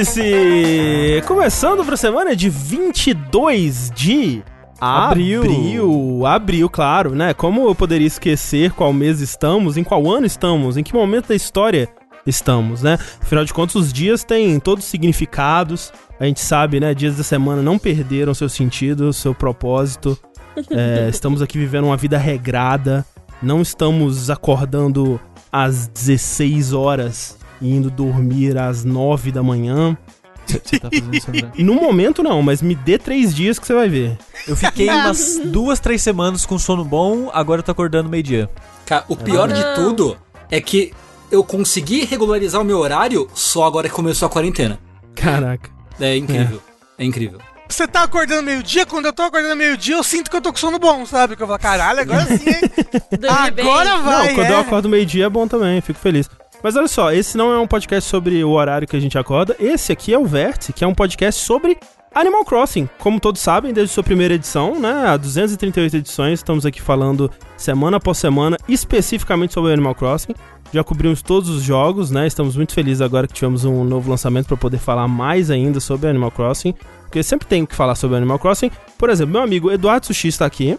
Vértice! Começando para a semana de 22 de Abril. Abril, abril, claro, né? Como eu poderia esquecer qual mês estamos, em qual ano estamos, em que momento da história estamos, né? Afinal de contas, os dias têm todos os significados. A gente sabe, né? Dias da semana não perderam seu sentido, seu propósito. É, estamos aqui vivendo uma vida regrada. Não estamos acordando às 16 horas indo dormir às 9 da manhã. Você tá fazendo isso, André? E no momento não, mas me dê três dias que você vai ver. Eu fiquei umas duas, três semanas com sono bom, agora eu tô acordando meio-dia. Cara, o pior de Não. tudo é que eu consegui regularizar o meu horário só agora que começou a quarentena. Caraca. É incrível. É, incrível. Você tá acordando meio-dia, quando eu tô acordando meio-dia, eu sinto que eu tô com sono bom, sabe? Que eu falo, caralho, agora sim, hein? Agora vai, não, quando é. eu acordo meio-dia é bom também, fico feliz. Mas olha só, esse não é um podcast sobre o horário que a gente acorda. Esse aqui é o Vértice, que é um podcast sobre Animal Crossing. Como todos sabem, desde sua primeira edição, né? Há 238 edições, estamos aqui falando semana após semana, especificamente sobre Animal Crossing. Já cobrimos todos os jogos, né? Estamos muito felizes agora que tivemos um novo lançamento para poder falar mais ainda sobre Animal Crossing. Porque sempre tem que falar sobre Animal Crossing. Por exemplo, meu amigo Eduardo Sushi está aqui.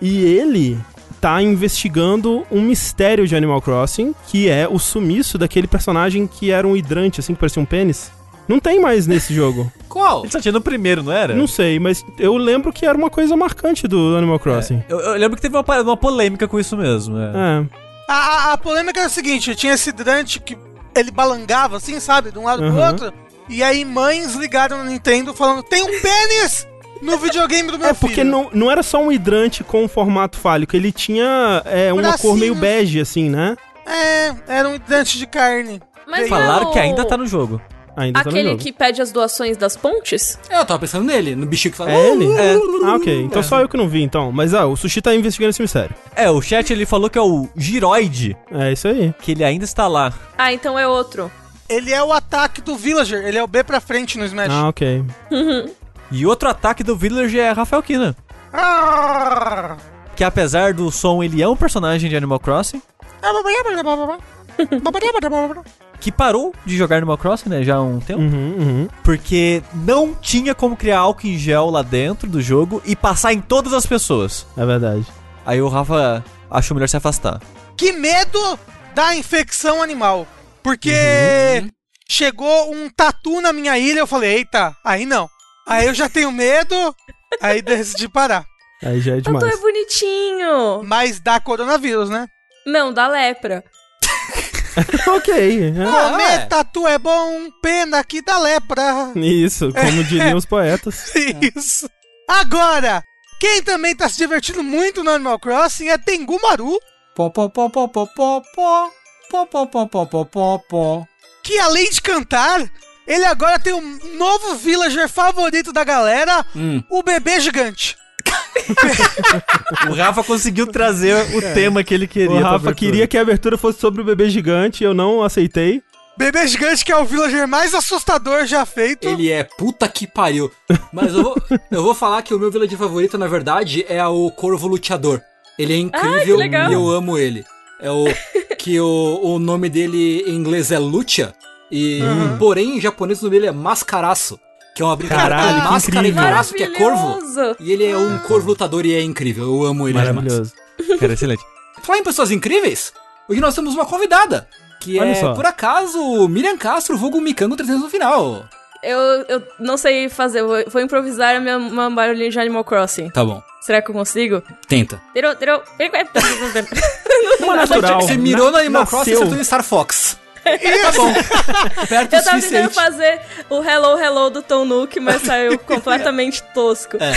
E ele tá investigando um mistério de Animal Crossing, que é o sumiço daquele personagem que era um hidrante, assim, que parecia um pênis. Não tem mais nesse jogo. Qual? Ele só tinha no primeiro, não era? Não sei, mas eu lembro que era uma coisa marcante do Animal Crossing. Eu, eu lembro que teve uma, uma polêmica com isso mesmo. É. É. A, a- a polêmica era a seguinte: tinha esse hidrante que ele balangava assim, sabe? De um lado pro Uhum. outro. E aí mães ligaram no Nintendo falando: tem um pênis no videogame do meu É, porque filho. não, não era só um hidrante com um formato fálico, ele tinha é, uma Bracinho. cor meio bege, assim, né? É, era um hidrante de carne. Mas Falaram não, que ainda tá no jogo. Ainda tá no Aquele jogo. que pede as doações das pontes? É, eu tava pensando nele, no bichinho que fala. É ele? É. Ah, ok. Então só eu que não vi, então. Mas, ah, o Sushi tá investigando esse mistério. É, o chat ele falou que é o Giroid, É isso aí. que ele ainda está lá. Ah, então é outro. Ele é o ataque do Villager, ele é o B pra frente no Smash. Ah, ok. E outro ataque do Village é Rafael Kina. Que apesar do som, ele é um personagem de Animal Crossing. Que parou de jogar Animal Crossing, né? Já há um tempo. Uhum, uhum. Porque não tinha como criar álcool em gel lá dentro do jogo e passar em todas as pessoas. É verdade. Aí o Rafa achou melhor se afastar. Que medo da infecção animal. Porque Uhum. chegou um tatu na minha ilha, eu falei, eita, aí não. Aí eu já tenho medo, aí decidi parar. Aí já é Tatu demais. é bonitinho. Mas dá coronavírus, né? Não, da lepra. ok. é. Comer é. tatu é bom, pena que dá lepra. Isso, como diriam os poetas. Isso. Agora, quem também tá se divertindo muito no Animal Crossing é Tengu Maru, pó, pó, pó, pó, pó, pó. Pó, pó, pó, pó, pó, pó, pó. que além de cantar, ele agora tem um novo villager favorito da galera, Hum. o bebê gigante. O Rafa conseguiu trazer o tema que ele queria. O Rafa queria que a abertura fosse sobre o bebê gigante, eu não aceitei. Bebê gigante que é o villager mais assustador já feito. Ele é puta que pariu. Mas eu vou, eu vou falar que o meu villager favorito, na verdade, é o Corvo Luteador. Ele é incrível legal. e eu amo ele. É o que o, o nome dele em inglês é Lucha. E, porém, em japonês o nome dele é Mascaraço. Que é uma brincadeira Caralho, com máscara e caraço, que é corvo. E ele é um corvo lutador e é incrível. Eu amo ele demais. Maravilhoso. Cara, excelente. Falar em pessoas incríveis, hoje nós temos uma convidada. Que Olha é, só. por acaso, Miriam Castro, vulgo Mikango 300 no final. Eu, eu não sei fazer, eu vou, vou improvisar a minha, uma barulhinha de Animal Crossing. Tá bom, Será que eu consigo? tenta. Tirou, tirou. Uma natural. Você mirou no Animal Crossing e acertou em Star Fox. Tá bom. Perto o Eu tava tentando fazer o Hello Hello do Tom Nook, mas saiu completamente tosco. É.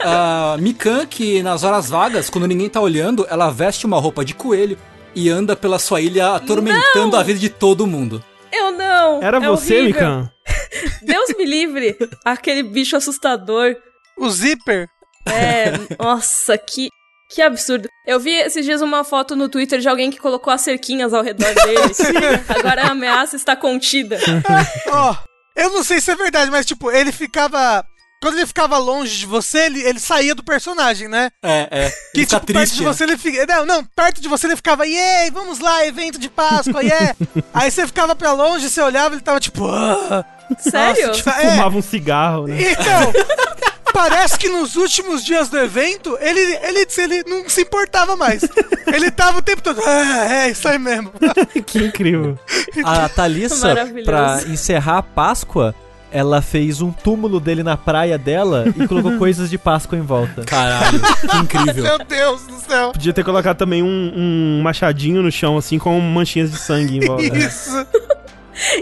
A Mikan, que nas horas vagas, quando ninguém tá olhando, ela veste uma roupa de coelho e anda pela sua ilha atormentando Não! a vida de todo mundo. Eu não! Era é você, horrível. Mikan? Deus me livre! Aquele bicho assustador. O Zipper. É, nossa, que, que absurdo. Eu vi esses dias uma foto no Twitter de alguém que colocou as cerquinhas ao redor dele. Agora a ameaça está contida. Ó, eu não sei se é verdade, mas tipo, ele ficava quando ele ficava longe de você, ele, ele saía do personagem, né? É, é. Que Ele fica tipo, perto triste. de né? você ele fica. Não, não, perto de você ele ficava, yay, vamos lá, evento de Páscoa, yeah! Aí você ficava pra longe, você olhava, ele tava tipo. "Ah". Sério? Nossa, tipo, é. Fumava um cigarro, né? Então, parece que nos últimos dias do evento, ele, ele, ele não se importava mais. Ele tava o tempo todo. É, é isso aí mesmo. que incrível. A Thalissa, pra encerrar a Páscoa, ela fez um túmulo dele na praia dela e colocou coisas de Páscoa em volta. Caralho, que incrível. Meu Deus do céu. Podia ter colocado também um, um machadinho no chão, assim, com manchinhas de sangue em volta. Isso.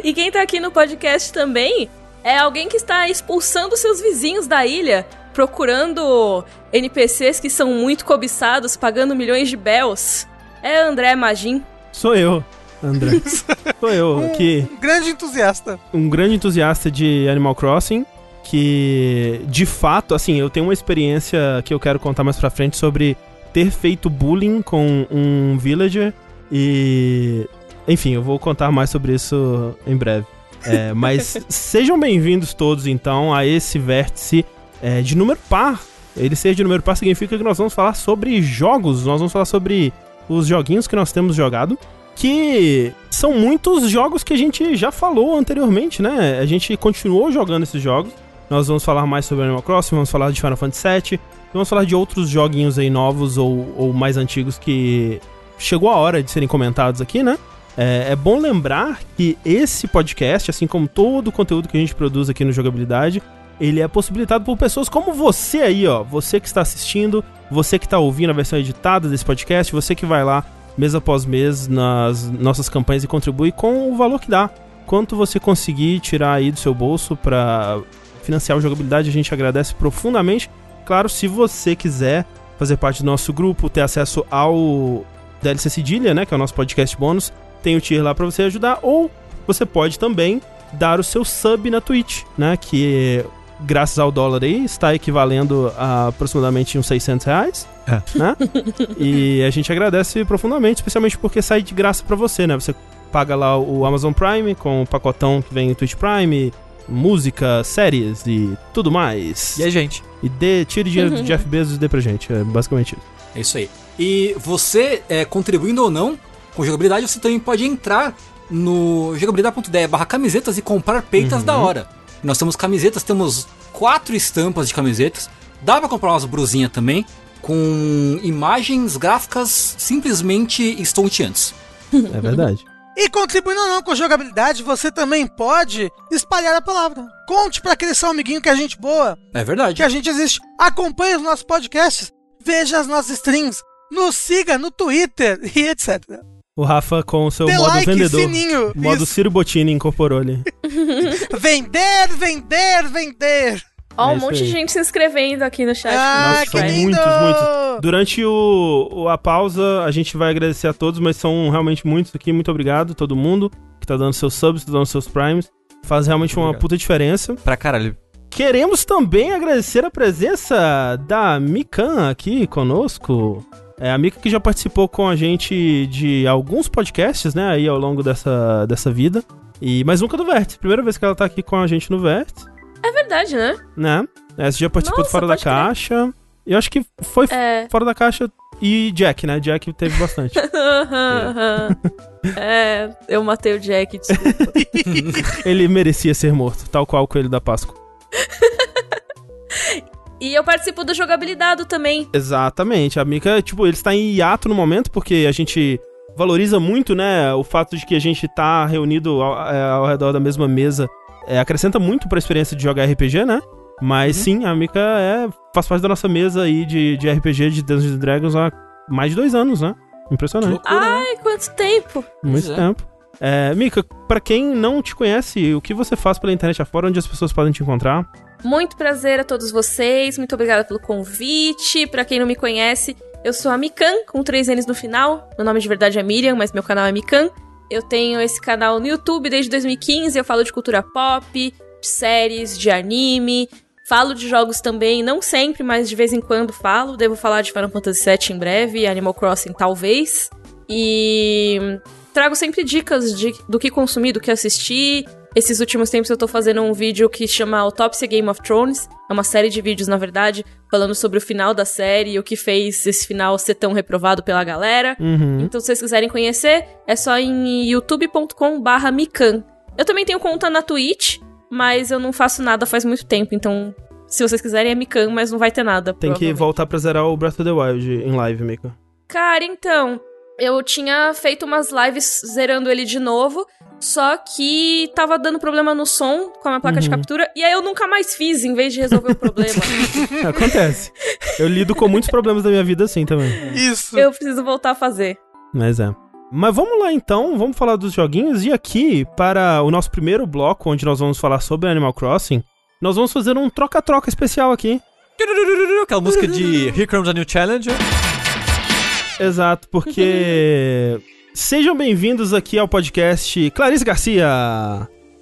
E quem tá aqui no podcast também é alguém que está expulsando seus vizinhos da ilha, procurando NPCs que são muito cobiçados, pagando milhões de bells. É André Magin. Sou eu, André. Sou eu, que Um grande entusiasta. um grande entusiasta de Animal Crossing, que de fato, assim, eu tenho uma experiência que eu quero contar mais pra frente sobre ter feito bullying com um villager e enfim, eu vou contar mais sobre isso em breve. É, mas sejam bem-vindos todos então a esse vértice é, de número par. Ele ser de número par significa que nós vamos falar sobre jogos, nós vamos falar sobre os joguinhos que nós temos jogado que são muitos jogos que a gente já falou anteriormente, né? A gente continuou jogando esses jogos. Nós vamos falar mais sobre Animal Crossing, vamos falar de Final Fantasy VII, vamos falar de outros joguinhos aí novos ou, ou mais antigos que chegou a hora de serem comentados aqui, né? É, é bom lembrar que esse podcast, assim como todo o conteúdo que a gente produz aqui no Jogabilidade, ele é possibilitado por pessoas como você aí, ó. Você que está assistindo, você que está ouvindo a versão editada desse podcast, você que vai lá mês após mês nas nossas campanhas e contribui com o valor que dá. Quanto você conseguir tirar aí do seu bolso para financiar o jogabilidade, a gente agradece profundamente. Claro, se você quiser fazer parte do nosso grupo, ter acesso ao DLC Cedilha, né, que é o nosso podcast bônus, tem o tier lá para você ajudar, ou você pode também dar o seu sub na Twitch, né, que graças ao dólar aí está equivalendo a aproximadamente uns 600 reais, É. né? E a gente agradece profundamente, especialmente porque sai de graça pra você, né? Você paga lá o Amazon Prime com o pacotão que vem o Twitch Prime, música, séries e tudo mais. E a gente? E dê, tire dinheiro do Jeff Bezos e dê pra gente. É basicamente isso. É isso aí. E você, é, contribuindo ou não com jogabilidade, você também pode entrar no jogabilidade.de barra camisetas e comprar peitas da hora. Nós temos camisetas, temos quatro estampas de camisetas. Dá pra comprar umas brusinhas também, com imagens gráficas simplesmente estonteantes. É verdade. E contribuindo ou não com jogabilidade, você também pode espalhar a palavra. Conte pra aquele seu amiguinho que a gente boa, É verdade. que a gente existe. Acompanhe os nossos podcasts, veja as nossas streams, nos siga no Twitter e etc. O Rafa com o seu Dê modo like, vendedor. sininho. O modo Isso. Ciro Bottini incorporou ali. Vender, vender, vender. Ó, É um monte aí. de gente se inscrevendo aqui no chat. Ah, Nossa, que lindo! muitos, muitos. Durante o, o- a pausa, a gente vai agradecer a todos, mas são realmente muitos aqui. Muito obrigado a todo mundo que tá dando seus subs, tá dando seus primes. Faz realmente uma Obrigado. puta diferença. Pra caralho. Queremos também agradecer a presença da Mikan aqui conosco. É a Mika que já participou com a gente de alguns podcasts, né, aí ao longo dessa, dessa vida. E, mas nunca do Vértice. Primeira vez que ela tá aqui com a gente no Vértice, É verdade, né? né? É, Você já participou Nossa, do Fora da pode crer. Caixa. Eu acho que foi É. Fora da Caixa e Jack, né? Jack teve bastante. Aham. é, eu matei o Jack, desculpa. Ele merecia ser morto, tal qual o Coelho da Páscoa. E eu participo do Jogabilidade também. Exatamente. A Mika, tipo, ele está em hiato no momento, porque a gente valoriza muito, né, o fato de que a gente tá reunido ao, é, ao redor da mesma mesa. É, acrescenta muito pra experiência de jogar RPG, né? Mas sim, a Mika é, faz parte da nossa mesa aí de, de RPG de Dungeons and Dragons há mais de dois anos, né? Impressionante. loucura, né? Ai, quanto tempo! Muito é. tempo. É, Mika, pra quem não te conhece, o que você faz pela internet afora, onde as pessoas podem te encontrar? Muito prazer a todos vocês, muito obrigada pelo convite. Pra quem não me conhece, eu sou a Mikan, com três N's no final. Meu nome de verdade é Miriam, mas meu canal é Mikan. Eu tenho esse canal no YouTube desde 2015, eu falo de cultura pop, de séries, de anime. Falo de jogos também, não sempre, mas de vez em quando falo. Devo falar de Final Fantasy VII em breve, Animal Crossing talvez. E trago sempre dicas de, do que consumir, do que assistir. Esses últimos tempos eu tô fazendo um vídeo que chama Autopsy Game of Thrones. É uma série de vídeos, na verdade, falando sobre o final da série e o que fez esse final ser tão reprovado pela galera. Uhum. Então, se vocês quiserem conhecer, é só em youtube.com barra mikan. Eu também tenho conta na Twitch, mas eu não faço nada faz muito tempo, então se vocês quiserem é mikan, mas não vai ter nada. Tem que voltar pra zerar o Breath of the Wild em live, Mika. Cara, então, eu tinha feito umas lives zerando ele de novo, só que tava dando problema no som com a minha placa de Uhum. captura, e aí eu nunca mais fiz, em vez de resolver o problema. Acontece. Eu lido com muitos problemas da minha vida assim também. Isso. eu preciso voltar a fazer. Mas é. Mas vamos lá então, vamos falar dos joguinhos. E aqui, para o nosso primeiro bloco, onde nós vamos falar sobre Animal Crossing, nós vamos fazer um troca-troca especial aqui. Aquela música de Here Comes a New Challenger. Exato, porque. Sejam bem-vindos aqui ao podcast Clarice Garcia.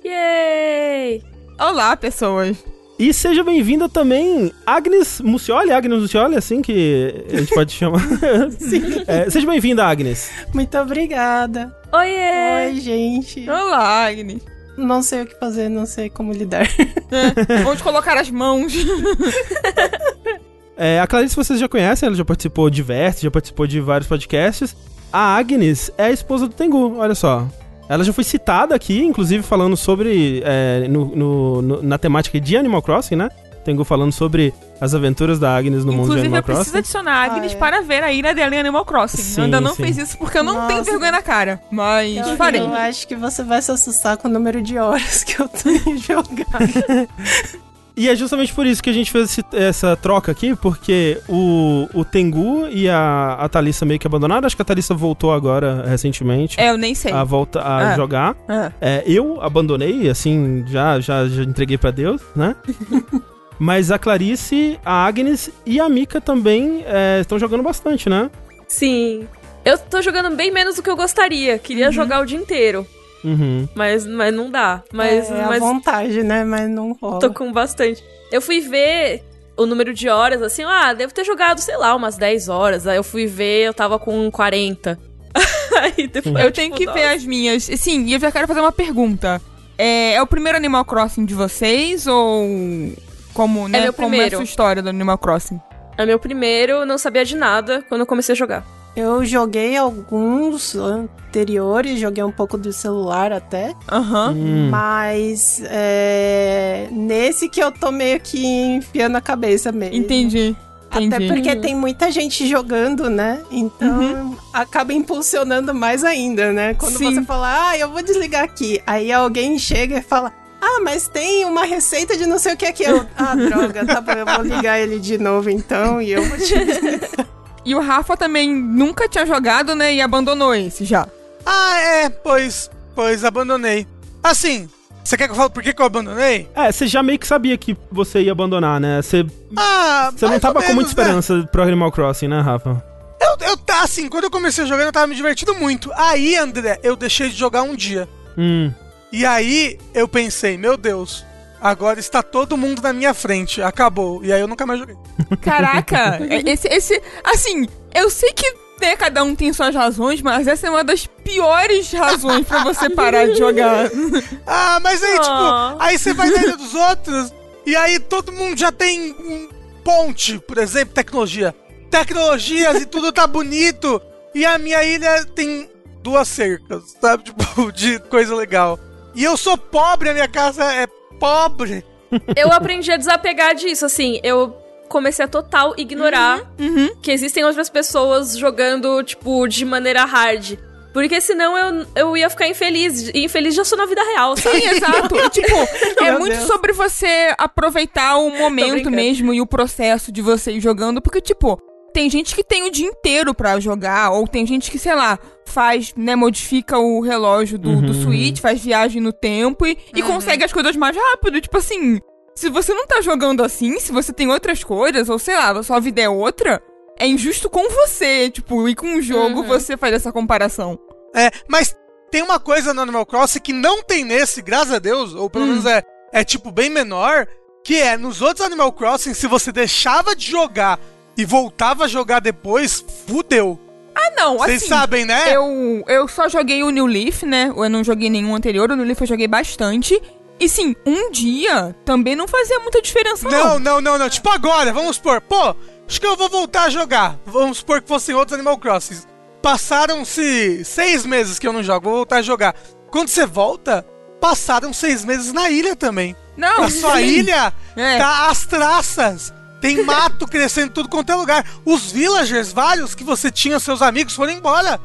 Yay! Olá, pessoas. E seja bem-vinda também Agnes Mucioli, Agnes Mucioli, assim que a gente pode chamar. Sim. É, seja bem-vinda, Agnes. Muito obrigada. Oiê! Oi, gente. Olá, Agnes. Não sei o que fazer, não sei como lidar. É, onde colocar as mãos? É, a Clarice vocês já conhecem, ela já participou de diversos, já participou de vários podcasts. A Agnes é a esposa do Tengu, olha só. Ela já foi citada aqui, inclusive falando sobre. é, no- no- no- na temática de Animal Crossing, né? Tengu falando sobre as aventuras da Agnes no mundo de Inclusive, Animal eu preciso Crossing. adicionar a Agnes Ah, é. para ver a ira dela em Animal Crossing. Sim, eu ainda não sim. fiz isso porque eu não Nossa. tenho vergonha na cara. Mas Eu, farei. eu acho que você vai se assustar com o número de horas que eu tenho jogado. E é justamente por isso que a gente fez esse- essa troca aqui, porque o, o Tengu e a, a Thalissa meio que abandonaram. Acho que a Thalissa voltou agora, recentemente, É, eu nem sei. a volta a Ah. jogar. Ah. É, eu abandonei, assim, já, já, já entreguei pra Deus, né? Mas a Clarice, a Agnes e a Mika também é, estão jogando bastante, né? Sim. Eu tô jogando bem menos do que eu gostaria. Queria jogar o dia inteiro. Uhum. Mas, mas não dá. Mas, é mas a vontade, né? Mas não rola. tô com bastante. Eu fui ver o número de horas, assim, ah, devo ter jogado, sei lá, umas 10 horas. Aí eu fui ver, eu tava com 40. Aí depois, Eu tenho tipo, que ver as minhas. Sim, e eu já quero fazer uma pergunta. É, é o primeiro Animal Crossing de vocês ou como, né? meu como é a primeiro. sua história do Animal Crossing? É meu primeiro, não sabia de nada quando eu comecei a jogar. Eu joguei alguns anteriores, joguei um pouco do celular até. Aham. Hum. Mas é, nesse que eu tô meio que enfiando a cabeça mesmo. Entendi. Até Entendi. porque Uhum. tem muita gente jogando, né? Então acaba impulsionando mais ainda, né? Quando Sim. você fala, ah, eu vou desligar aqui. Aí alguém chega e fala, ah, mas tem uma receita de não sei o que aqui. Eu, ah, droga, tá bom, eu vou ligar ele de novo então e eu vou te. E o Rafa também nunca tinha jogado, né? E abandonou esse já. Ah, é, pois, pois abandonei. Assim, você quer que eu fale por que, que eu abandonei? É, você já meio que sabia que você ia abandonar, né? Você, Ah, você não tava ou com muita menos, né? esperança pro Animal Crossing, né, Rafa? Eu, eu tá assim, quando eu comecei jogando, eu tava me divertindo muito. Aí, André, eu deixei de jogar um dia. Hum. E aí eu pensei, meu Deus, agora está todo mundo na minha frente, acabou. E aí eu nunca mais joguei. Caraca, é- esse, esse. Assim, eu sei que né, cada um tem suas razões, mas essa é uma das piores razões pra você parar de jogar. Ah, mas aí, Ah. tipo, aí você vai na ilha dos outros, e aí todo mundo já tem um ponte, por exemplo, tecnologia. Tecnologias e tudo tá bonito. E a minha ilha tem duas cercas, sabe? Tipo, de coisa legal. E eu sou pobre, a minha casa é pobre. Eu aprendi a desapegar disso, assim, eu comecei a total ignorar Uhum. que existem outras pessoas jogando, tipo, de maneira hard. Porque senão eu, eu ia ficar infeliz. E infeliz já sou na vida real, sabe? Sim, exato. E, tipo, é Meu muito Deus. sobre você aproveitar o momento mesmo e o processo de você ir jogando, porque, tipo, tem gente que tem o dia inteiro pra jogar, ou tem gente que, sei lá, faz, né, modifica o relógio do, do Uhum. Switch, faz viagem no tempo e, e consegue as coisas mais rápido. Tipo assim, se você não tá jogando assim, se você tem outras coisas, ou sei lá, a sua vida é outra, é injusto com você, tipo, e com o jogo Uhum. você faz essa comparação. É, mas tem uma coisa no Animal Crossing que não tem nesse, graças a Deus, ou pelo Hum. menos é, é tipo bem menor, que é nos outros Animal Crossing, se você deixava de jogar e voltava a jogar depois, fudeu. Ah, não, Vocês assim. sabem, né? Eu, eu só joguei o New Leaf, né? Eu não joguei nenhum anterior. O New Leaf eu joguei bastante. E sim, um dia também não fazia muita diferença, não. Não, não, não, não. Tipo agora, vamos supor, pô, acho que eu vou voltar a jogar. Vamos supor que fossem outros Animal Crossing. Passaram-se seis meses que eu não jogo, vou voltar a jogar. Quando você volta, passaram seis meses na ilha também. Não, A sua sim. ilha É. tá às traças. Tem mato crescendo em tudo quanto é lugar. Os villagers, vários que você tinha, seus amigos, foram embora.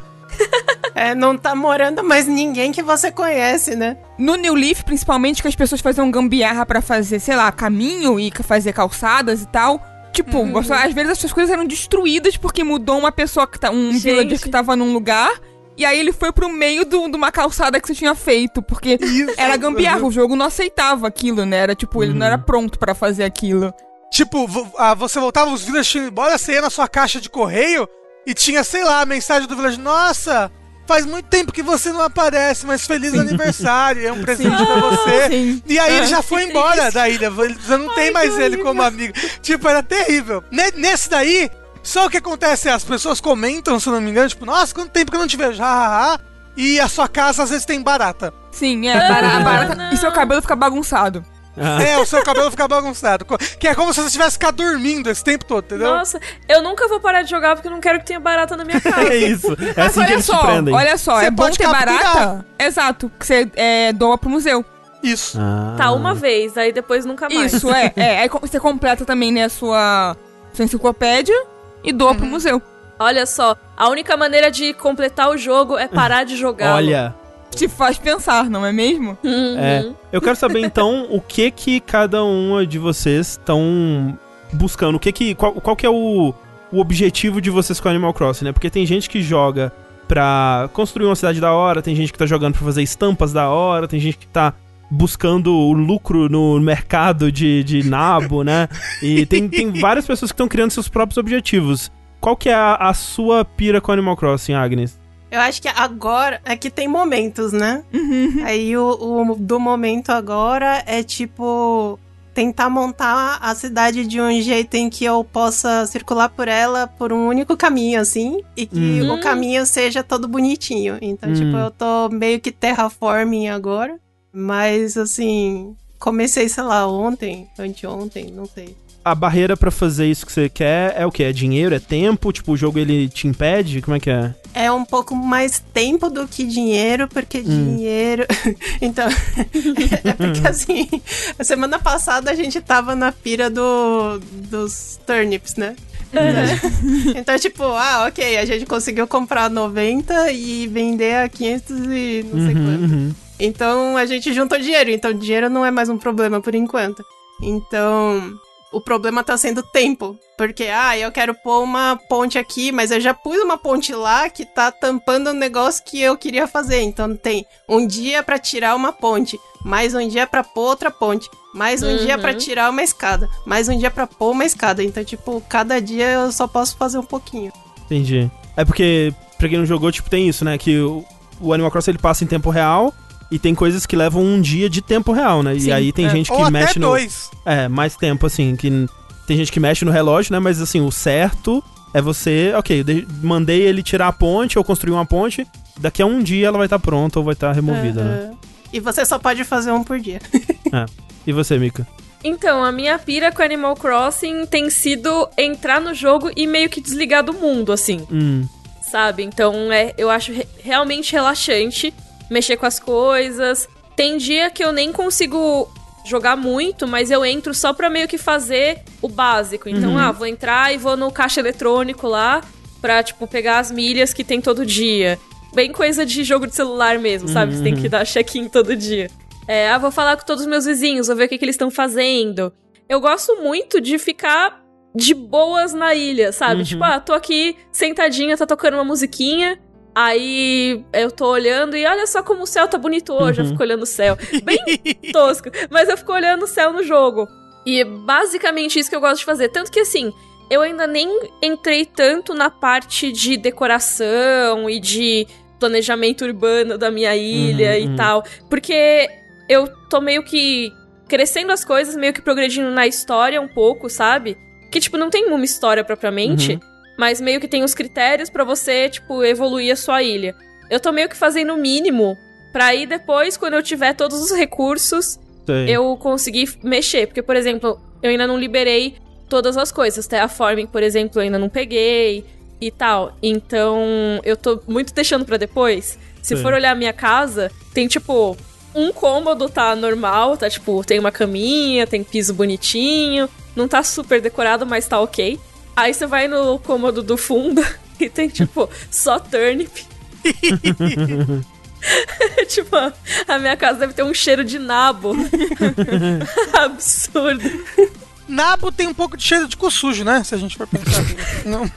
É, não tá morando mais ninguém que você conhece, né? No New Leaf, principalmente, que as pessoas faziam gambiarra pra fazer, sei lá, caminho e fazer calçadas e tal. Tipo, Uhum. às vezes as coisas eram destruídas porque mudou uma pessoa que tá. Um Gente. villager que tava num lugar. E aí ele foi pro meio do- de uma calçada que você tinha feito. Porque Isso. era gambiarra, o jogo não aceitava aquilo, né? Era tipo, ele não era pronto pra fazer aquilo. Tipo, ah, você voltava, os villagers tinham embora, você ia na sua caixa de correio e tinha, sei lá, a mensagem do village. Nossa, faz muito tempo que você não aparece, mas feliz aniversário, é um presente pra você. Sim. E aí ele já que foi embora da ilha, você não tem mais ele como amigo. Tipo, era terrível. Ne- Nesse daí, só o que acontece é as pessoas comentam, se eu não me engano, tipo, nossa, quanto tempo que eu não te vejo, hahaha. E a sua casa às vezes tem barata. Sim, é. Ah, barata- não. E seu cabelo fica bagunçado. Ah, É, o seu cabelo fica bagunçado. Que é como se você tivesse ficado dormindo esse tempo todo, entendeu? Nossa, eu nunca vou parar de jogar porque eu não quero que tenha barata na minha casa. é isso. É Mas assim que olha eles te só, prendem. olha só, Você é bom ter capturar. barata. Exato, que você é, doa pro museu. Isso. Ah. Tá, uma vez, aí depois nunca mais. Isso, é. é. Aí você completa também, né, a sua, sua enciclopédia e doa Uhum. pro museu. Olha só, a única maneira de completar o jogo é parar de jogar. Olha, Te faz pensar, não é mesmo? Uhum. é. Eu quero saber então o que que cada uma de vocês estão buscando. O que que qual, qual que é o, o objetivo de vocês com Animal Crossing, né? Porque tem gente que joga pra construir uma cidade da hora, tem gente que tá jogando pra fazer estampas da hora, tem gente que tá buscando o lucro no mercado de, de nabo, né? E tem, tem várias pessoas que estão criando seus próprios objetivos. Qual que é a, a sua pira com Animal Crossing, Agnes? Eu acho que agora é que tem momentos, né? Aí o, o do momento agora é tipo tentar montar a cidade de um jeito em que eu possa circular por ela por um único caminho, assim, e que Hum. o caminho seja todo bonitinho. Então, Hum. tipo, eu tô meio que terraforming agora, mas assim, comecei, sei lá, ontem, anteontem, não sei. A barreira pra fazer isso que você quer é o que? É dinheiro? É tempo? Tipo, o jogo ele te impede? Como é que é? É um pouco mais tempo do que dinheiro, porque dinheiro. então. é porque assim, a semana passada a gente tava na pira do, dos turnips, né? então, tipo, ah, ok, a gente conseguiu comprar 90 e vender a 500 e não sei quanto. uhum. Então a gente juntou dinheiro. Então dinheiro não é mais um problema por enquanto. Então o problema tá sendo tempo. Porque, ah, eu quero pôr uma ponte aqui, mas eu já pus uma ponte lá que tá tampando um negócio que eu queria fazer. Então tem um dia pra tirar uma ponte, mais um dia pra pôr outra ponte, mais um dia pra Uhum. tirar uma escada, mais um dia pra pôr uma escada. Então, tipo, cada dia eu só posso fazer um pouquinho. Entendi. É porque, pra quem não jogou, tipo, tem isso, né? Que o, o Animal Crossing ele passa em tempo real e tem coisas que levam um dia de tempo real, né? Sim, e aí tem é. gente que Ou até mexe no. dois. É, mais tempo, assim, que tem gente que mexe no relógio, né? Mas assim, o certo é você, ok, eu de- mandei ele tirar a ponte ou construir uma ponte, daqui a um dia ela vai estar pronta ou vai estar removida, né? Aham. E você só pode fazer um por dia. E você, Mika? Então, a minha pira com Animal Crossing tem sido entrar no jogo e meio que desligar do mundo, assim, Hum, sabe? Então, é, eu acho re- realmente relaxante mexer com as coisas. Tem dia que eu nem consigo jogar muito, mas eu entro só pra meio que fazer o básico. Então, Uhum. ah, vou entrar e vou no caixa eletrônico lá pra, tipo, pegar as milhas que tem todo dia. Bem coisa de jogo de celular mesmo, sabe? Você tem que dar check-in todo dia. É, ah, vou falar com todos os meus vizinhos, vou ver o que, que eles estão fazendo. Eu gosto muito de ficar de boas na ilha, sabe? Uhum. Tipo, ah, tô aqui sentadinha, tá tocando uma musiquinha. Aí eu tô olhando e olha só como o céu tá bonito hoje. Eu Uhum. fico olhando o céu. Bem tosco. Mas eu fico olhando o céu no jogo. E é basicamente isso que eu gosto de fazer. Tanto que assim, eu ainda nem entrei tanto na parte de decoração e de planejamento urbano da minha ilha Uhum, e uhum. tal. Porque eu tô meio que crescendo as coisas, meio que progredindo na história um pouco, sabe? Que, tipo, não tem uma história propriamente. Uhum. Mas meio que tem os critérios pra você, tipo, evoluir a sua ilha. Eu tô meio que fazendo o mínimo pra aí depois, quando eu tiver todos os recursos, Sei. eu conseguir mexer. Porque, por exemplo, eu ainda não liberei todas as coisas. Terraforming, por exemplo, eu ainda não peguei e tal. Então, eu tô muito deixando pra depois. Se Sim. for olhar a minha casa, tem tipo. Um cômodo tá normal, tá tipo, tem uma caminha, tem piso bonitinho, não tá super decorado, mas tá ok. Aí você vai no cômodo do fundo e tem tipo, só turnip. tipo, a minha casa deve ter um cheiro de nabo. Absurdo. Nabo tem um pouco de cheiro de cu sujo, né? Se a gente for pensar. Não.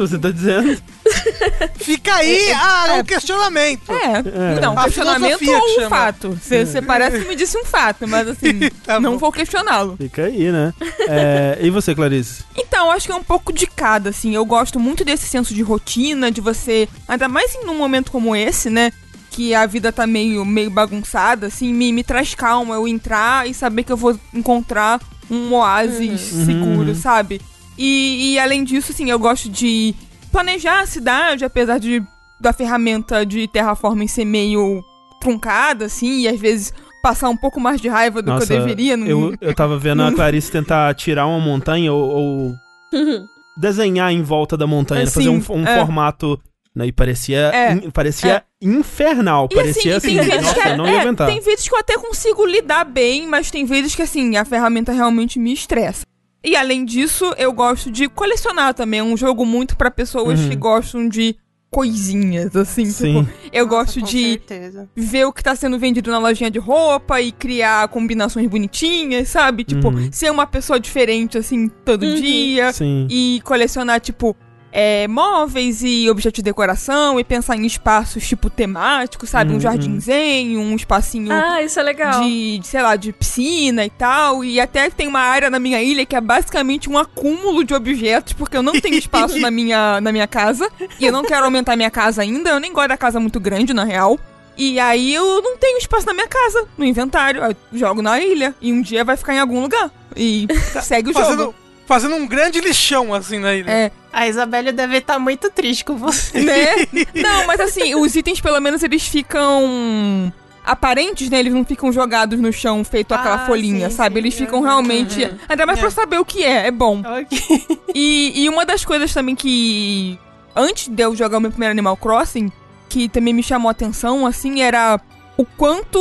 Você tá dizendo? Fica aí ah, o questionamento. É, não, A questionamento ou um fato. Você você parece que me disse um fato, mas assim, Tá não vou questioná-lo. Fica aí, né? É, e você, Clarice? Então, acho que é um pouco de cada, assim. Eu gosto muito desse senso de rotina, de você. Ainda mais em um momento como esse, né? Que a vida tá meio, meio bagunçada, assim, me, me traz calma eu entrar e saber que eu vou encontrar um oásis seguro, sabe? E, e além disso, assim, eu gosto de planejar a cidade, apesar de da ferramenta de terraforming ser meio truncada, assim, e às vezes passar um pouco mais de raiva do que eu deveria. no- Eu, eu tava vendo a Clarice tentar tirar uma montanha ou, ou desenhar em volta da montanha, É, né? fazer um, um é. formato. Né? E parecia, É, in- parecia infernal. E parecia assim, tem vezes nossa, que, eu não ia é, aguentar. tem vezes que eu até consigo lidar bem, mas tem vezes que assim, a ferramenta realmente me estressa. E além disso, eu gosto de colecionar também. É um jogo muito pra pessoas Uhum. que gostam de coisinhas, assim. Sim. Tipo, eu gosto Com de certeza. ver o que tá sendo vendido na lojinha de roupa e criar combinações bonitinhas, sabe? Tipo, Uhum. ser uma pessoa diferente, assim, todo Uhum. dia Sim. e colecionar, tipo, é, móveis e objetos de decoração e pensar em espaços, tipo, temáticos, sabe? Uhum. Um jardinzinho, um espacinho Ah, isso é legal. de, de, sei lá, de piscina e tal. E até tem uma área na minha ilha que é basicamente um acúmulo de objetos, porque eu não tenho espaço na, minha, na minha casa. E eu não quero aumentar minha casa ainda. Eu nem gosto da casa muito grande, na real. E aí eu não tenho espaço na minha casa, no inventário. Eu jogo na ilha. E um dia vai ficar em algum lugar. E segue o jogo. Fazendo, um grande lixão assim na ilha. É, A Isabelle deve estar muito triste com você. né? Não, mas assim, os itens pelo menos eles ficam aparentes, né? Eles não ficam jogados no chão feito aquela Ah, folhinha, sim, sabe? sim. Eles ficam Uhum, realmente. uhum. Ainda mais pra eu saber o que é, é bom. Ok. E, e uma das coisas também que. Antes de eu jogar o meu primeiro Animal Crossing, que também me chamou a atenção, assim, era o quanto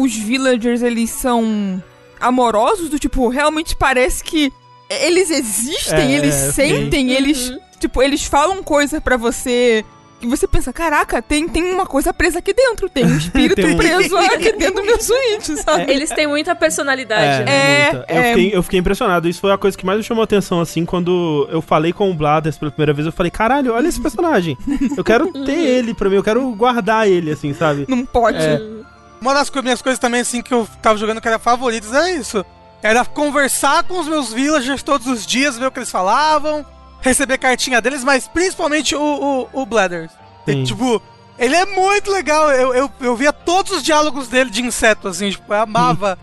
os villagers eles são amorosos, do tipo, realmente parece que eles existem, É, eles sim. sentem, eles. Uhum. Tipo, eles falam coisa pra você. E você pensa, caraca, tem, tem uma coisa presa aqui dentro, tem um espírito Tem um- preso aqui dentro do meu suíte, sabe? Eles têm muita personalidade, É, né? É, muita. Eu, é. fiquei, eu fiquei impressionado. Isso foi a coisa que mais me chamou a atenção, assim, quando eu falei com o Blathers pela primeira vez. Eu falei, caralho, olha esse personagem. Eu quero ter ele pra mim, eu quero guardar ele, assim, sabe? Não pode. É. Uma das minhas coisas também, assim, que eu tava jogando que era favoritas era isso. Era conversar com os meus villagers todos os dias, ver o que eles falavam, receber cartinha deles, mas principalmente o, o, o Blathers. E, Sim. tipo, ele é muito legal. Eu, eu, eu via todos os diálogos dele de inseto, assim, tipo, eu amava.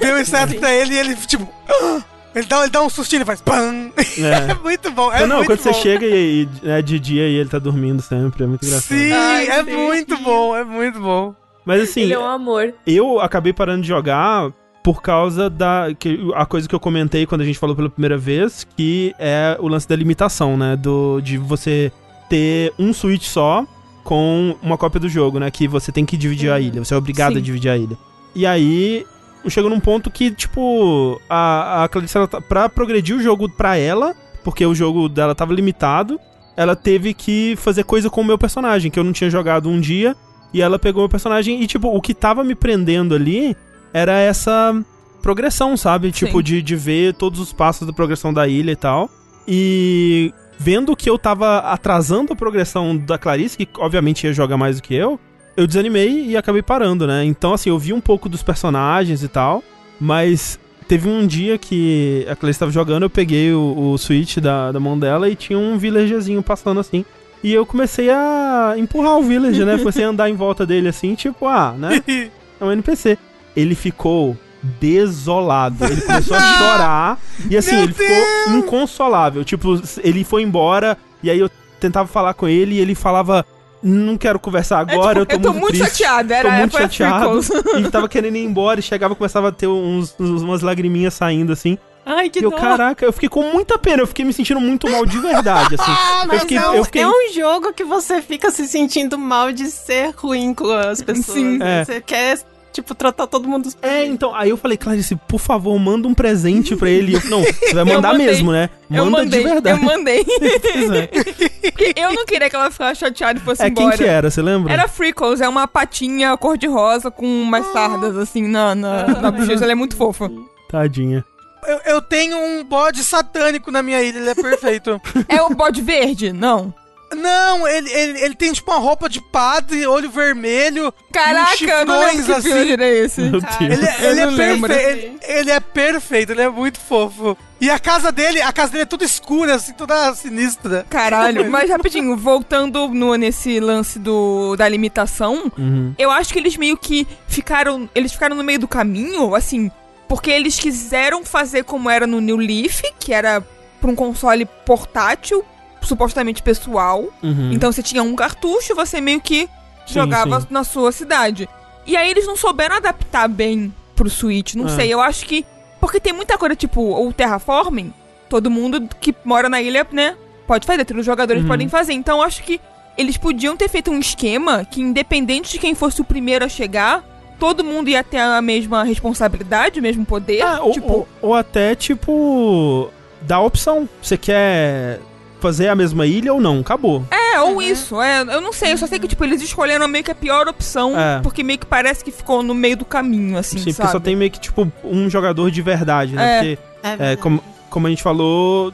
Deu inseto pra ele e ele, tipo. Ele dá, ele dá um sustinho e faz PAM! É, É. muito bom. É não, muito quando você bom. chega e, e é de dia e ele tá dormindo sempre, é muito engraçado. Sim, Ai, é muito bom, é muito bom. Mas assim, Ele é um amor. eu acabei parando de jogar por causa da que, a coisa que eu comentei quando a gente falou pela primeira vez, que é o lance da limitação, né, do de você ter um Switch só com uma cópia do jogo, né, que você tem que dividir a ilha, você é obrigado Sim. a dividir a ilha. E aí chegou num ponto que tipo a a Clarice ela, tá- pra progredir o jogo pra ela, porque o jogo dela tava limitado, ela teve que fazer coisa com o meu personagem, que eu não tinha jogado um dia, e ela pegou o meu personagem e, tipo, o que tava me prendendo ali era essa progressão, sabe? Tipo, de, de ver todos os passos da progressão da ilha e tal. E vendo que eu tava atrasando a progressão da Clarice, que obviamente ia jogar mais do que eu, eu desanimei e acabei parando, né? Então, assim, eu vi um pouco dos personagens e tal, mas teve um dia que a Clarice tava jogando, eu peguei o, o Switch da, da mão dela e tinha um villagerzinho passando assim. E eu comecei a empurrar o villager, né? Comecei a andar em volta dele assim, tipo, ah, né? É um NPC. Ele ficou desolado. Ele começou a chorar e assim, Meu ele ficou inconsolável. Tipo, ele foi embora e aí eu tentava falar com ele e ele falava. Não quero conversar agora, tipo, eu tô, muito, triste. chateada. Era tô muito chateado. E tava querendo ir embora e chegava começava a ter uns, uns- umas lagriminhas saindo assim. Ai, que E eu, dó. caraca, eu fiquei com muita pena, eu fiquei me sentindo muito mal de verdade, assim. eu Mas fiquei, é, um, eu fiquei é um jogo que você fica se sentindo mal de ser ruim com as pessoas. Sim. É. Você quer, tipo, tratar todo mundo É, então, aí eu falei, Clarice, por favor, manda um presente pra ele. Eu, não, você vai mandar mandei. mesmo, né? eu Manda mandei, de verdade. eu mandei. É. Eu não queria que ela ficasse chateada e fosse É, quem embora. que era, você lembra? Era Freckles, é uma patinha cor-de-rosa com umas sardas, assim, na, na, na bochecha. Ela é muito fofa. Tadinha. Eu, eu tenho um bode satânico na minha ilha, ele é perfeito. É o bode verde? Não. Não, ele, ele, ele tem tipo uma roupa de padre, olho vermelho. Caraca, eu não lembro que chifrões, assim. é esse. Meu Cara, Deus. Ele, Eu ele é perfeito. Ele, ele é perfeito, ele é muito fofo. E a casa dele, a casa dele é toda escura, assim, toda sinistra. Caralho, mas rapidinho, voltando no, nesse lance do, da limitação, Uhum. eu acho que eles meio que ficaram. Eles ficaram no meio do caminho, assim, porque eles quiseram fazer como era no New Leaf, que era pra um console portátil, supostamente pessoal. Uhum. Então você tinha um cartucho, você meio que Sim, jogava sim. na sua cidade. E aí eles não souberam adaptar bem pro Switch, não É. sei, eu acho que. Porque tem muita coisa, tipo, o Terraforming, todo mundo que mora na ilha, né, pode fazer, todos os jogadores Uhum. podem fazer. Então eu acho que eles podiam ter feito um esquema que, independente de quem fosse o primeiro a chegar, todo mundo ia ter a mesma responsabilidade, o mesmo poder. Ah, ou, tipo, ou, ou até, tipo, dá a opção. Você quer fazer a mesma ilha ou não? Acabou. É, ou isso. É, eu não sei, eu só sei que, tipo, eles escolheram meio que a pior opção, É. porque meio que parece que ficou no meio do caminho, assim, Sim, sabe? porque só tem meio que, tipo, um jogador de verdade, né? É. Porque, É, é, verdade. como, como a gente falou,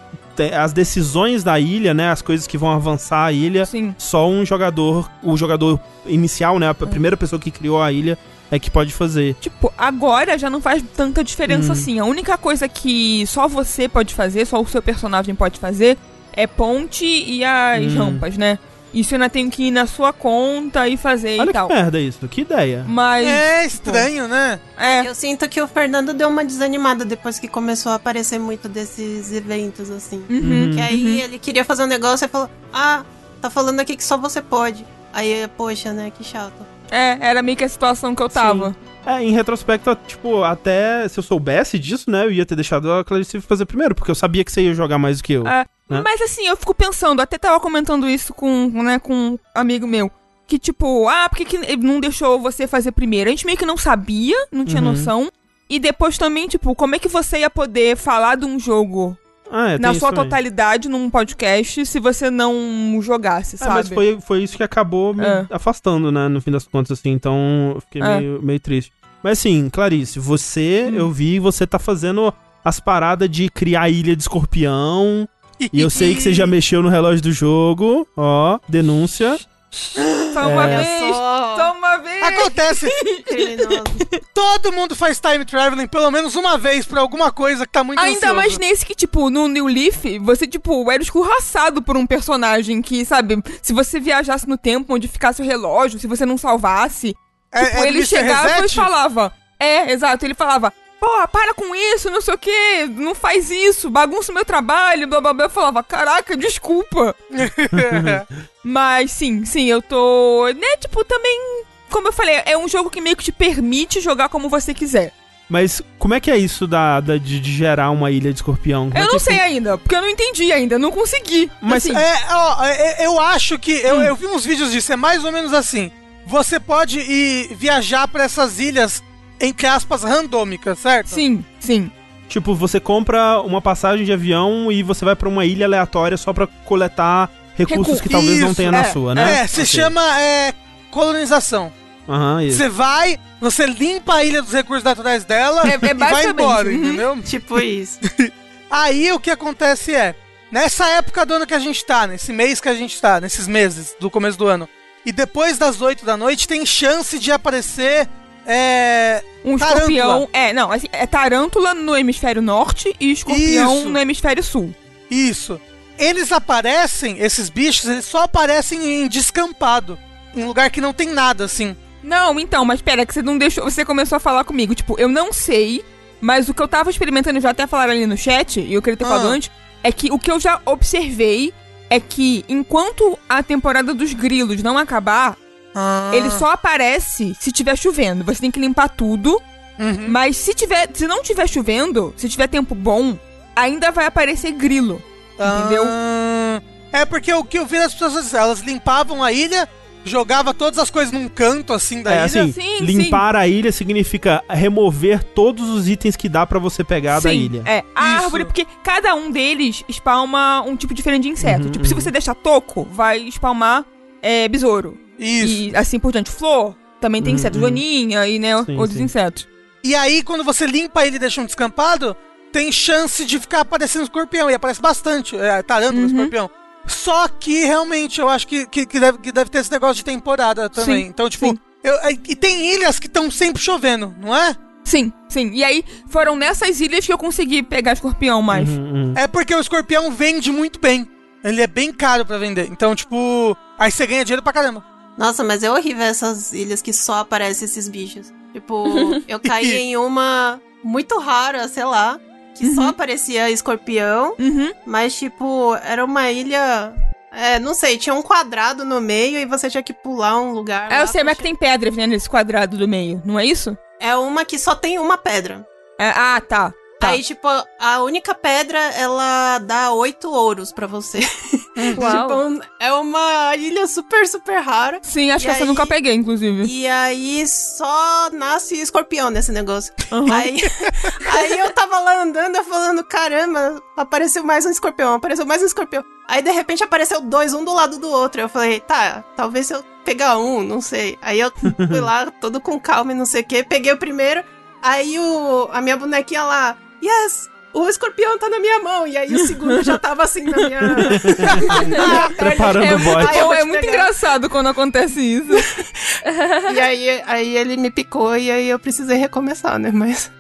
as decisões da ilha, né? As coisas que vão avançar a ilha, Sim. só um jogador, o jogador inicial, né? A É. primeira pessoa que criou a ilha é que pode fazer. Tipo, agora já não faz tanta diferença Hum. assim. A única coisa que só você pode fazer, só o seu personagem pode fazer, é ponte e as Hum. rampas, né? Isso ainda tenho que ir na sua conta e fazer Olha e tal. que merda isso, que ideia. Mas. É estranho, né? É. Eu sinto que o Fernando deu uma desanimada depois que começou a aparecer muito desses eventos, assim. Uhum. Que aí ele queria fazer um negócio e falou: Ah, tá falando aqui que só você pode. Aí, poxa, né? Que chato. É, era meio que a situação que eu tava. É, em retrospecto, tipo, até se eu soubesse disso, né, eu ia ter deixado a Clarice fazer primeiro, porque eu sabia que você ia jogar mais do que eu. É. Né? Mas assim, eu fico pensando, até tava comentando isso com, né, com um amigo meu. Que tipo, ah, por que, que ele não deixou você fazer primeiro? A gente meio que não sabia, não tinha Uhum. noção. E depois também, tipo, como é que você ia poder falar de um jogo Ah, é, na sua também. totalidade num podcast se você não jogasse, É, sabe? mas foi, foi isso que acabou me É. afastando, né, no fim das contas, assim, então eu fiquei É. meio, meio triste. Mas assim, Clarice, você, Hum. eu vi, você tá fazendo as paradas de criar ilha de escorpião, e eu sei que você já mexeu no relógio do jogo, ó, denúncia. Só uma É. vez! Só uma vez! Acontece, Criminoso. todo mundo faz time traveling pelo menos uma vez pra alguma coisa que tá muito Ainda ansioso. mais nesse que, tipo, no New Leaf, você, tipo, era escorraçado por um personagem que, sabe, se você viajasse no tempo onde ficasse o relógio, se você não salvasse, É- tipo, é ele Mr. chegava Reset? e falava. É, exato, ele falava. Pô, para com isso, não sei o que, não faz isso, bagunça o meu trabalho, blá blá blá. Eu falava, caraca, desculpa. Mas sim, sim, eu tô. Né, tipo, também. Como eu falei, é um jogo que meio que te permite jogar como você quiser. Mas como é que é isso da, da- de, de gerar uma ilha de escorpião? Como é Eu que não isso- sei ainda, porque eu não entendi ainda, não consegui. Mas assim, É, ó, é, eu acho que. Eu, Hum. eu vi uns vídeos disso, é mais ou menos assim. Você pode ir viajar pra essas ilhas, entre aspas, randômicas, certo? sim, sim. Tipo, você compra uma passagem de avião e você vai pra uma ilha aleatória só pra coletar recursos Recurso. que talvez não Isso, tenha na é, sua, né? É, se Ok. chama é, colonização. Aham, isso. Você vai, você limpa a ilha dos recursos naturais dela É- é e vai embora, uhum. entendeu? tipo isso. Aí o que acontece é, nessa época do ano que a gente tá, nesse mês que a gente tá, nesses meses do começo do ano, e depois das 8 da noite tem chance de aparecer é, Um Tarântula. escorpião. É, não, assim, é tarântula no hemisfério norte e escorpião Isso. no hemisfério sul. Isso. Eles aparecem, esses bichos, eles só aparecem em descampado. Em lugar que não tem nada, assim. Não, então, mas pera, que você não deixou. Você começou a falar comigo. Tipo, eu não sei, mas o que eu tava experimentando, já até falaram ali no chat, e eu queria ter Ah. falado antes, é que o que eu já observei é que enquanto a temporada dos grilos não acabar, Ah. ele só aparece se tiver chovendo. Você tem que limpar tudo, Uhum. mas se tiver, se não tiver chovendo, se tiver tempo bom, ainda vai aparecer grilo. Entendeu? Ah, é porque o que eu vi das pessoas, elas limpavam a ilha, jogava todas as coisas num canto assim da É ilha. assim, Sim, limpar a ilha significa remover todos os itens que dá pra você pegar da Sim, ilha. É, a Isso. árvore, porque cada um deles spawna um tipo diferente de inseto. Uhum, tipo, se uhum. você deixar toco, vai spawnar é, besouro. Isso. E assim por diante. Flor, também tem Uhum, inseto, uhum. joaninha e né, Sim, outros sim. insetos. E aí, quando você limpa ele e deixa um descampado, tem chance de ficar aparecendo escorpião. E aparece bastante, é, tarântula, Uhum. escorpião. Só que, realmente, eu acho que, que, que deve, que deve ter esse negócio de temporada também. Sim, então, tipo, eu- e tem ilhas que estão sempre chovendo, não é? Sim, sim. E aí, foram nessas ilhas que eu consegui pegar escorpião mais. Uhum, uhum. É porque o escorpião vende muito bem. Ele é bem caro pra vender. Então, tipo, aí você ganha dinheiro pra caramba. Nossa, mas é horrível essas ilhas que só aparecem esses bichos. Tipo, eu caí em uma muito rara, sei lá, que só aparecia escorpião, Uhum. mas tipo, era uma ilha. É, não sei, tinha um quadrado no meio e você tinha que pular um lugar. É, eu sei, mas que tem pedra né, nesse quadrado do meio, não é isso? É uma que só tem uma pedra. É, ah, tá. Tá. Aí, tipo, a única pedra, ela dá oito ouros pra você. Uau. tipo, é uma ilha super, super rara. Sim, acho E que essa eu aí- nunca peguei, inclusive. E aí só nasce escorpião nesse negócio. Uhum. Aí, aí eu tava lá andando, eu falando, caramba, apareceu mais um escorpião, apareceu mais um escorpião. Aí de repente apareceu dois, um do lado do outro. Eu falei, tá, talvez se eu pegar um, não sei. Aí eu fui lá, todo com calma e não sei o que, peguei o primeiro. Aí o, a minha bonequinha lá, yes! O escorpião tá na minha mão. E aí o segundo já tava assim na minha. Preparando É, o bote. Aí eu é muito pegar. engraçado quando acontece isso. E aí, aí ele me picou e aí eu precisei recomeçar, né? Mas.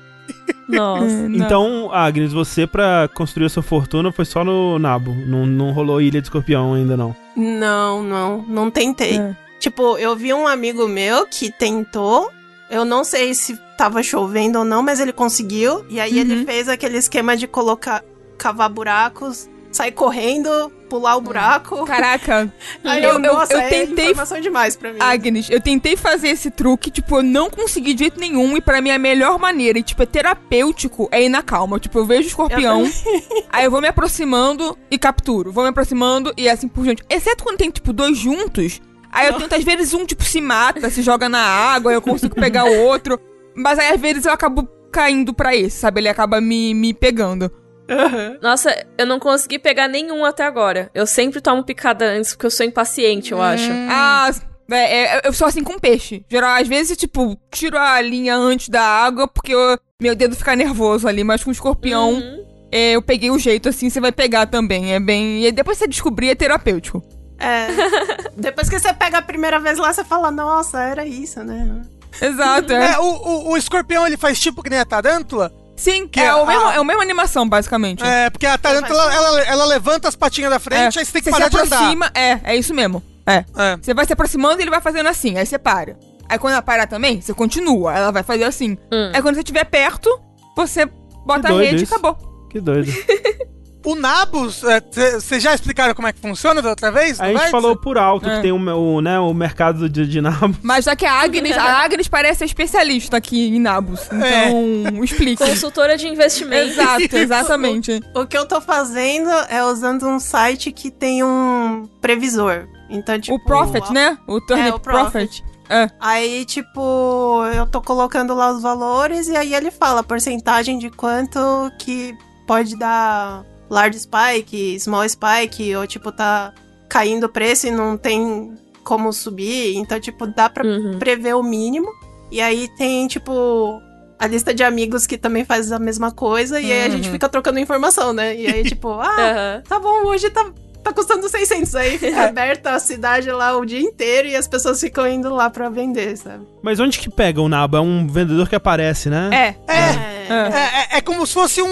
Nossa. Não. Então, Agnes, você pra construir a sua fortuna foi só no nabo. Não, não rolou ilha de escorpião ainda, não. Não, não, não tentei. É. Tipo, eu vi um amigo meu que tentou. Eu não sei se tava chovendo ou não, mas ele conseguiu. E aí ele Uhum. fez aquele esquema de colocar, cavar buracos, sair correndo, pular o buraco. Caraca. Aí eu, eu, eu, nossa, eu é tentei informação demais pra mim. Agnes, eu tentei fazer esse truque, tipo, eu não consegui de jeito nenhum, e pra mim a melhor maneira, e tipo, é terapêutico, é ir na calma. Tipo, eu vejo o escorpião, aí eu vou me aproximando e capturo. Vou me aproximando e assim por diante. Exceto quando tem, tipo, dois juntos, aí eu tento, às vezes, um, tipo, se mata, se joga na água, eu consigo pegar o outro. Mas aí, às vezes, eu acabo caindo pra esse, sabe? Ele acaba me, me pegando. Nossa, eu não consegui pegar nenhum até agora. Eu sempre tomo picada antes, porque eu sou impaciente, eu acho. Ah, é, é, eu sou assim com peixe. Geral, às vezes, tipo, tiro a linha antes da água porque eu- meu dedo fica nervoso ali, mas com escorpião Uhum. é, eu peguei o jeito assim, você vai pegar também. É bem. E depois você descobrir, é terapêutico. É. Depois que você pega a primeira vez lá, você fala, nossa, era isso, né? Exato, é. É, o, o, o escorpião ele faz tipo que nem a tarântula. Sim, que é, a- o mesmo, é a mesma animação, basicamente. É, porque a tarântula ela, ela levanta as patinhas da frente, aí você tem que É. Você parar se de andar. aproxima, é, é isso mesmo. É. É. Você vai se aproximando e ele vai fazendo assim, aí você para. Aí quando ela parar também, você continua, ela vai fazer assim. Hum. Aí quando você estiver perto, você bota a rede isso. e acabou. Que doido. O Nabus, vocês já explicaram como é que funciona da outra vez? A gente falou por alto É. que tem o, o, né, o mercado de, de nabo. Mas já que a Agnes, a Agnes parece especialista aqui em Nabos. É. Então, explique. Consultora de investimento. Exato, exatamente. O que eu tô fazendo é usando um site que tem um previsor. Então, tipo. o Prophet, né? O Turnip É, o Prophet. Prophet. É. Aí, tipo, eu tô colocando lá os valores e aí ele fala a porcentagem de quanto que pode dar large spike, small spike, ou tipo, tá caindo o preço e não tem como subir. Então, tipo, dá pra Uhum. prever o mínimo. E aí tem, tipo, a lista de amigos que também faz a mesma coisa. E aí a gente Uhum. fica trocando informação, né? E aí, tipo, ah, Aham. tá bom, hoje tá, tá custando 600. Aí fica aberta a cidade lá o dia inteiro e as pessoas ficam indo lá pra vender, sabe? Mas onde que pega o nabo? É um vendedor que aparece, né? É. É, É. é, é- é como se fosse um,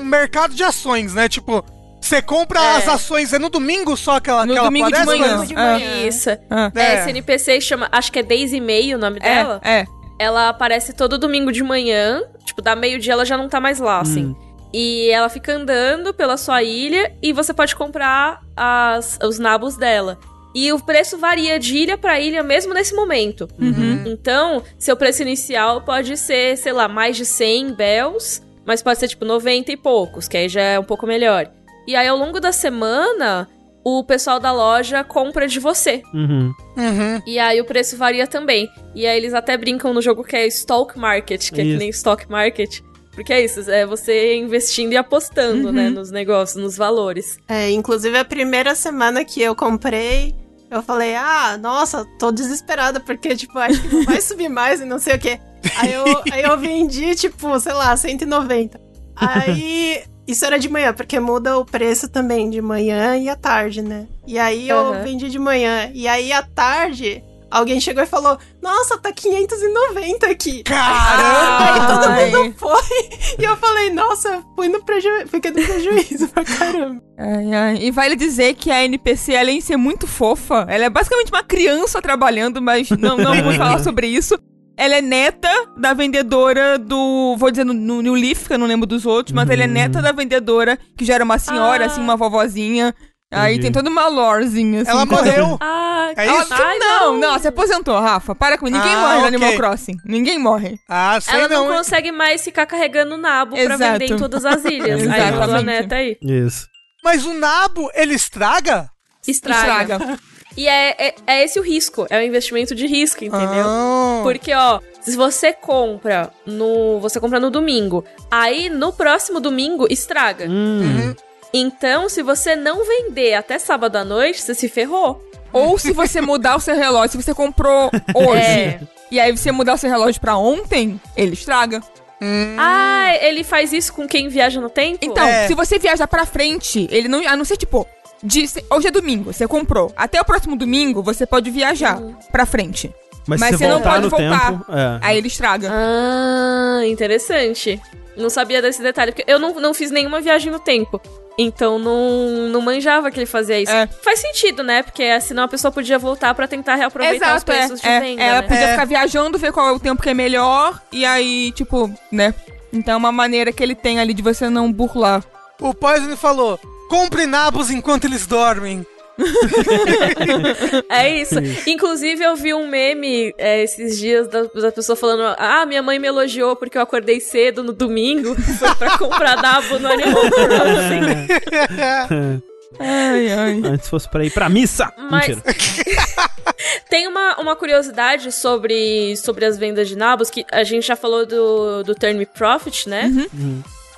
um mercado de ações, né? Tipo, Você compra É. as ações, é no domingo só que ela, No que ela domingo de aparece? manhã. Domingo de manhã. Isso. Ah. É, É. esse NPC chama, acho que é Daisy May o nome dela. É, é. Ela aparece todo domingo de manhã, tipo, da meio-dia ela já não tá mais lá, assim. E ela fica andando pela sua ilha e você pode comprar as, os nabos dela. E o preço varia de ilha pra ilha mesmo nesse momento. Uhum. Então, seu preço inicial pode ser, sei lá, mais de 100 bells, mas pode ser tipo 90 e poucos, que aí já é um pouco melhor. E aí ao longo da semana, o pessoal da loja compra de você. Uhum. Uhum. E aí o preço varia também. E aí eles até brincam no jogo que é stock market, que é que Isso. nem stock market. Porque é isso, é você investindo e apostando, né, nos negócios, nos valores. É, inclusive a primeira semana que eu comprei, eu falei, ah, nossa, tô desesperada, porque, tipo, acho que não vai subir mais e não sei o quê. Aí eu, aí eu vendi, tipo, sei lá, 190. Aí, isso era de manhã, porque muda o preço também, de manhã e à tarde, né? E aí eu vendi de manhã. E aí, à tarde, alguém chegou e falou, nossa, tá 590 aqui. Caramba! Aí todo mundo foi. E eu falei, nossa, fui no prejuízo, fiquei no prejuízo pra caramba. Ai, ai. E vale dizer que a NPC, além de ser muito fofa, ela é basicamente uma criança trabalhando, mas não, não vou falar sobre isso. Ela é neta da vendedora do. Vou dizer no, no New Leaf, que eu não lembro dos outros, mas ela é neta da vendedora, que já era uma senhora, Ah. assim, uma vovozinha. Aí tem toda uma lorezinha, assim. Ela morreu. Ah, É isso? Ai, não, não, se aposentou, Rafa. Para com Ninguém Ah, morre no. Animal Crossing. Ninguém morre. Ah, sei Ela não, não, consegue mais ficar carregando nabo pra Exato. vender em todas as ilhas. aí Exatamente. faz a neta aí. Isso. Mas o nabo, ele estraga? Estraga. Estraga. E é, é, é esse o risco. É um investimento de risco, entendeu? Ah. Porque, ó, se você compra no. Você compra no domingo. Aí no próximo domingo estraga. Hum. Então, se você não vender até sábado à noite, você se ferrou. Ou se você mudar o seu relógio, se você comprou hoje, É. e aí você mudar o seu relógio pra ontem, ele estraga. Ah, ele faz isso com quem viaja no tempo? Então, É. se você viajar pra frente, ele não. A não ser, tipo, de, hoje é domingo, você comprou. Até o próximo domingo, você pode viajar pra frente. Mas, Mas se você não voltar pode no voltar. tempo. É. Aí ele estraga. Ah, interessante. Não sabia desse detalhe, porque eu não, não fiz nenhuma viagem no tempo. Então não, não manjava que ele fazia isso. É. Faz sentido, né? Porque senão a pessoa podia voltar pra tentar reaproveitar os Exato, é. preços de é. venda, Ela né? podia É. ficar viajando, ver qual é o tempo que é melhor, e aí, tipo, né? Então é uma maneira que ele tem ali de você não burlar. O Poison falou: compre nabos enquanto eles dormem. É isso. Inclusive, eu vi um meme é, esses dias da, da pessoa falando: Ah, minha mãe me elogiou porque eu acordei cedo no domingo. Foi pra comprar nabo no Animal Crossing. Ai, ai. Antes fosse pra ir pra missa. Mas- Mentira. Tem uma, uma curiosidade sobre, sobre as vendas de nabos, que a gente já falou do, do Turn Me Profit, né?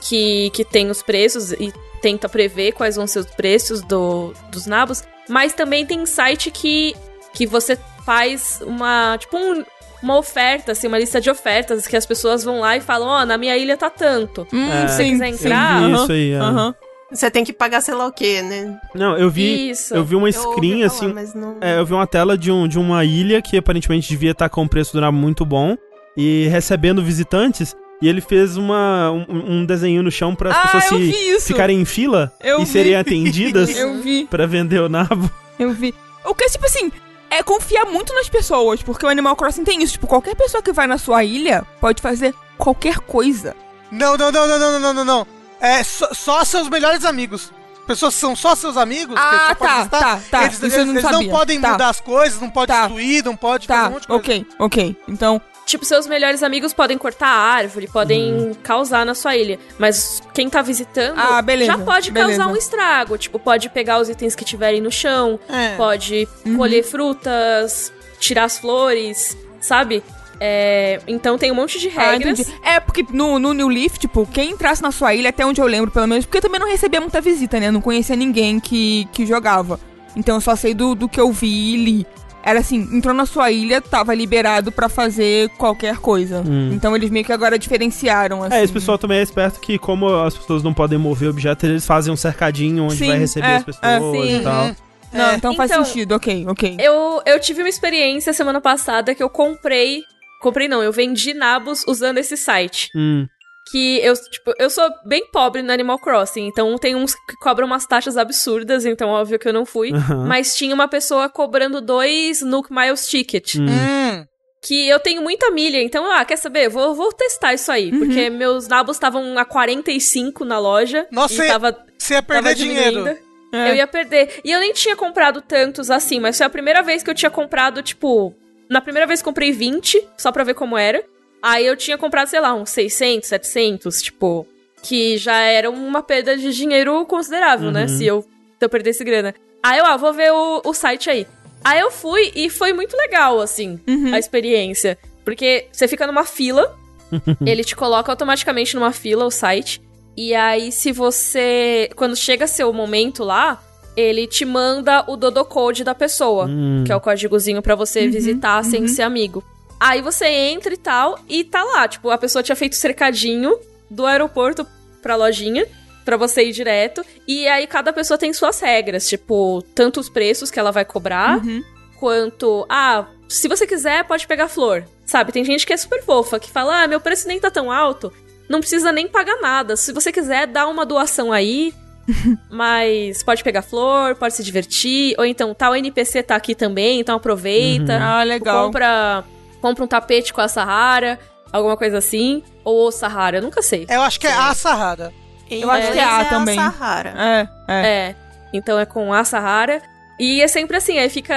Que, que tem os preços e tenta prever quais vão ser os preços do, dos nabos. Mas também tem site que, que você faz uma, tipo um- uma oferta, assim, uma lista de ofertas que as pessoas vão lá e falam, ó, na minha ilha tá tanto. Hum, É. sim, quiser sim. entrar, aham, isso aí, é. aham. Você tem que pagar sei lá o quê, né? Não, eu vi. Isso. Eu vi uma Eu screen falar, assim. mas não... É, eu vi uma tela de, um, de uma ilha que aparentemente devia estar com um preço do nabo muito bom e recebendo visitantes. E ele fez uma, um, um desenho no chão para as Ah, pessoas se ficarem em fila Eu e vi. serem atendidas pra vender o nabo. eu vi. O que, tipo assim, é confiar muito nas pessoas, porque o Animal Crossing tem isso. Tipo, qualquer pessoa que vai na sua ilha pode fazer qualquer coisa. Não, não, não, não, não, não, não, não. É só, só seus melhores amigos. Pessoas que são só seus amigos. que Ah, pode tá, visitar, tá, tá. Eles, eles- não eles sabia. podem Tá. mudar as coisas, não pode Tá. destruir, não pode fazer Tá, um monte de coisa. ok, ok. Então, Tipo, seus melhores amigos podem cortar a árvore, podem causar na sua ilha. Mas quem tá visitando Ah, beleza, já pode beleza. causar um estrago. Tipo, pode pegar os itens que tiverem no chão, É. pode Uhum. colher frutas, tirar as flores, sabe? É, então tem um monte de Ah, regras. entendi. É, porque no, no New Leaf, tipo, quem entrasse na sua ilha, até onde eu lembro, pelo menos, porque eu também não recebia muita visita, né? Eu não conhecia ninguém que, que jogava. Então eu só sei do, do que eu vi e li. Era assim, entrou na sua ilha, tava liberado pra fazer qualquer coisa. Hum. Então eles meio que agora diferenciaram, assim. É, esse pessoal também é esperto que, como as pessoas não podem mover objetos, eles fazem um cercadinho onde Sim, vai receber é, as pessoas sim. e tal. Não, então, faz Então, sentido, ok, ok. Eu, eu tive uma experiência semana passada que eu comprei. Comprei não, eu vendi nabos usando esse site. Hum. Que eu, tipo, eu sou bem pobre no Animal Crossing, então tem uns que cobram umas taxas absurdas, então óbvio que eu não fui. Aham. Mas tinha uma pessoa cobrando dois Nook Miles Ticket. Hum. Hum. Que eu tenho muita milha, então, ah, quer saber? Vou, vou testar isso aí. Porque meus nabos estavam a 45 na loja. Nossa, e tava, Você ia tava perder dinheiro. É. Eu ia perder. E eu nem tinha comprado tantos assim, mas foi a primeira vez que eu tinha comprado, tipo. Na primeira vez comprei 20, só pra ver como era. Aí eu tinha comprado, sei lá, uns 600, 700, tipo. Que já era uma perda de dinheiro considerável, né? Uhum. Se eu, se eu perdesse grana. Aí eu, ah, vou ver o, o site aí. Aí eu fui e foi muito legal, assim, Uhum. a experiência. Porque você fica numa fila, ele te coloca automaticamente numa fila, o site. E aí, se você. Quando chega seu momento lá, ele te manda o Dodo Code da pessoa, Hum. que é o códigozinho pra você Uhum, visitar sem uhum. ser amigo. Aí você entra e tal, e tá lá. Tipo, a pessoa tinha feito cercadinho do aeroporto pra lojinha, pra você ir direto. E aí cada pessoa tem suas regras, tipo, tanto os preços que ela vai cobrar, Uhum. quanto. Ah, se você quiser, pode pegar flor. Sabe? Tem gente que é super fofa, que fala: ah, meu preço nem tá tão alto, não precisa nem pagar nada. Se você quiser, dá uma doação aí. mas pode pegar flor, pode se divertir. Ou então, tal NPC tá aqui também, então aproveita. Ah, legal. Compra, compra um tapete com a Sahara, alguma coisa assim. Ou o Sahara, eu nunca sei. Eu acho que é a Sahara. Eu acho que é A também. Sahara. É, é. É. Então é com a Sahara. E é sempre assim, aí fica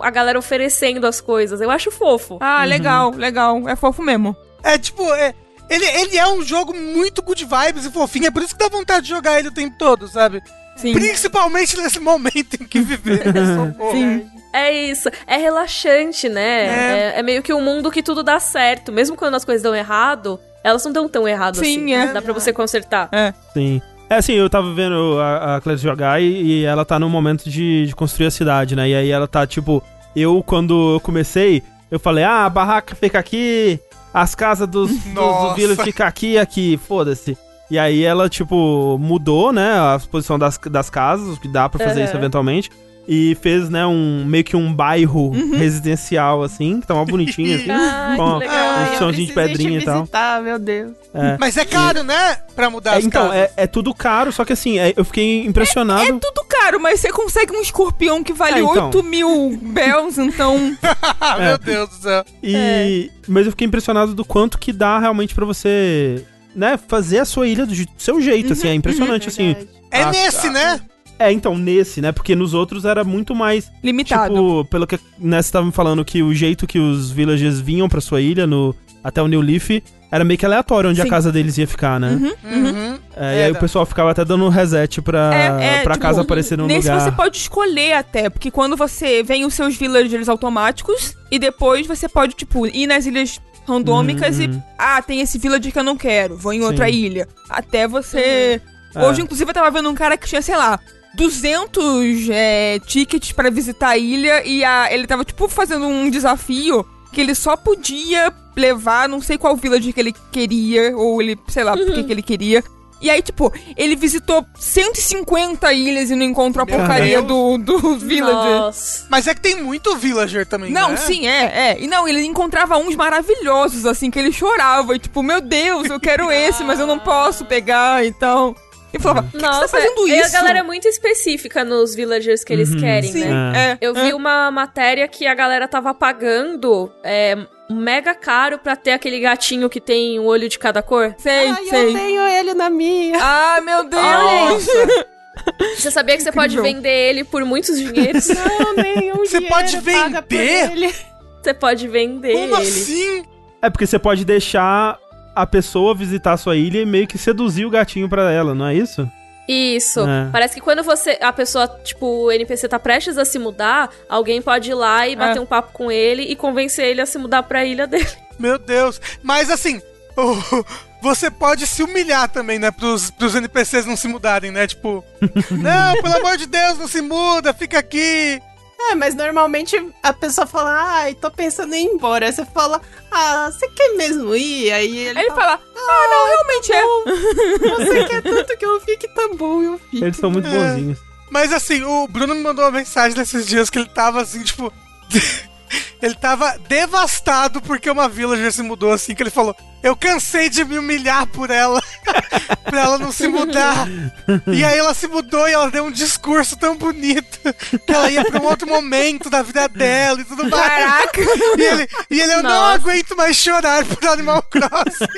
a galera oferecendo as coisas. Eu acho fofo. Ah, legal, legal. É fofo mesmo. É tipo, é, ele, ele é um jogo muito good vibes e fofinho, é por isso que dá vontade de jogar ele o tempo todo, sabe? Sim. Principalmente nesse momento em que viver. Socorro. Sim. É isso. É relaxante, né? É. É, é meio que um mundo que tudo dá certo. Mesmo quando as coisas dão errado, elas não dão tão errado Sim, assim. é. Dá pra você consertar. Sim. É assim, eu tava vendo a, a Clarice jogar e, e ela tá no momento de, de construir a cidade, né? E aí ela tá, tipo, eu quando eu comecei, eu falei, ah, a barraca fica aqui, as casas dos, dos, Nossa. dos vilas fica aqui e aqui, foda-se. E aí ela, tipo, mudou, né, a posição das, das casas, que dá pra fazer Aham. isso eventualmente. E fez, né, um meio que um bairro residencial, assim, que tá mó bonitinho, assim. Ai, com- legal. Ai, um eu somzinho de pedrinha e tal. visitar, meu Deus. É. Mas é caro, né? Pra mudar É, as então, casas. é, é tudo caro, só que assim, é- eu fiquei impressionado. É tudo caro, mas você consegue um escorpião que vale É, então. 8 mil bells, então. Ah, É. meu Deus do céu. E, Mas eu fiquei impressionado do quanto que dá realmente pra você, né, fazer a sua ilha do seu jeito, assim, é impressionante, assim. Verdade. É Ah, nesse, ah, né? É, então, nesse, né, porque nos outros era muito mais, Limitado. tipo, pelo que, né, você tava me falando que o jeito que os villagers vinham pra sua ilha, no, até o New Leaf, era meio que aleatório onde Sim. a casa deles ia ficar, né? Uhum, uhum. Uhum. É, e aí o pessoal ficava até dando um reset pra, É, é, pra tipo, casa aparecer num Nesse lugar. você pode escolher até, porque quando você vem os seus villagers automáticos e depois você pode, tipo, ir nas ilhas randômicas Uhum. e. Ah, tem esse villager que eu não quero, vou em outra Sim. ilha. Até você. É. Hoje, inclusive, eu tava vendo um cara que tinha, sei lá. 200 é, tickets pra visitar a ilha e a, ele tava, tipo, fazendo um desafio que ele só podia levar não sei qual village que ele queria, ou ele, sei lá, por que que ele queria. E aí, tipo, ele visitou 150 ilhas e não encontrou a porcaria do, do villager. Nossa. Mas é que tem muito villager também, Não, né? sim, é, é. E não, ele encontrava uns maravilhosos, assim, que ele chorava. E tipo, meu Deus, eu quero esse, mas eu não posso pegar, então. E falava, por que, que você tá Nossa, fazendo e isso? a galera é muito específica nos villagers que eles Uhum, querem, Sim, né? é. Eu vi uma matéria que a galera tava pagando é, mega caro pra ter aquele gatinho que tem um olho de cada cor. Sei, Ai, eu sei. tenho ele na minha. Ah, meu Deus! Você sabia que você pode vender ele por muitos dinheiros? Não, nenhum Você dinheiro pode paga por vender? ele. você pode vender Como ele. assim? É porque você pode deixar a pessoa visitar a sua ilha e meio que seduzir o gatinho pra ela, não é isso? Isso. É. Parece que quando você. A pessoa, tipo, o NPC tá prestes a se mudar, alguém pode ir lá e bater É. um papo com ele e convencer ele a se mudar pra ilha dele. Meu Deus. Mas assim, você pode se humilhar também, né? Pros, pros NPCs não se mudarem, né? Tipo, não, pelo amor de Deus, não se muda, fica aqui. É, mas normalmente a pessoa fala, ai, tô pensando em ir embora. Aí você fala, ah, você quer mesmo ir? Aí ele, Aí ele fala, fala, ah, não, realmente é. você quer tanto que eu fique, tá bom, eu fico. Eles são muito É. bonzinhos. Mas assim, o Bruno me mandou uma mensagem nesses dias que ele tava assim, tipo. Ele tava devastado porque uma villager se mudou assim, que ele falou: Eu cansei de me humilhar por ela, pra ela não se mudar. E aí ela se mudou e ela deu um discurso tão bonito que ela ia pra um outro momento da vida dela e tudo mais. Caraca! E ele, e ele eu não Nossa. aguento mais chorar por Animal Crossing.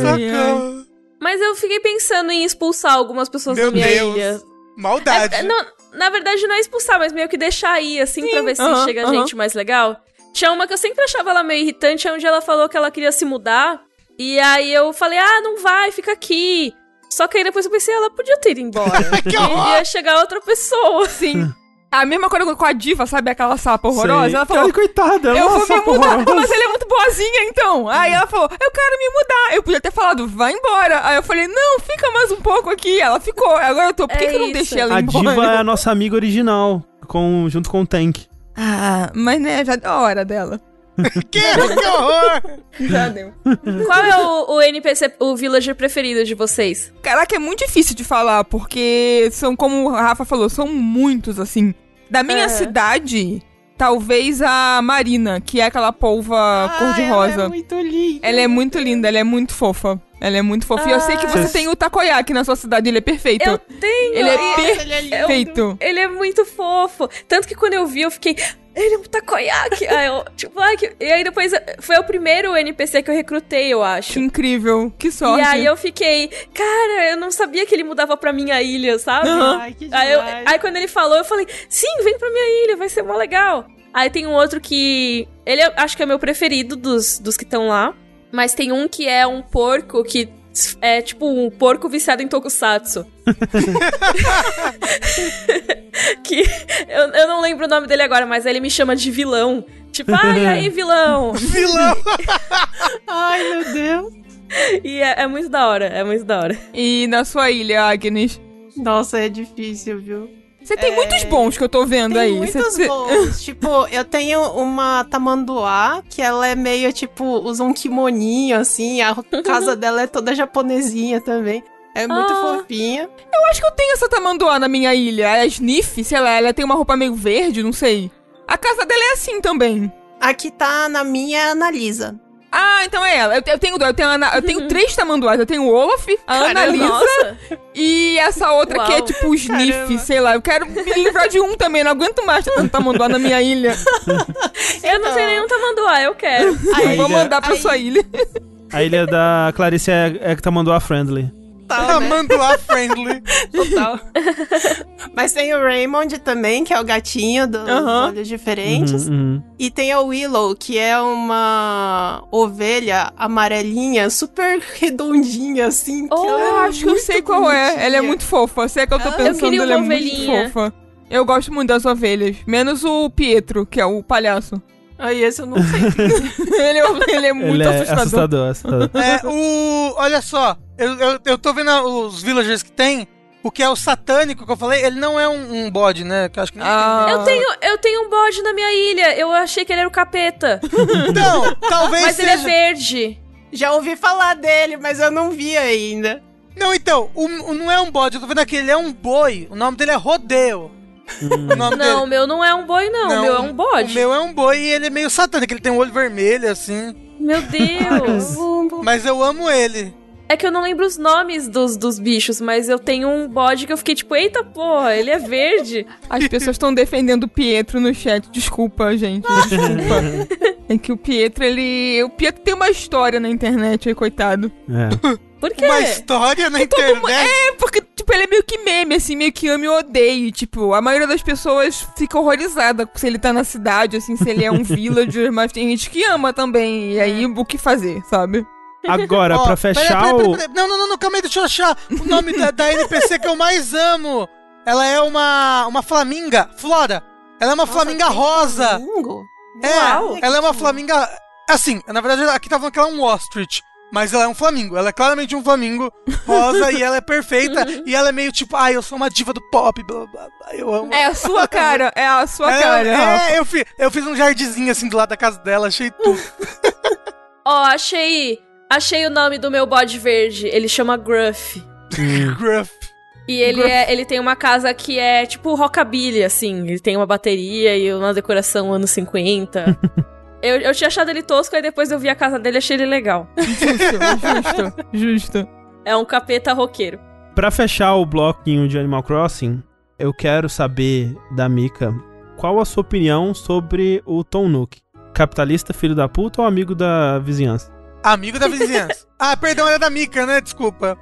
Socorro. Mas eu fiquei pensando em expulsar algumas pessoas Meu da minha Deus. ilha. Maldade. É, é, não, na verdade, não é expulsar, mas meio que deixar aí, assim, pra ver se aham, chega aham. gente mais legal. Tinha uma que eu sempre achava ela meio irritante, é onde ela falou que ela queria se mudar. E aí eu falei, ah, não vai, fica aqui. Só que aí depois eu pensei, ela podia ter ido embora. Que e ia chegar outra pessoa. Sim. A mesma coisa com a diva, sabe? Aquela sapa horrorosa. Sei. Ela falou, Cara, coitada, ela é eu vou me mudar. horrorosa. Mas ela é muito boazinha, então. Aí ela falou, eu quero me mudar. Eu podia ter falado, vai embora. Aí eu falei, não, fica mais um pouco aqui. Ela ficou. Agora eu tô, por que, É que eu não deixei ela A embora? diva é a nossa amiga original, com, junto com o Tank. Ah, mas né, já deu a hora dela. Que, que horror! Já deu. Qual é o, o NPC, o villager preferido de vocês? Caraca, é muito difícil de falar, porque são, como o Rafa falou, são muitos, assim. Da minha É. cidade, talvez a Marina, que é aquela polva Ela cor-de-rosa. é muito linda. Ela é muito linda, ela é muito fofa. Ela é muito fofa. E eu sei que você Vocês- tem o takoyaki na sua cidade, ele é perfeito. Eu tenho! Ele é Nossa, ele é lindo. perfeito. Ele é muito fofo. Tanto que quando eu vi, eu fiquei. Ele é um takoyaki. aí eu, tipo, ai, que... E aí depois foi o primeiro NPC que eu recrutei, eu acho. Que incrível. Que sorte. E aí eu fiquei, cara, eu não sabia que ele mudava pra minha ilha, sabe? Aham. Ai, que Aí, eu- aí quando ele falou, eu falei, sim, vem pra minha ilha, vai ser mó legal. Aí tem um outro que. Ele é- acho que é meu preferido dos, dos que estão lá. Mas tem um que é um porco que. É tipo um porco viciado em tokusatsu. que eu, eu não lembro o nome dele agora, mas ele me chama de vilão. Tipo, ai, aí, vilão. Vilão! Ai, meu Deus. E é, é muito da hora, é muito da hora. E na sua ilha, Agnes? Nossa, é difícil, viu? Você tem muitos bons que eu tô vendo Tem aí. muitos Cê- bons. tipo, eu tenho uma tamanduá, que ela é meio, tipo, usa um kimoninho, assim. A casa dela é toda japonesinha também. É muito Ah. fofinha. Eu acho que eu tenho essa tamanduá na minha ilha. A Sniff, sei lá, ela tem uma roupa meio verde, não sei. A casa dela é assim também. Aqui tá na minha Analisa. Ah, então é ela. Eu, eu tenho, eu tenho, a Ana- eu tenho três tamanduás. Eu tenho o Olaf, a Annalisa Nossa. e essa outra que é Uau. tipo o Sniff, Caramba. sei lá. Eu quero me livrar de um também. Não aguento mais ter tanto tamanduá na minha ilha. Eu não tenho nenhum tamanduá, eu quero. Vou ilha- mandar pra aí- sua ilha. A ilha da Clarice é, é tá a friendly. Tá, né? Friendly. Total. Mas tem o Raymond também, que é o gatinho dos olhos diferentes. Uhum, uhum. E tem a Willow, que é uma ovelha amarelinha, super redondinha, assim. Oh, é Eu acho que eu sei qual é. bonitinha. Ela é muito fofa. Se é que eu tô Ah, eu pensando, queria ela é uma muito ovelhinha. fofa. Eu gosto muito das ovelhas. Menos o Pietro, que é o palhaço. Aí esse eu não sei. ele, é, ele é muito Ele é assustador. assustador, assustador. É, o. Olha só, eu, eu, eu tô vendo os villagers que tem. O que é o satânico que eu falei, ele não é um, um bode, né? Que eu acho que Ah. Eu tenho, eu tenho um bode na minha ilha. Eu achei que ele era o capeta. Então, talvez Mas ele seja. é verde. Já ouvi falar dele, mas eu não vi ainda. Não, então, o, o- não é um bode, eu tô vendo aqui, ele é um boi. O nome dele é Rodeo. O nome Não, o dele. meu não é um boi, não. O meu é um bode. O meu é um boi e ele é meio satânico, ele tem um olho vermelho, assim. Meu Deus. Mas eu amo ele. É que eu não lembro os nomes dos, dos bichos, mas eu tenho um bode que eu fiquei tipo, eita porra, ele é verde. As pessoas estão defendendo o Pietro no chat. Desculpa, gente. Desculpa. é que o Pietro, ele. O Pietro tem uma história na internet aí, coitado. É. Por quê? Uma história na internet. É, porque, tipo, ele é meio que meme, assim, meio que ame e odeie. Tipo, a maioria das pessoas fica horrorizada se ele tá na cidade, assim, se ele é um villager, mas tem gente que ama também. E aí, o que fazer, sabe? Agora, Ó, pra fechar peraí, peraí, o. peraí. Não, não, não, não, calma aí, deixa eu achar o nome da, da NPC que eu mais amo. Ela é uma, uma flaminga, Flora. Ela é uma flaminga tem rosa. flamingo? É, Uau. ela é uma flaminga. Assim, na verdade, aqui tá falando que ela é um ostrich. Mas ela é um flamingo. Ela é claramente um flamingo rosa e ela é perfeita. e ela é meio tipo, ai, eu sou uma diva do pop, blá blá blá. Eu amo. É a sua cara, é a sua É, cara, é, eu, fiz, eu fiz um jardinzinho assim do lado da casa dela, achei tudo. Ó, achei. Achei o nome do meu bode verde. Ele chama Gruff. Gruff. E ele, é, ele tem uma casa que é tipo rockabilly, assim. Ele tem uma bateria e uma decoração anos 50. eu, eu tinha achado ele tosco, aí depois eu vi a casa dele e achei ele legal. Justo, justo, justo. É um capeta roqueiro. Pra fechar o bloquinho de Animal Crossing, eu quero saber da Mika qual a sua opinião sobre o Tom Nook. Capitalista, filho da puta ou amigo da vizinhança? Amigo da vizinhança. ah, perdão, era da Mika, né? Desculpa.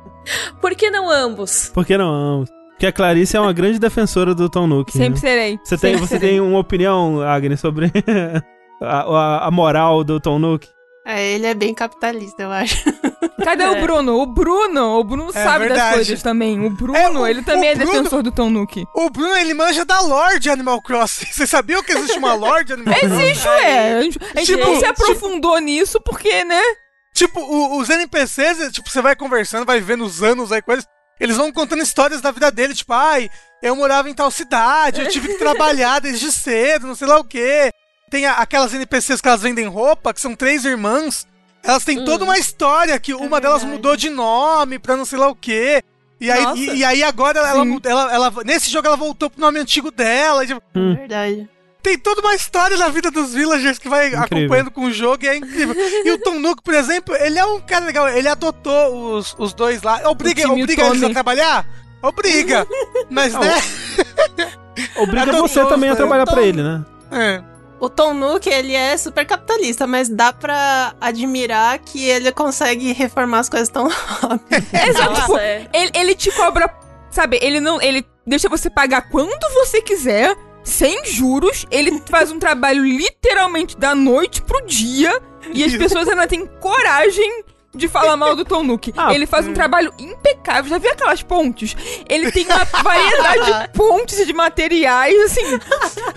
Por que não ambos? Por que não ambos? Porque a Clarice é uma grande defensora do Tom Nook. Sempre né? serei. Você tem, Sempre você serei. tem uma opinião, Agnes, sobre a, a- a moral do Tom Nook? É, ele é bem capitalista, eu acho. Cadê É. o Bruno? O Bruno, o Bruno É sabe das verdade. coisas também. O Bruno, É, o- ele também o é Bruno- defensor do Tom Nook. O Bruno, ele manja da lore de Animal Crossing. Vocês sabiam que existe uma lore de Animal Crossing? Existe, ué. A gente, a gente Tipo, não se tipo- aprofundou nisso porque, né? Tipo, o- os NPCs, tipo, você vai conversando, vai vivendo os anos aí com eles. Eles vão contando histórias da vida dele, tipo, ai, eu morava em tal cidade, eu tive que trabalhar desde cedo, não sei lá o quê. Tem a- aquelas NPCs que elas vendem roupa, que são três irmãs. Elas têm toda uma história que uma delas verdade. mudou de nome pra não sei lá o quê. E aí, e, e aí agora ela, ela, ela, ela- nesse jogo ela voltou pro nome antigo dela. tipo, Hum. Verdade. tem toda uma história na vida dos villagers que vai Incrível. acompanhando com o jogo e é incrível. e o Tom Nook, por exemplo, ele é um cara legal. Ele adotou os, os dois lá. Obriga, obriga eles a trabalhar? Obriga. Mas, né? Obriga Adotou, você também a trabalhar pra Tom- ele, né? É. O Tom Nook, ele é super capitalista, mas dá pra admirar que ele consegue reformar as coisas tão rápido. Exato, tipo, é. ele, ele te cobra, sabe, ele não, ele deixa você pagar quando você quiser, sem juros, ele faz um trabalho literalmente da noite pro dia, e as pessoas ainda têm coragem de falar mal do Tom Nook. Ah, ele faz um trabalho impecável, já viu aquelas pontes? Ele tem uma variedade de pontes e de materiais, assim,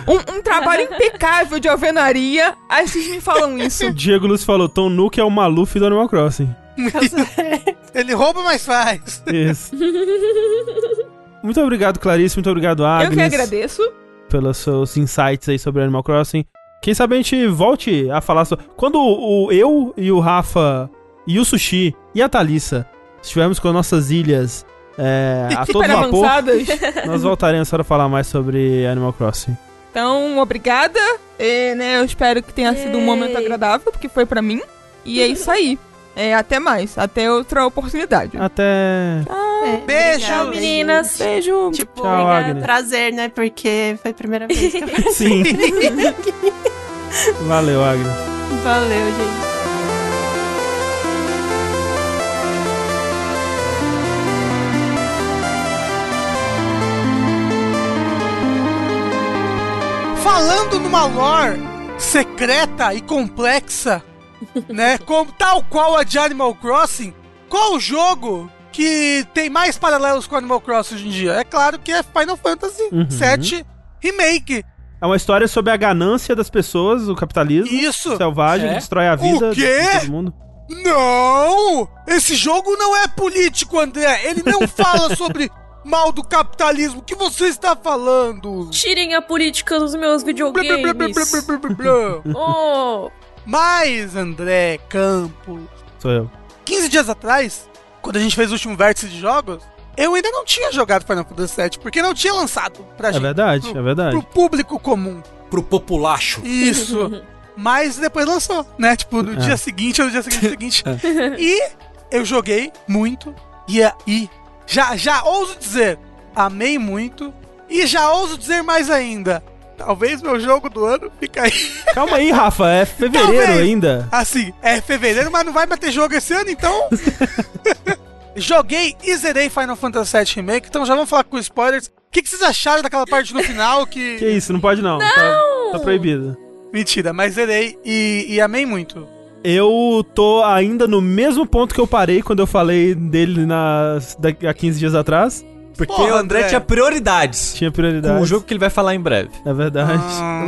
um, um trabalho impecável de alvenaria, aí vocês me falam isso. O Diego Lúcio falou, Tom Nook é o Maluf do Animal Crossing. Ele rouba, mas faz. Isso. muito obrigado, Clarice. Muito obrigado, Agnes. Eu que agradeço. Pelos seus insights aí sobre Animal Crossing. Quem sabe a gente volte a falar sobre... Quando o- eu e o Rafa e o Sushi e a Thalissa estivermos com as nossas ilhas é, a todo vapor, avançadas. nós voltaremos para falar mais sobre Animal Crossing. Então, obrigada. E, né, eu espero que tenha sido um Yay. momento agradável, porque foi pra mim. E é isso aí. É, até mais. Até outra oportunidade. Até... É, Beijo, obrigada, meninas. Beijo. Tipo, Tchau, é Agnes. prazer, né? Porque foi a primeira vez que eu... Sim. Valeu, Agnes. Valeu, gente. Falando numa lore secreta e complexa, né? Como, tal qual a de Animal Crossing, qual o jogo que tem mais paralelos com Animal Crossing hoje em dia? É claro que é Final Fantasy Uhum. VII Remake. É uma história sobre a ganância das pessoas, o capitalismo Isso. selvagem que É? destrói a vida O quê? de todo mundo. Não! Esse jogo não é político, André. Ele não fala sobre mal do capitalismo. O que você está falando? Tirem a política dos meus Blá, blá, blá, blá, videogames. blá, blá, blá, blá. Oh, Mas, André Campos, Sou eu. 15 dias atrás, quando a gente fez o último vértice de jogos, eu ainda não tinha jogado Final Fantasy VII, porque não tinha lançado pra É gente. verdade, é Pro verdade. público comum. Pro populacho. Isso. Mas depois lançou, né? Tipo, no É. dia seguinte ou no dia seguinte seguinte. E eu joguei muito. E aí, já, já ouso dizer, amei muito. E já ouso dizer mais ainda. Talvez meu jogo do ano fica aí. Calma aí, Rafa, é fevereiro Talvez. ainda. Assim, é fevereiro, mas não vai bater jogo esse ano, então. Joguei e zerei Final Fantasy VII Remake, então já vamos falar com spoilers. O que, que vocês acharam daquela parte no final que. Que isso, não pode não. Tá, tá proibido. Mentira, mas zerei e, e amei muito. Eu tô ainda no mesmo ponto que eu parei quando eu falei dele nas, daqui a 15 dias atrás. Porque Porra, o André, André. tinha prioridades. Tinha prioridade. Com o jogo que ele vai falar em breve. É verdade. Ah,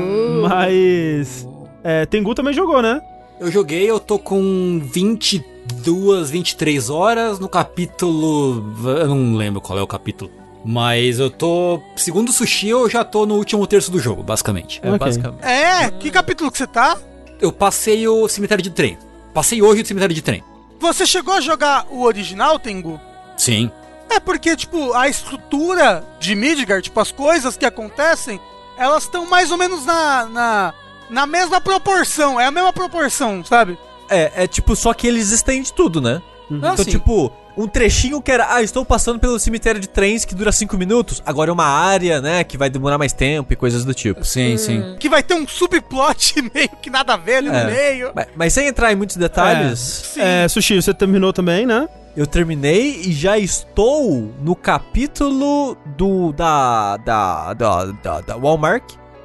Mas. É, Tengu também jogou, né? Eu joguei, eu tô com 22, 23 horas no capítulo. Eu não lembro qual é o capítulo. Mas eu tô. Segundo o sushi, eu já tô no último terço do jogo, basicamente. É Ok. basicamente. é, que capítulo que você tá? Eu passei o cemitério de trem. Passei hoje o cemitério de trem. Você chegou a jogar o original, Tengu? Sim. É porque, tipo, a estrutura de Midgard, tipo, as coisas que acontecem, elas estão mais ou menos na, na, na mesma proporção. É a mesma proporção, sabe? É, é tipo, só que eles estendem tudo, né? Ah, então, sim. tipo, um trechinho que era, ah, estou passando pelo cemitério de trens que dura 5 minutos. Agora é uma área, né, que vai demorar mais tempo e coisas do tipo. Sim, sim. Que vai ter um subplot meio que nada a ver ali É. no meio. Mas, mas sem entrar em muitos detalhes, Sim. É, Sushi, você terminou também, né? eu terminei e já estou no capítulo do da da da, da, da Walmart.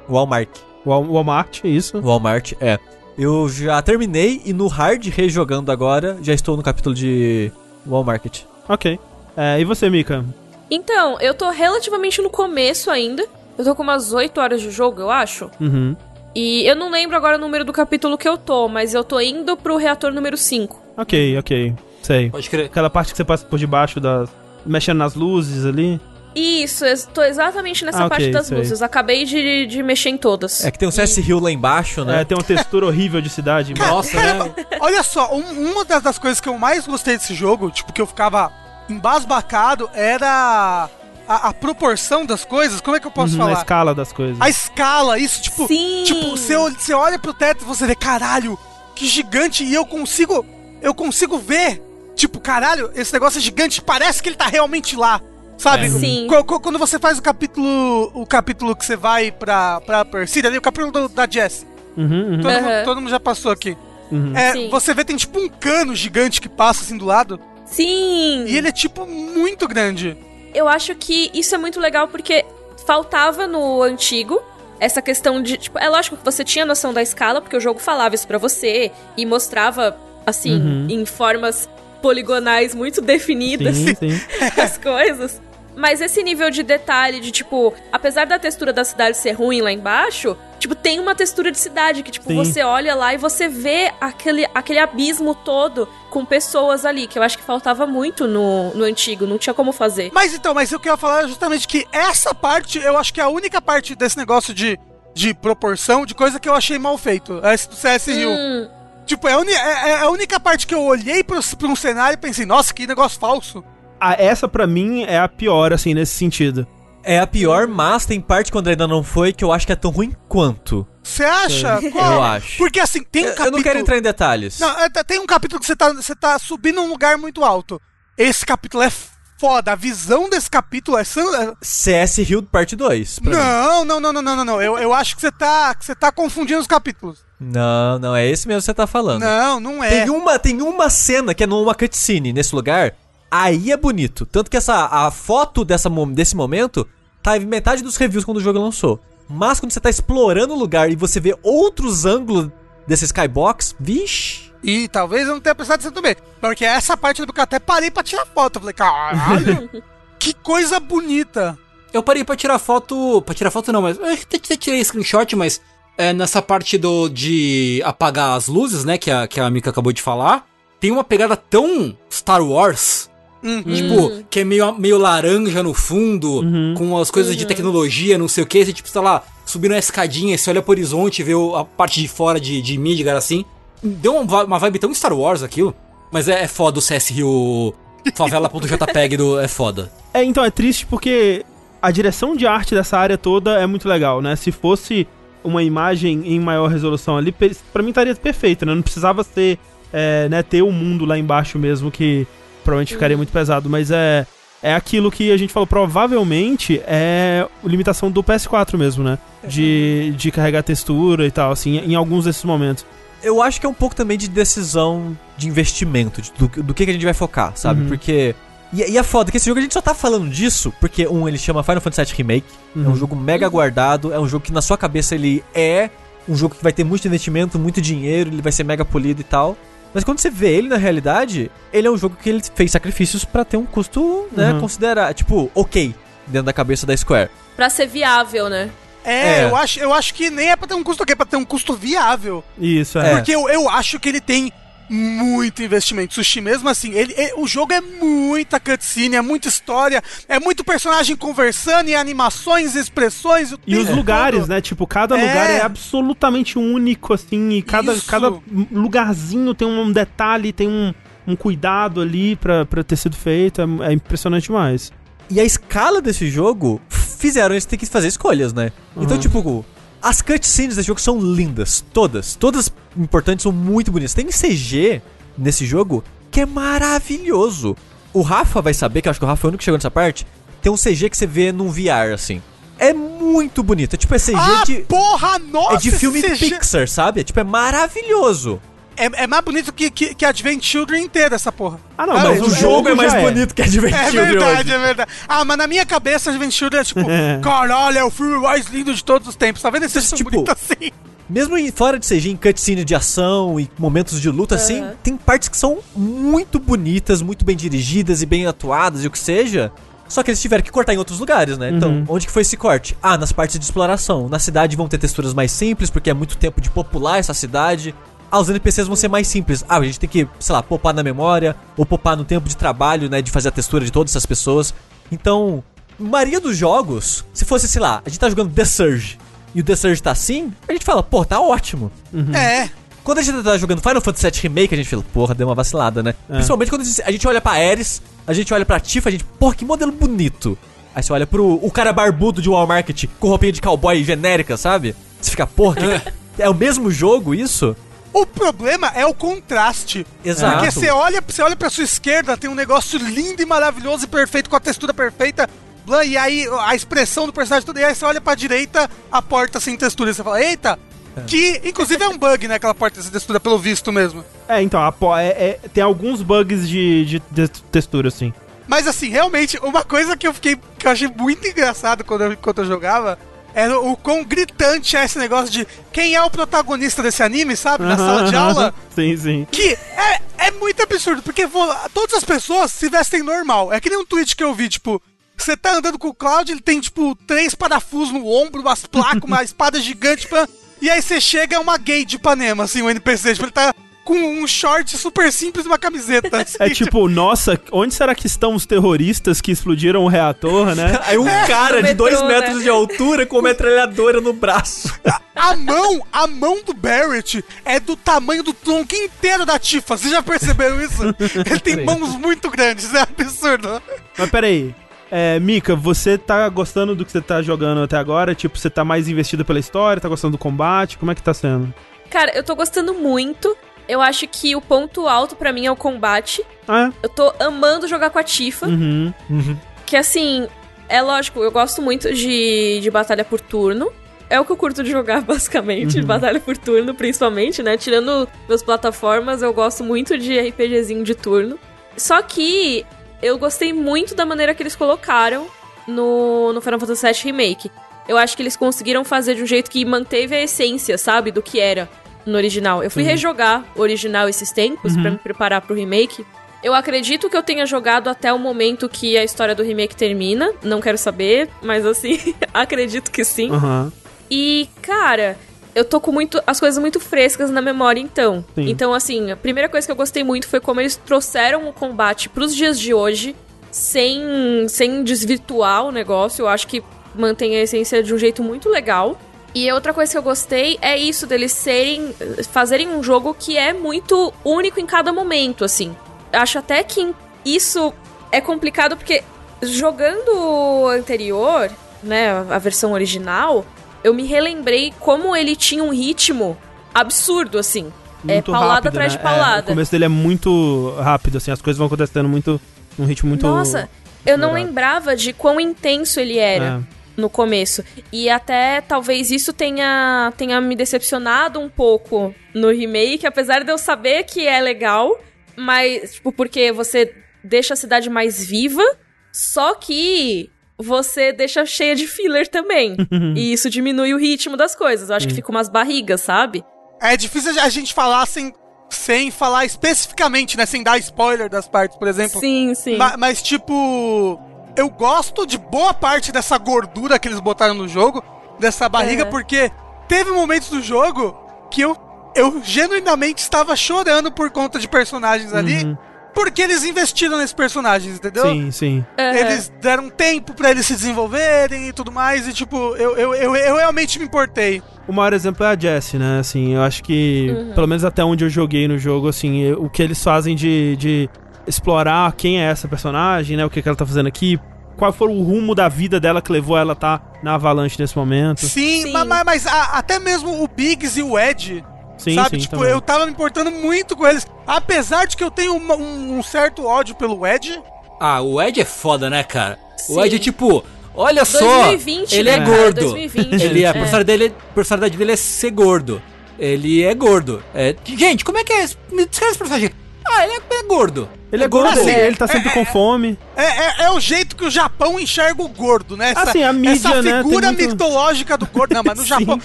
Walmart. Wal- Walmart, isso. Walmart, é. Eu já terminei e no hard rejogando agora, já estou no capítulo de Walmart. Ok. É, e você, Mika? Então, eu tô relativamente no começo ainda. Eu tô com umas 8 horas de jogo, eu acho. Uhum. E eu não lembro agora o número do capítulo que eu tô, mas eu tô indo pro reator número 5. Ok, ok. Sei. Pode crer. Aquela parte que você passa por debaixo das. mexendo nas luzes ali. Isso, eu tô exatamente nessa Ah, parte das luzes. Acabei de, de mexer em todas. É que tem um CS Hill lá embaixo, né? É, tem uma textura horrível de cidade. Nossa, né? Olha só, um- uma das, das coisas que eu mais gostei desse jogo, tipo, que eu ficava embasbacado, era a, a proporção das coisas. Como é que eu posso Uhum, a falar? escala das coisas. A escala, isso, tipo. Sim. Tipo, você, você olha pro teto e você vê, caralho, que gigante, e eu consigo. Eu consigo ver. Tipo, caralho, esse negócio é gigante, parece que ele tá realmente lá. Sabe? É. Sim. Qu- qu- Quando você faz o capítulo. O capítulo que você vai pra, pra Persília, ali, o capítulo do- da Jess. Uhum, uhum, Todo, Aham. mundo, todo mundo já passou aqui. uhum. É, você vê, tem tipo um cano gigante que passa assim do lado. Sim! E ele é tipo muito grande. Eu acho que isso é muito legal porque faltava no antigo essa questão de. Tipo, é lógico que você tinha noção da escala, porque o jogo falava isso pra você e mostrava, assim, Uhum. em formas poligonais muito definidas Sim, sim. as coisas. Mas esse nível de detalhe, de tipo, apesar da textura da cidade ser ruim lá embaixo, tipo, tem uma textura de cidade que, tipo, Sim. você olha lá e você vê aquele, aquele abismo todo com pessoas ali, que eu acho que faltava muito no, no antigo, não tinha como fazer. Mas então, mas o que eu ia falar é justamente que essa parte, eu acho que é a única parte desse negócio de, de proporção, de coisa que eu achei mal feito. Esse do CS Rio. Hum, Tipo, é a, é- é a única parte que eu olhei pro, pra um cenário e pensei, nossa, que negócio falso. Ah, essa pra mim é a pior, assim, nesse sentido. É a pior, mas tem parte quando ainda não foi que eu acho que é tão ruim quanto. Você acha? Qual? Eu acho. Porque assim, tem um Eu- capítulo. Eu não quero entrar em detalhes. Não, é, tem um capítulo que você tá, você tá subindo um lugar muito alto. Esse capítulo é foda. A visão desse capítulo é. é- CS Hill parte 2. Não, não, não, não, não, não, não. Eu, eu acho que você tá, que você tá confundindo os capítulos. Não, não, é esse mesmo que você tá falando. Não, não é. Tem, uma, tem uma cena que é numa cutscene nesse lugar, aí é bonito. Tanto que essa, a foto dessa, desse momento tá em metade dos reviews quando o jogo lançou. Mas quando você tá explorando o lugar e você vê outros ângulos desse skybox, vixe. E talvez eu não tenha prestado atenção também. Porque essa parte do que eu até parei pra tirar foto. Eu falei, caralho, que coisa bonita. Eu parei pra tirar foto. Pra tirar foto não, mas. Eu até, até tirei screenshot, mas. É, nessa parte do de apagar as luzes, né? Que a, que a Mika acabou de falar. Tem uma pegada tão Star Wars. Uhum. Tipo, que é meio, meio laranja no fundo, Uhum. com as coisas de tecnologia, não sei o que. Você, tipo, tá lá, subindo uma escadinha, você olha pro horizonte, vê o- a parte de fora de, de Midgar, assim. Deu uma, uma vibe tão Star Wars aquilo. Mas é, é foda o CS Rio favela.jpg do. É foda. É, então, é triste porque a direção de arte dessa área toda é muito legal, né? Se fosse uma imagem em maior resolução ali, pra mim estaria perfeito, né? Não precisava ser, é, né, ter o mundo lá embaixo mesmo, que provavelmente ficaria muito pesado, mas é... É aquilo que a gente falou, provavelmente é limitação do PS4 mesmo, né? De, de carregar textura e tal, assim, em alguns desses momentos. Eu acho que é um pouco também de decisão de investimento, de- do, do que, que a gente vai focar, sabe? Uhum. Porque. E, e é foda que esse jogo a gente só tá falando disso porque, um, ele chama Final Fantasy VII Remake. É um Uhum. jogo mega aguardado, é um jogo que na sua cabeça ele é um jogo que vai ter muito investimento, muito dinheiro, ele vai ser mega polido e tal. Mas quando você vê ele na realidade, ele é um jogo que ele fez sacrifícios pra ter um custo, né, Uhum. considerar, tipo, ok, dentro da cabeça da Square. pra ser viável, né? É, É. Eu, acho, eu acho que nem é pra ter um custo ok, é pra ter um custo viável. Isso, é. É. Porque eu, eu acho que ele tem muito investimento. Sushi, mesmo assim, ele, ele- o jogo é muita cutscene, é muita história, é muito personagem conversando e animações, expressões. E os lugares, todo. né? Tipo, cada É. lugar é absolutamente único, assim, e cada, Isso. cada lugarzinho tem um detalhe, tem um, um cuidado ali pra, pra ter sido feito. É, é impressionante demais. E a escala desse jogo fizeram eles ter que fazer escolhas, né? Então, Uhum. tipo, as cutscenes desse jogo são lindas. Todas. Todas importantes, são muito bonitas. Tem CG nesse jogo que é maravilhoso. O Rafa vai saber, que eu acho que o Rafa foi o único que chegou nessa parte. Tem um CG que você vê num VR, assim. É muito bonito. É tipo, é CG Ah, de. porra, nossa! É de filme CG Pixar, sabe? É tipo, é maravilhoso. É, é mais bonito que, que, que Advent Children inteira, essa porra. Ah, não, Ah, mas o o jogo é mais já bonito que Advent É Children verdade, hoje. é verdade. Ah, mas na minha cabeça, Advent Children é tipo, caralho, é o filme mais lindo de todos os tempos. Tá vendo esse tão tipo, bonito assim? Mesmo em, fora de CG, em cutscene de ação e momentos de luta, assim, tem partes que são muito bonitas, muito bem dirigidas e bem atuadas e o que seja. Só que eles tiveram que cortar em outros lugares, né? Então, onde que foi esse corte? Ah, nas partes de exploração. Na cidade vão ter texturas mais simples, porque é muito tempo de popular essa cidade. Ah, os NPCs vão ser mais simples. Ah, a gente tem que, sei lá, poupar na memória, ou poupar no tempo de trabalho, né? De fazer a textura de todas essas pessoas. Então, maioria dos jogos, se fosse, sei lá, a gente tá jogando The Surge e o The Surge tá assim, a gente fala, pô, tá ótimo. É. Quando a gente tá jogando Final Fantasy VII Remake, a gente fala, porra, deu uma vacilada, né? Principalmente quando a gente- a gente olha pra Ares, a gente olha pra Tifa, a gente, porra, que modelo bonito. Aí você olha pro o cara barbudo de Walmart com roupinha de cowboy genérica, sabe? Você fica, porra, que- é o mesmo jogo isso? O problema é o contraste. Exato. Porque você olha, você olha pra sua esquerda, tem um negócio lindo e maravilhoso e perfeito, com a textura perfeita. blá, E aí a expressão do personagem tudo. E aí você olha pra direita, a porta sem textura. E você fala, eita! Que inclusive é um bug, né? Aquela porta sem textura, pelo visto mesmo. É, então, a é- é- tem alguns bugs de, de, de textura, assim. Mas assim, realmente, uma coisa que eu fiquei. que eu achei muito engraçado quando eu, enquanto eu jogava. Era o quão gritante é esse negócio de quem é o protagonista desse anime, sabe? Na sala de aula. sim, sim. Que é, é muito absurdo, porque todas as pessoas se vestem normal. É que nem um tweet que eu vi, tipo, você tá andando com o Cloud, ele tem, tipo, três parafusos no ombro, umas placas, uma espada gigante, pra... e aí você chega, é uma gay de Ipanema, assim, um NPC, tipo, ele tá com um short super simples e uma camiseta. assim, É tipo, nossa, onde será que estão os terroristas que explodiram o reator, né? Aí um cara no de metrô, dois né? metros de altura com metralhadora no braço. A mão, a mão do Barrett é do tamanho do tronco inteiro da Tifa. Vocês já perceberam isso? Ele tem mãos muito grandes, é absurdo. Mas peraí. É, Mika, você tá gostando do que você tá jogando até agora? Tipo, você tá mais investida pela história, tá gostando do combate? Como é que tá sendo? Cara, eu tô gostando muito. Eu acho que o ponto alto pra mim é o combate. Ah, Eu tô amando jogar com a Tifa. é? Uhum. Que assim, é lógico, eu gosto muito de, de batalha por turno. É o que eu curto de jogar, basicamente, de batalha por turno, principalmente, né? Tirando meus plataformas, eu gosto muito de RPGzinho de turno. Só que eu gostei muito da maneira que eles colocaram no, no Final Fantasy VII Remake. Eu acho que eles conseguiram fazer de um jeito que manteve a essência, sabe, do que era no original. Eu fui rejogar o original esses tempos pra me preparar pro remake. Eu acredito que eu tenha jogado até o momento que a história do remake termina. Não quero saber, mas assim, acredito que sim. Aham. E, cara, eu tô com muito, as coisas muito frescas na memória, então. Sim. Então, assim, a primeira coisa que eu gostei muito foi como eles trouxeram o combate pros dias de hoje, sem, sem desvirtuar o negócio. Eu acho que mantém a essência de um jeito muito legal. E outra coisa que eu gostei é isso, deles serem. fazerem um jogo que é muito único em cada momento, assim. Acho até que isso é complicado porque jogando o anterior, né, a versão original, eu me relembrei como ele tinha um ritmo absurdo, assim. é Muito paulada rápido, atrás né? de paulada. É, o começo dele é muito rápido, assim, as coisas vão acontecendo muito. num ritmo muito. Nossa, eu não lembrava de quão intenso ele era É. no começo. E até talvez isso tenha, tenha me decepcionado um pouco no remake, apesar de eu saber que é legal, mas, tipo, porque você deixa a cidade mais viva, só que você deixa cheia de filler também. e isso diminui o ritmo das coisas. Eu acho que fica umas barrigas, sabe? É difícil a gente falar sem, sem falar especificamente, né? Sem dar spoiler das partes, por exemplo. Sim, sim. Ma- mas, tipo, eu gosto de boa parte dessa gordura que eles botaram no jogo, dessa barriga, É. porque teve momentos do jogo que eu, eu genuinamente estava chorando por conta de personagens ali, Uhum. porque eles investiram nesses personagens, entendeu? Sim, sim. Aham. Eles deram tempo pra eles se desenvolverem e tudo mais, e tipo, eu, eu, eu, eu realmente me importei. o maior exemplo é a Jessie, né? Assim, eu acho que, pelo menos até onde eu joguei no jogo, assim, eu- o que eles fazem de, de explorar quem é essa personagem, né? O que, que ela tá fazendo aqui, qual foi o rumo da vida dela que levou ela a tá na Avalanche nesse momento. Sim, Sim. ma- ma- mas, a- até mesmo o Biggs e o Ed, Sim, sabe? sim, tipo, também. eu tava me importando muito com eles. Apesar de que eu tenho uma- um, um certo ódio pelo Ed. Ah, o Ed é foda, né, cara? O Sim. Ed é tipo, olha só, 2020, ele né, é gordo. 2020, Ele, a é. personalidade dele, a personalidade dele é ser gordo. Ele é gordo. É, gente, como é que é? Me descreve esse personagem. Ah, ele é, é gordo. Ele é gordo, Assim, ele tá sempre com fome. É, é- é o jeito que o Japão enxerga o gordo, né? Essa, Assim, a mídia, essa né, figura tem muito- mitológica do gordo. Não, mas no. Japão.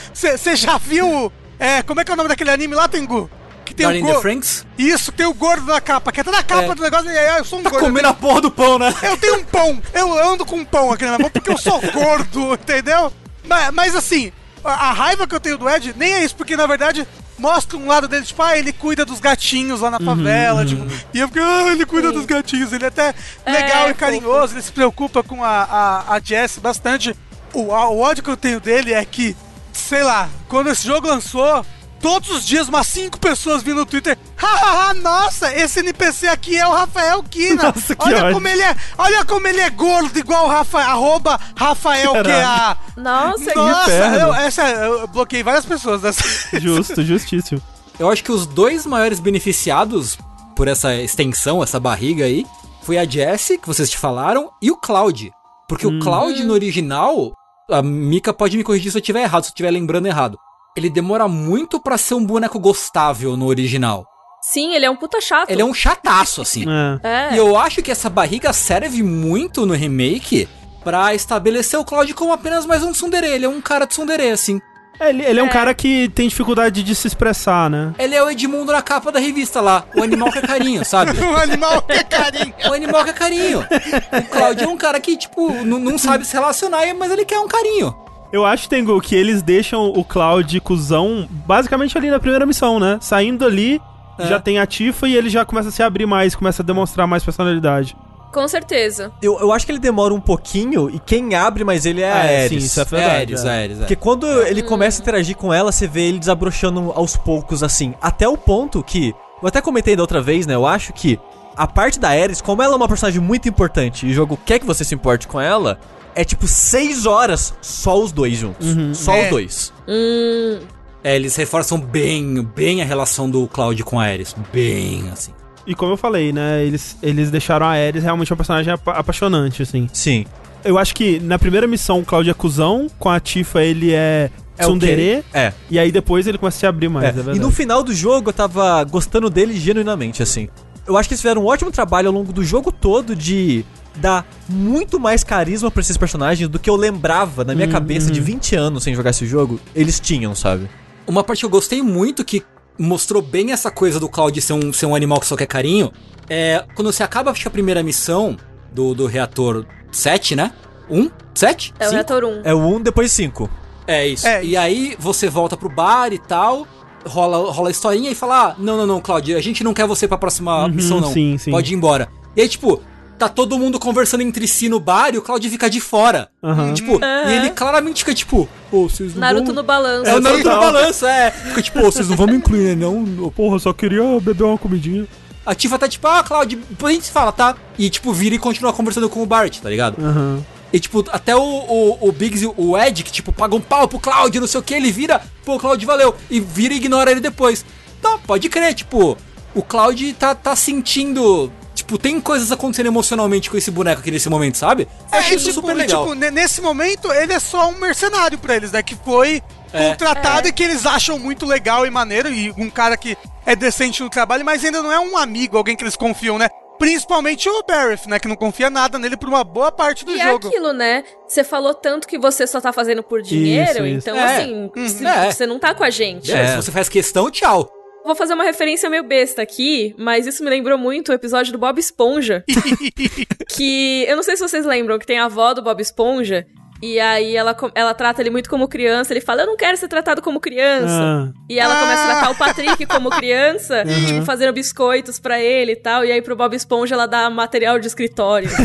Você já viu. É, como é que é o nome daquele anime lá, Tengu? Que tem Darling o gordo. Franks Isso, tem o gordo na capa, que até na capa É. do negócio, e aí eu sou um tá gordo. comendo a porra do pão, né? Eu tenho um pão, eu ando com um pão aqui na minha mão porque eu sou gordo, entendeu? Mas, mas assim, a, a raiva que eu tenho do Ed nem é isso, porque na verdade mostra um lado dele, tipo, ah, ele cuida dos gatinhos lá na favela, tipo, e eu fico, ah, ele cuida dos gatinhos, ele é até legal É, e carinhoso, ele se preocupa com a, a, a Jess bastante. O, o ódio que eu tenho dele é que, sei lá, quando esse jogo lançou, todos os dias umas cinco pessoas vindo no Twitter, hahaha, nossa, esse NPC aqui é o Rafael Kina. Nossa, que olha ódio. como ele é, olha como ele é gordo, igual o Rafa, arroba Rafael. QA. Nossa, Nossa, eu, essa, eu bloqueei várias pessoas dessa. Justo, justíssimo. Eu acho que os dois maiores beneficiados por essa extensão, essa barriga aí, foi a Jessie, que vocês te falaram, e o Cloud. Porque o Cloud no original, a Mika pode me corrigir se eu estiver errado, se eu estiver lembrando errado. Ele demora muito pra ser um boneco gostável no original. Sim, ele é um puta chato. Ele é um chataço, assim. É. É. E eu acho que essa barriga serve muito no remake pra estabelecer o Cloud como apenas mais um tsundere. Ele é um cara de tsundere, assim. É, Ele, ele é um É. cara que tem dificuldade de se expressar, né? Ele é o Edmundo na capa da revista lá. O animal que é carinho, sabe? um animal que é carinho. O animal quer carinho. O Claudio é um cara que, tipo, não sabe se relacionar, mas ele quer um carinho. Eu acho, Tengu, que eles deixam o Cloud cuzão basicamente ali na primeira missão, né? Saindo ali, É. já tem a Tifa e ele já começa a se abrir mais, começa a demonstrar mais personalidade. Com certeza. Eu, eu acho que ele demora um pouquinho e quem abre mais ele é a É, Ares. sim, isso é verdade. Ares, é. Ares, é. Porque quando ele começa a interagir com ela, você vê ele desabrochando aos poucos, assim. Até o ponto que. Eu até comentei da outra vez, né? Eu acho que a parte da Ares, como ela é uma personagem muito importante e o jogo quer que você se importe com ela, é tipo seis horas só os dois juntos. Só É. os dois. Hum. É, eles reforçam bem, bem a relação do Claudio com a Ares. Bem, assim. E como eu falei, né? Eles, eles deixaram a Ares realmente uma personagem apa- apaixonante, assim. Sim. Eu acho que na primeira missão o Cloud é cuzão, com a Tifa ele é, É tsundere, ok. É. e aí depois ele começa a se abrir mais, É, é, verdade. e no final do jogo eu tava gostando dele genuinamente, assim. Eu acho que eles fizeram um ótimo trabalho ao longo do jogo todo de dar muito mais carisma pra esses personagens do que eu lembrava na minha cabeça de 20 anos sem jogar esse jogo. Eles tinham, sabe? Uma parte que eu gostei muito, que mostrou bem essa coisa do Cloud ser um, ser um animal que só quer carinho, é quando você acaba a primeira missão do, do reator 7, né? 1? 7? É o reator 1. É o 1 depois 5. É isso. É e aí você volta pro bar e tal, rola, rola a historinha e fala: ah, não, não, não, Claudio, a gente não quer você pra próxima missão, não. Uhum, sim, sim. Pode ir embora. E aí, tipo, tá todo mundo conversando entre si no bar e o Claudio fica de fora. Aham. Tipo, e ele claramente fica tipo, pô, vocês não Naruto vão... no balanço. É o Naruto no balanço, é. Fica tipo, "Pô, vocês não vão me incluir, né? Não. Porra, eu só queria beber uma comidinha. A Tifa tá tipo, ah, Claudio, depois a gente se fala, tá? E tipo, vira e continua conversando com o Bart, tá ligado? Aham. E, tipo, até o, o, o Biggs e o Ed, que, tipo, paga um pau pro Cláudio, não sei o que, ele vira, pô, Cláudio, valeu. E vira e ignora ele depois. Tá, pode crer, tipo, o Cláudio tá, tá sentindo. Tipo, tem coisas acontecendo emocionalmente com esse boneco aqui nesse momento, sabe? Eu É, achei e, isso tipo, super legal. tipo, ne- nesse momento, ele é só um mercenário pra eles, né? Que foi É. contratado e que eles acham muito legal e maneiro, e um cara que é decente no trabalho, mas ainda não é um amigo, alguém que eles confiam, né? Principalmente o Barrett, né? Que não confia nada nele por uma boa parte do E é jogo. aquilo, né? Você falou tanto que você só tá fazendo por dinheiro, isso. então É. assim, se- É. você não tá com a gente. É. Se você faz questão, tchau. Vou fazer uma referência meio besta aqui, mas isso me lembrou muito o episódio do Bob Esponja. que eu não sei se vocês lembram que tem a avó do Bob Esponja. E aí ela, ela trata ele muito como criança. Ele fala, eu não quero ser tratado como criança. Ah. E ela começa a Ah. tratar o Patrick como criança, tipo, fazendo biscoitos pra ele e tal. E aí pro Bob Esponja ela dá material de escritório.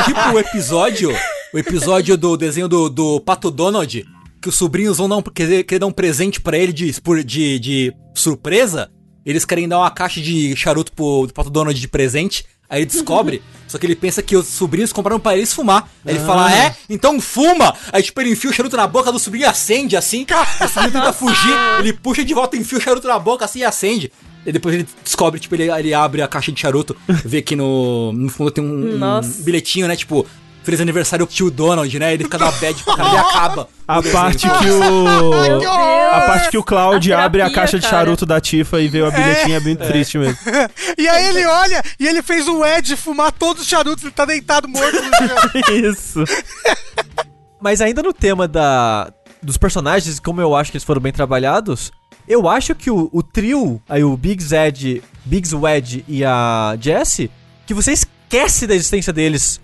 É tipo o episódio, o episódio do desenho do, do Pato Donald, que os sobrinhos vão dar um, querer, querer dar um presente pra ele de, de, de surpresa. Eles querem dar uma caixa de charuto pro, pro Pato Donald de presente. Aí ele descobre, só que ele pensa que os sobrinhos compraram pra eles fumar. Aí ele fala, é? Então fuma! Aí tipo, ele enfia o charuto na boca do sobrinho e acende assim. O sobrinho tenta fugir, ele puxa de volta, enfia o charuto na boca assim e acende. E depois ele descobre, tipo, ele, ele abre a caixa de charuto, vê que no, no fundo tem um, um bilhetinho, né? Tipo, feliz aniversário tio Donald, né? Ele fica na bad pra cara e acaba. A desenho. parte que o. A parte que o Cloud A abre a caixa de cara. charuto da Tifa e vê a bilhetinha é bem triste mesmo. E aí ele olha e ele fez o Ed fumar todos os charutos, ele tá deitado morto no chão. Isso. Mas ainda no tema da, dos personagens, como eu acho que eles foram bem trabalhados, eu acho que o, o trio, aí o Big Zed, Big Zwed e a Jessie, que você esquece da existência deles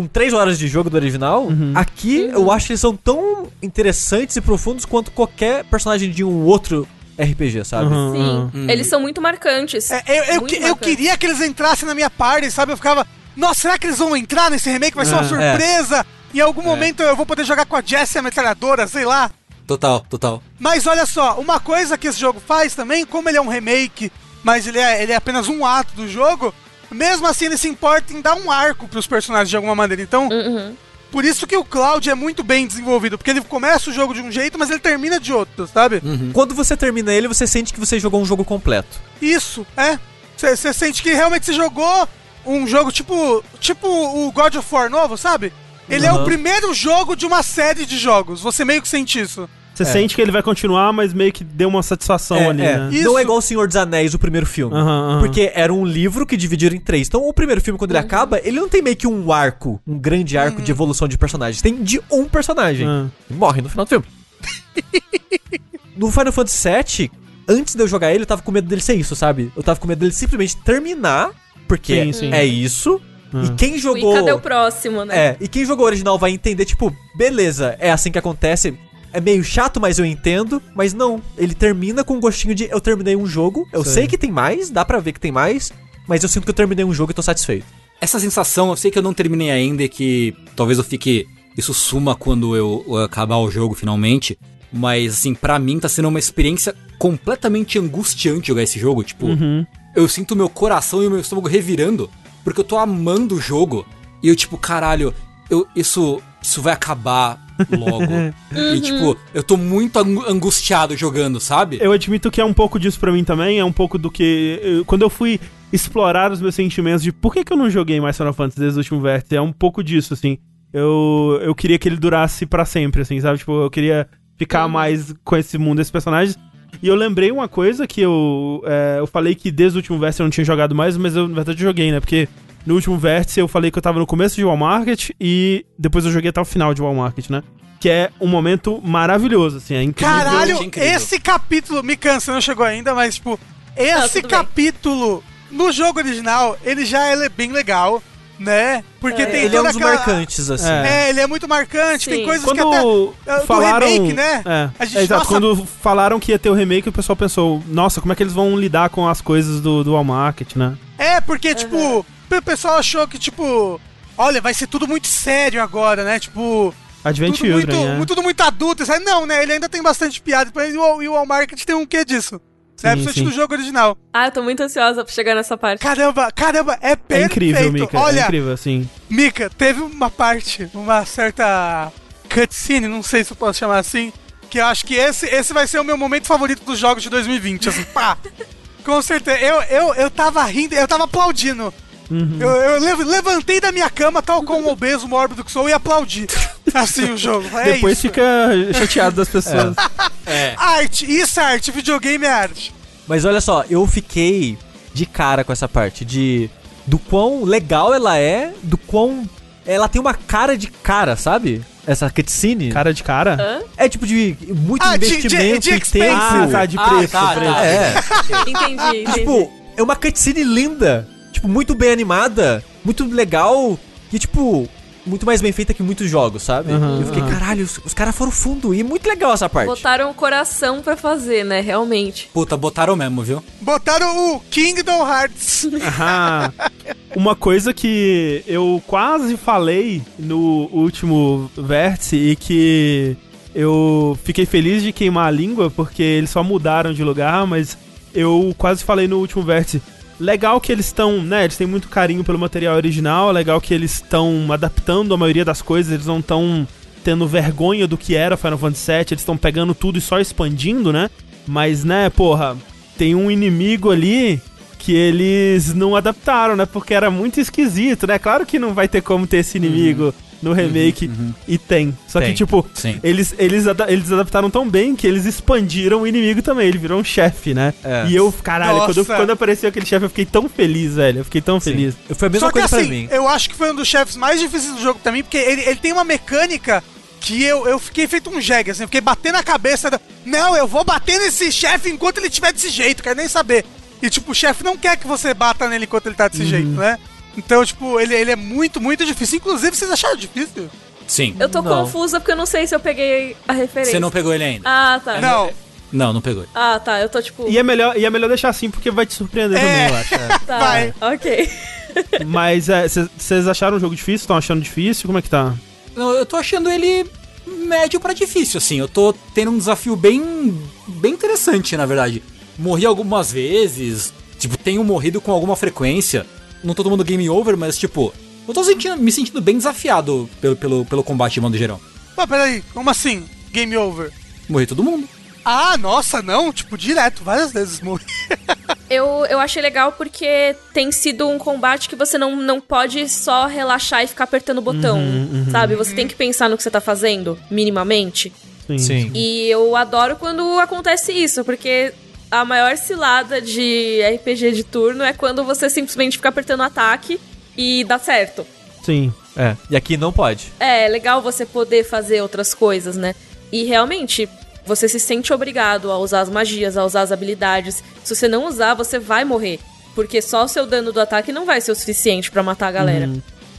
com 3 horas de jogo do original, aqui eu acho que eles são tão interessantes e profundos quanto qualquer personagem de um outro RPG, sabe? Uhum, Sim, uhum. Hum. eles são muito marcantes. É, eu, eu, Muito que- eu marcantes. queria que eles entrassem na minha party, sabe? Eu ficava, nossa, será que eles vão entrar nesse remake? Vai ser uma É, surpresa. Em algum momento eu vou poder jogar com a Jessie a metralhadora, sei lá. Total, total. Mas olha só, uma coisa que esse jogo faz também, como ele é um remake, mas ele é, ele é apenas um ato do jogo, mesmo assim ele se importa em dar um arco pros personagens de alguma maneira. Então, Uhum. por isso que o Cloud é muito bem desenvolvido, porque ele começa o jogo de um jeito, mas ele termina de outro, sabe? Quando você termina ele, você sente que você jogou um jogo completo. Isso, é. Você sente que realmente você jogou um jogo tipo, tipo o God of War novo, sabe? Ele é o Uhum. primeiro jogo de uma série de jogos. Você meio que sente isso. Você É. sente que ele vai continuar, mas meio que deu uma satisfação É, ali, é. né? Isso. Não é igual o Senhor dos Anéis, o primeiro filme. Aham, aham. Porque era um livro que dividiram em três. Então, o primeiro filme, quando ele acaba, ele não tem meio que um arco, um grande arco de evolução de personagens. Tem de um personagem. E morre no final do filme. no Final Fantasy VII, antes de eu jogar ele, eu tava com medo dele ser isso, sabe? Eu tava com medo dele simplesmente terminar, porque Sim, sim. é isso. E quem E jogou. cadê o próximo, né? É, e quem jogou o original vai entender, tipo, beleza, é assim que acontece. É meio chato, mas eu entendo. Mas não, ele termina com um gostinho de eu terminei um jogo. Eu Sei. sei que tem mais, dá pra ver que tem mais. Mas eu sinto que eu terminei um jogo e tô satisfeito. Essa sensação, eu sei que eu não terminei ainda e que talvez eu fique. Isso suma quando eu, eu acabar o jogo finalmente. Mas, assim, pra mim tá sendo uma experiência completamente angustiante jogar esse jogo. Tipo, Uhum. eu sinto meu coração e o meu estômago revirando. Porque eu tô amando o jogo. E eu, tipo, caralho, eu, isso, isso vai acabar logo. E, tipo, eu tô muito angu- angustiado jogando, sabe? Eu admito que é um pouco disso pra mim também, é um pouco do que... eu- quando eu fui explorar os meus sentimentos de por que, que eu não joguei mais Final Fantasy desde o último vértice, é um pouco disso, assim. Eu, eu queria que ele durasse pra sempre, assim, sabe? Tipo, eu queria ficar mais com esse mundo, esses personagens. E eu lembrei uma coisa que eu, é, eu falei que desde o último vértice eu não tinha jogado mais, mas eu, na verdade, joguei, né? Porque no último vértice eu falei que eu tava no começo de Wall Market e depois eu joguei até o final de Wall Market, né? Que é um momento maravilhoso, assim, é incrível. Caralho, que incrível. esse capítulo me cansa, não chegou ainda, mas tipo, Não, esse bem. capítulo no jogo original, ele já é bem legal, né? Porque É. tem ele é um dos aquela- marcantes, assim. É. É, ele é muito marcante, tem Sim. coisas que até Quando é, do falaram. remake, né? É, A gente- é, exato. nossa- Quando falaram que ia ter o remake, o pessoal pensou, nossa, como é que eles vão lidar com as coisas do, do All Market, né? É, porque, tipo, o pessoal achou que, tipo, olha, vai ser tudo muito sério agora, né? Tipo, Advent tudo muito, Children, é. muito, tudo muito adulto. Sabe? Não, né? Ele ainda tem bastante piada. E o, e o All Market tem um quê disso? Né? Sim, Principalmente sim. no jogo original. Ah, eu tô muito ansiosa pra chegar nessa parte. Caramba, caramba, é É perfeito. incrível, Mika. Olha, É incrível, assim. Mika, teve uma parte, uma certa cutscene, não sei se eu posso chamar assim, que eu acho que esse, esse vai ser o meu momento favorito dos jogos de 2020, assim, pá. Com certeza. Eu, eu, eu tava rindo, eu tava aplaudindo. Uhum. Eu, eu lev- levantei da minha cama, tal como um obeso mórbido que sou, e aplaudi. Assim o jogo. É Depois isso. fica chateado das pessoas. É. Arte, isso é arte, videogame é arte. Mas olha só, eu fiquei de cara com essa parte de do quão legal ela é, do quão ela tem uma cara de cara, sabe? Essa cutscene. Cara de cara? Hã? É tipo de muito Ah, de- de- investimento de e expense. tempo. Ah, tá, de Ah, preço. tá, preço. tá. É. Entendi, entendi. tipo, é uma cutscene linda. Tipo, muito bem animada, muito legal. E, tipo, muito mais bem feita que muitos jogos, sabe? Aham, eu fiquei, aham. caralho, os, os caras foram fundo. E muito legal essa parte. Botaram o coração pra fazer, né? Realmente. Puta, botaram mesmo, viu? Botaram o Kingdom Hearts. Aham. Uma coisa que eu quase falei no último vértice e que eu fiquei feliz de queimar a língua, porque eles só mudaram de lugar, mas eu quase falei no último vértice. Legal que eles estão, né? Eles têm muito carinho pelo material original, legal que eles estão adaptando a maioria das coisas, eles não estão tendo vergonha do que era Final Fantasy VII, eles estão pegando tudo e só expandindo, né? Mas, né, porra, tem um inimigo ali que eles não adaptaram, né? Porque era muito esquisito, né? Claro que não vai ter como ter esse inimigo no remake, e tem. Só Tem. que, tipo, Sim. eles, eles, eles adaptaram tão bem que eles expandiram o inimigo também. Ele virou um chefe, né? É. E eu, caralho, quando, eu- quando apareceu aquele chefe, eu fiquei tão feliz, velho. Eu fiquei tão feliz. Foi a mesma Só que coisa assim, pra mim. eu acho que foi um dos chefes mais difíceis do jogo pra mim, porque ele, ele tem uma mecânica que eu, eu fiquei feito um jegue, assim, eu fiquei batendo a cabeça. da- Não, eu vou bater nesse chefe enquanto ele estiver desse jeito, quero nem saber. E tipo, o chefe não quer que você bata nele enquanto ele tá desse jeito, né? Então, tipo, ele, ele é muito, muito difícil. Inclusive, vocês acharam difícil? Sim. Eu tô Não. confusa porque eu não sei se eu peguei a referência. Você não pegou ele ainda? Ah, tá. Não. Não, não pegou ele. Ah, tá. Eu tô tipo. E é melhor, e é melhor deixar assim, porque vai te surpreender É. também, eu acho. é. Tá. Vai. Ok. Mas vocês acharam o jogo difícil? Estão achando difícil? Como é que tá? Não, eu tô achando ele médio pra difícil, assim. Eu tô tendo um desafio bem, bem interessante, na verdade. Morri algumas vezes, tipo, tenho morrido com alguma frequência. Não tô tomando game over, mas, tipo, eu tô sentindo, me sentindo bem desafiado pelo, pelo, pelo combate de modo geral. Pô, peraí, como assim? Game over? Morri todo mundo. Ah, nossa, não, tipo, direto, várias vezes morri. Eu, eu achei legal porque tem sido um combate que você não, não pode só relaxar e ficar apertando o botão, Uhum, sabe? Você tem que pensar no que você tá fazendo, minimamente. Sim. E eu adoro quando acontece isso, porque a maior cilada de RPG de turno é quando você simplesmente fica apertando o ataque e dá certo. Sim. É. E aqui não pode. É, é legal você poder fazer outras coisas, né? E realmente, você se sente obrigado a usar as magias, a usar as habilidades. Se você não usar, você vai morrer. Porque só o seu dano do ataque não vai ser o suficiente pra matar a galera.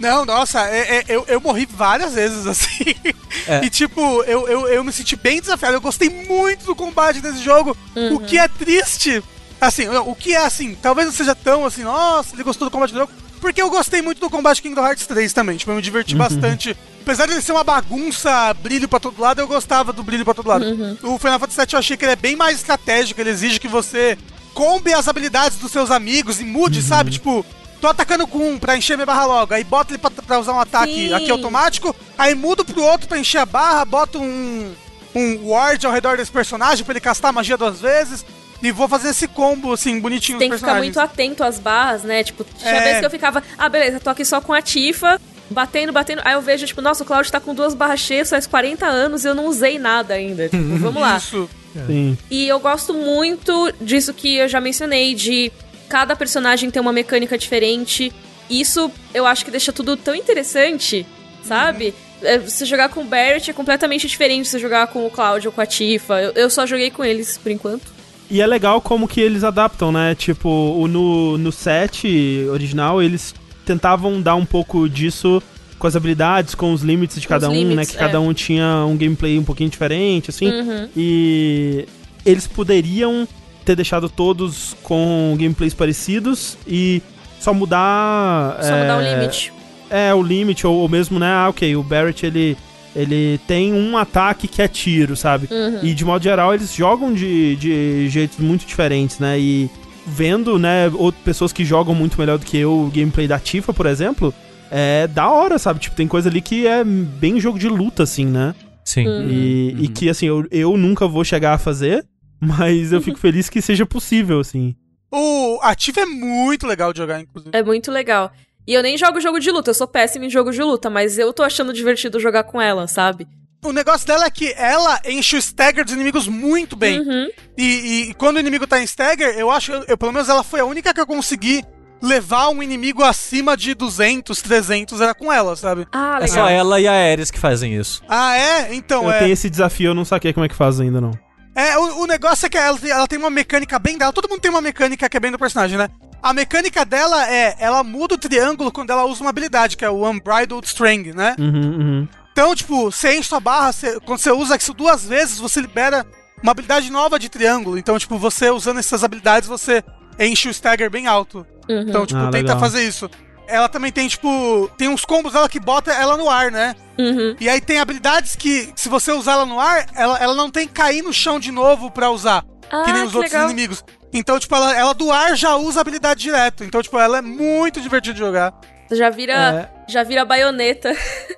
Não, nossa, é- é- eu, eu morri várias vezes, assim. É. E, tipo, eu, eu, eu me senti bem desafiado. Eu gostei muito do combate desse jogo. O que é triste. Assim, o que é assim, talvez não seja tão assim, nossa, ele gostou do combate do jogo. Porque eu gostei muito do combate de Kingdom Hearts 3 também. Tipo, eu me diverti bastante. Apesar de ele ser uma bagunça, brilho pra todo lado, eu gostava do brilho pra todo lado. O Final Fantasy VII eu achei que ele é bem mais estratégico. Ele exige que você combe as habilidades dos seus amigos e mude, sabe? Tipo, tô atacando com um pra encher minha barra logo. Aí bota ele pra, pra usar um ataque Sim. aqui automático. Aí mudo pro outro pra encher a barra, boto um, um ward ao redor desse personagem pra ele castar a magia duas vezes. E vou fazer esse combo, assim, bonitinho Tem que ficar muito atento às barras, né? Tipo, tinha É. vezes que eu ficava, ah, beleza, tô aqui só com a Tifa, batendo, batendo. Aí eu vejo, tipo, nossa, o Cláudio tá com duas barras cheias faz 40 anos e eu não usei nada ainda. Tipo, vamos lá. Isso. Sim. E eu gosto muito disso que eu já mencionei, de cada personagem ter uma mecânica diferente. Isso eu acho que deixa tudo tão interessante, sabe? É, Você jogar com o Barrett é completamente diferente de você jogar com o Cloud ou com a Tifa. Eu, eu só joguei com eles por enquanto. E é legal como que eles adaptam, né? Tipo, no, no set original, eles tentavam dar um pouco disso com as habilidades, com os limites de Com cada um, né? Que é. cada um tinha um gameplay um pouquinho diferente, assim. Uhum. E eles poderiam ter deixado todos com gameplays parecidos e só mudar. Só é, mudar o limite. É, o limite, ou, ou mesmo, né? Ah, ok, o Barrett ele. Ele tem um ataque que é tiro, sabe? Uhum. E de modo geral eles jogam de, de jeitos muito diferentes, né? E vendo, né, outras pessoas que jogam muito melhor do que eu, o gameplay da Tifa, por exemplo, é da hora, sabe? Tipo, tem coisa ali que é bem jogo de luta, assim, né? Sim. Uhum. E, e que, assim, eu, eu nunca vou chegar a fazer, mas eu fico feliz que seja possível, assim. O Ativo é muito legal de jogar, inclusive. É muito legal. E eu nem jogo jogo de luta, eu sou péssima em jogo de luta, mas eu tô achando divertido jogar com ela, sabe? O negócio dela é que ela enche o stagger dos inimigos muito bem. Uhum. E, e quando o inimigo tá em stagger, eu acho, eu, pelo menos ela foi a única que eu consegui levar um inimigo acima de 200, 300, era com ela, sabe? Ah, É legal. só ela e a Ares que fazem isso. Ah, é? Então, eu é. tenho esse desafio, eu não saquei como é que faz ainda, não. É, o, o negócio é que ela, ela tem uma mecânica bem dela. Todo mundo tem uma mecânica que é bem do personagem, né? A mecânica dela é, ela muda o triângulo quando ela usa uma habilidade, que é o Unbridled String, né? Uhum, uhum. Então, tipo, você enche sua barra, você- quando você usa isso duas vezes, você libera uma habilidade nova de triângulo. Então, tipo, você usando essas habilidades, você enche o stagger bem alto. Uhum. Então, tipo, Ah, tenta legal. fazer isso. Ela também tem, tipo, tem uns combos dela que bota ela no ar, né? Uhum. E aí tem habilidades que, se você usar ela no ar, ela, ela não tem que cair no chão de novo pra usar. Ah, que nem os outros legal. inimigos. Então, tipo, ela, ela do ar já usa a habilidade direto. Então, tipo, ela é muito divertida de jogar. Já vira, já vira baioneta.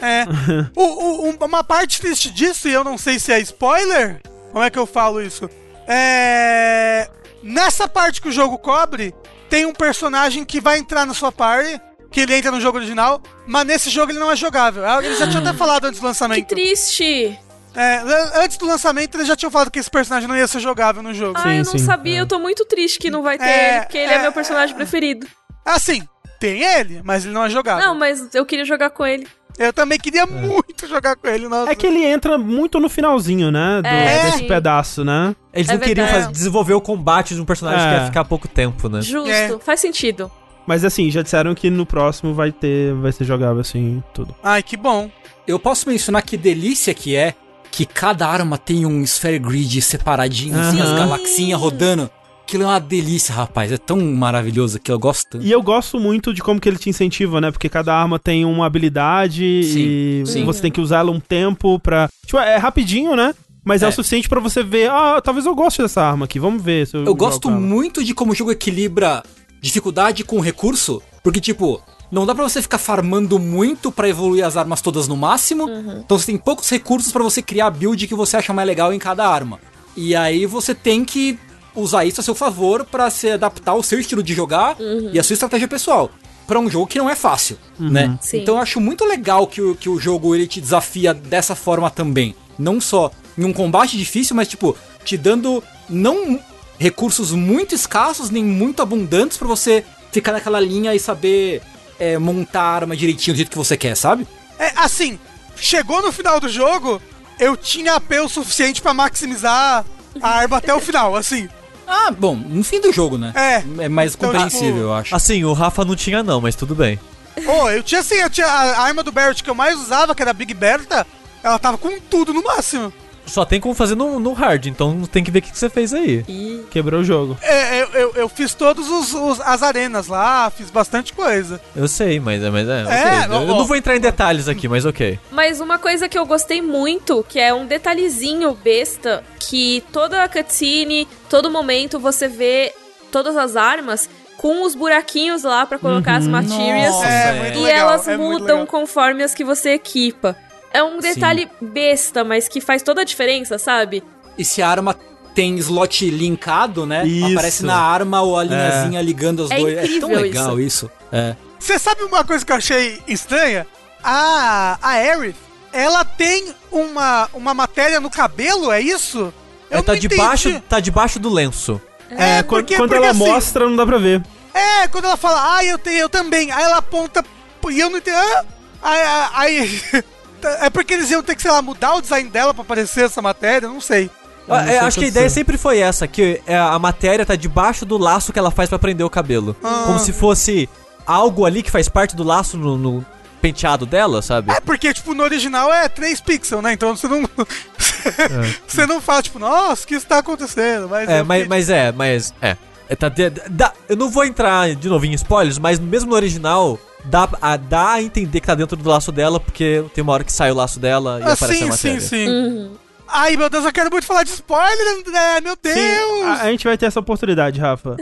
É. O- o- um- uma parte triste disso, e eu não sei se é spoiler, como é que eu falo isso? É. Nessa parte que o jogo cobre, tem um personagem que vai entrar na sua party, que ele entra no jogo original, mas nesse jogo ele não é jogável. Eles já tinham até falado antes do Que lançamento. triste. É, an- antes do lançamento eles já tinham falado que esse personagem não ia ser jogável no jogo. Ah, eu não sim, sabia. é. Eu tô muito triste que não vai ter É, ele, porque ele é, é, meu personagem preferido. Assim, tem ele, mas ele não é jogável. Não, mas eu queria jogar com ele. Eu também queria muito jogar com ele. Nossa. É que ele entra muito no finalzinho, né? Do, É, desse sim. pedaço, né? Eles É não queriam fazer- desenvolver o combate de um personagem É. que ia ficar pouco tempo, né? Justo, É. faz sentido. Mas assim, já disseram que no próximo vai ter, vai ser jogável assim, tudo. Ai, que bom. Eu posso mencionar que delícia que é que cada arma tem um sphere grid separadinho, assim, as galaxinhas rodando. Aquilo é uma delícia, rapaz. É tão maravilhoso que eu gosto. E eu gosto muito de como que ele te incentiva, né? Porque cada arma tem uma habilidade Sim, e sim. você tem que usar ela um tempo pra. Tipo, é rapidinho, né? Mas é, É. o suficiente pra você ver, ah, talvez eu goste dessa arma aqui, vamos ver se eu. Eu gosto muito de como o jogo equilibra dificuldade com recurso, porque, tipo, não dá pra você ficar farmando muito pra evoluir as armas todas no máximo, então você tem poucos recursos pra você criar a build que você acha mais legal em cada arma. E aí você tem que usar isso a seu favor pra se adaptar ao seu estilo de jogar e a sua estratégia pessoal. Pra um jogo que não é fácil, né? Sim. Então eu acho muito legal que o, que o jogo ele te desafia dessa forma também. Não só em um combate difícil, mas tipo, te dando não recursos muito escassos, nem muito abundantes pra você ficar naquela linha e saber é, montar a arma direitinho do jeito que você quer, sabe? É, assim, chegou no final do jogo, eu tinha AP o suficiente pra maximizar a arma até o final, assim. Ah, bom, no fim do jogo, né? É. É mais Então, compreensível, tipo, eu acho. Assim, o Rafa não tinha não, mas tudo bem. Ô, eu tinha assim, eu tinha a a arma do Barrett que eu mais usava, que era a Big Bertha, ela tava com tudo no máximo. Só tem como fazer no, no hard, então tem que ver o que que você fez aí. E Quebrou o jogo. É, eu, eu, eu fiz todos os, os- as arenas lá, fiz bastante coisa. Eu sei, mas, mas é. É. Eu, eu não vou entrar em detalhes aqui, mas ok. Mas uma coisa que eu gostei muito, que é um detalhezinho besta, que toda a cutscene, todo momento você vê todas as armas com os buraquinhos lá pra colocar as materials. Nossa, é, é. E legal. elas é mudam conforme as que você equipa. É um detalhe besta, mas que faz toda a diferença, sabe? E se a arma tem slot linkado, né? Isso. Aparece na arma ou a linhazinha ligando os É dois. É tão legal isso. É. Você sabe uma coisa que eu achei estranha? A, a Aerith, ela tem uma, uma matéria no cabelo, é isso? É, tá, não entendi. debaixo, tá debaixo do lenço. É, É, quando, porque- quando porque ela assim- mostra, não dá pra ver. É, quando ela fala, ah, eu tenho, eu também. Aí ela aponta e eu não entendo. Ah, aí, aí- é porque eles iam ter que, sei lá, mudar o design dela pra aparecer essa matéria, não sei. Eu não sei é, o acho que a que ideia aconteceu. sempre foi essa, que é, a matéria tá debaixo do laço que ela faz pra prender o cabelo. Ah. Como se fosse algo ali que faz parte do laço no, no penteado dela, sabe? É porque, tipo, no original é 3 pixels, né? Então você não. você não fala, tipo, nossa, o que está acontecendo? Mas É, eu mas, mas é, mas é. É, tá dá- eu não vou entrar de novo em spoilers, mas mesmo no original dá a, dá a entender que tá dentro do laço dela, porque tem uma hora que sai o laço dela e Ah, aparece a sim, matéria. sim, sim. Uhum. Ai, meu Deus, eu quero muito falar de spoiler, André, meu Deus! Sim, a, a gente vai ter essa oportunidade, Rafa.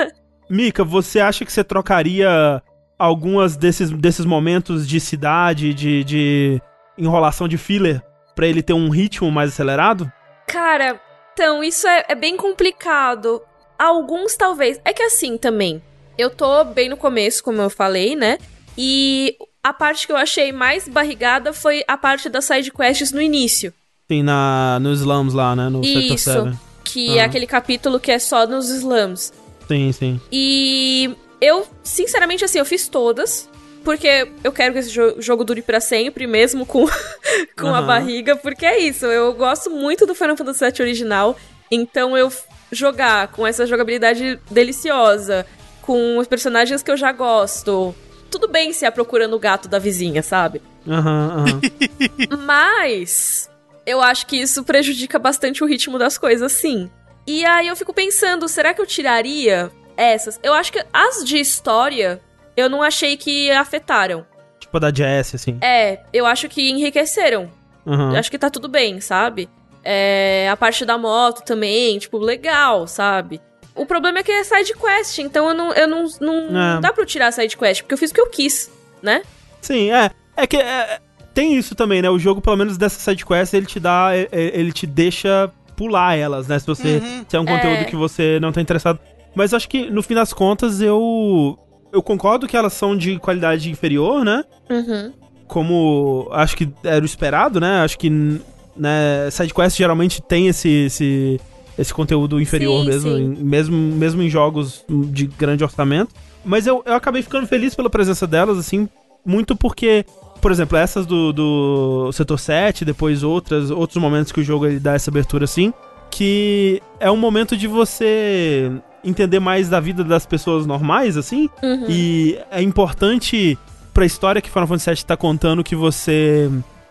Mika, você acha que você trocaria algumas desses, desses momentos de cidade, de, de enrolação de filler, pra ele ter um ritmo mais acelerado? Cara, então, isso é, é bem complicado. Alguns talvez. É que assim também. Eu tô bem no começo, como eu falei, né? E a parte que eu achei mais barrigada foi a parte das side quests no início. Sim, na, nos slums lá, né? No Isso. 7. Que é Ah. aquele capítulo que é só nos slums. Sim, sim. E eu, sinceramente, assim, eu fiz todas. Porque eu quero que esse jo- jogo dure pra sempre, mesmo com, com a Aham. barriga. Porque é isso, eu gosto muito do Final Fantasy VII original. Então eu jogar com essa jogabilidade deliciosa, com os personagens que eu já gosto. Tudo bem se é procurando o gato da vizinha, sabe? Aham, aham. Mas eu acho que isso prejudica bastante o ritmo das coisas, sim. E aí eu fico pensando, será que eu tiraria essas? Eu acho que as de história eu não achei que afetaram. Tipo a da Jess, assim. É, eu acho que enriqueceram. Aham. Acho que tá tudo bem, sabe? É, a parte da moto também, tipo, legal, sabe? O problema é que é side quest, então eu não, eu não, não É. dá pra eu tirar side quest, porque eu fiz o que eu quis, né? Sim, é. É que é, tem isso também, né? O jogo, pelo menos dessa sidequest, ele te dá. Ele te deixa pular elas, né? Se você. Se é um conteúdo É. que você não tá interessado. Mas acho que, no fim das contas, eu. Eu concordo que elas são de qualidade inferior, né? Uhum. Como acho que era o esperado, né? Acho que né, sidequest geralmente tem esse, esse, esse conteúdo inferior Sim, mesmo, sim. em- mesmo, mesmo em jogos de grande orçamento. Mas eu, eu acabei ficando feliz pela presença delas, assim, muito porque, por exemplo, essas do, do Setor 7, depois outras, outros momentos que o jogo ele dá essa abertura assim, que é um momento de você entender mais da vida das pessoas normais, assim, Uhum. e é importante pra história que Final Fantasy VII tá contando que você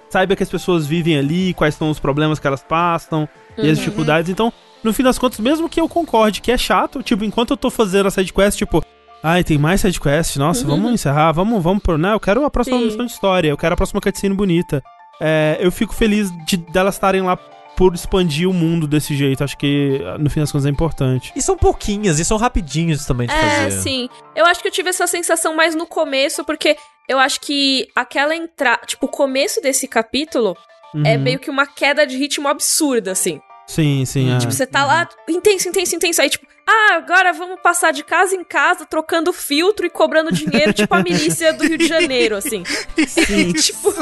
saiba que as pessoas vivem ali, quais são os problemas que elas passam e Uhum. as dificuldades. Então, no fim das contas, mesmo que eu concorde que é chato, tipo, enquanto eu tô fazendo a sidequest, tipo, ai, tem mais sidequest, nossa, vamos encerrar, vamos, vamos pro, né? Eu quero a próxima Sim. missão de história, eu quero a próxima cutscene bonita. É, eu fico feliz de delas estarem lá por expandir o mundo desse jeito. Acho que, no fim das contas, é importante. E são pouquinhas, e são rapidinhos também de É, fazer. sim. Eu acho que eu tive essa sensação mais no começo, porque eu acho que aquela entrada. Tipo, o começo desse capítulo é Uhum. meio que uma queda de ritmo absurda, assim. Sim, sim. é. Tipo, você tá lá, intenso, intenso, intenso. Aí, tipo, ah, agora vamos passar de casa em casa, trocando filtro e cobrando dinheiro, tipo a milícia do Rio de Janeiro, assim. tipo,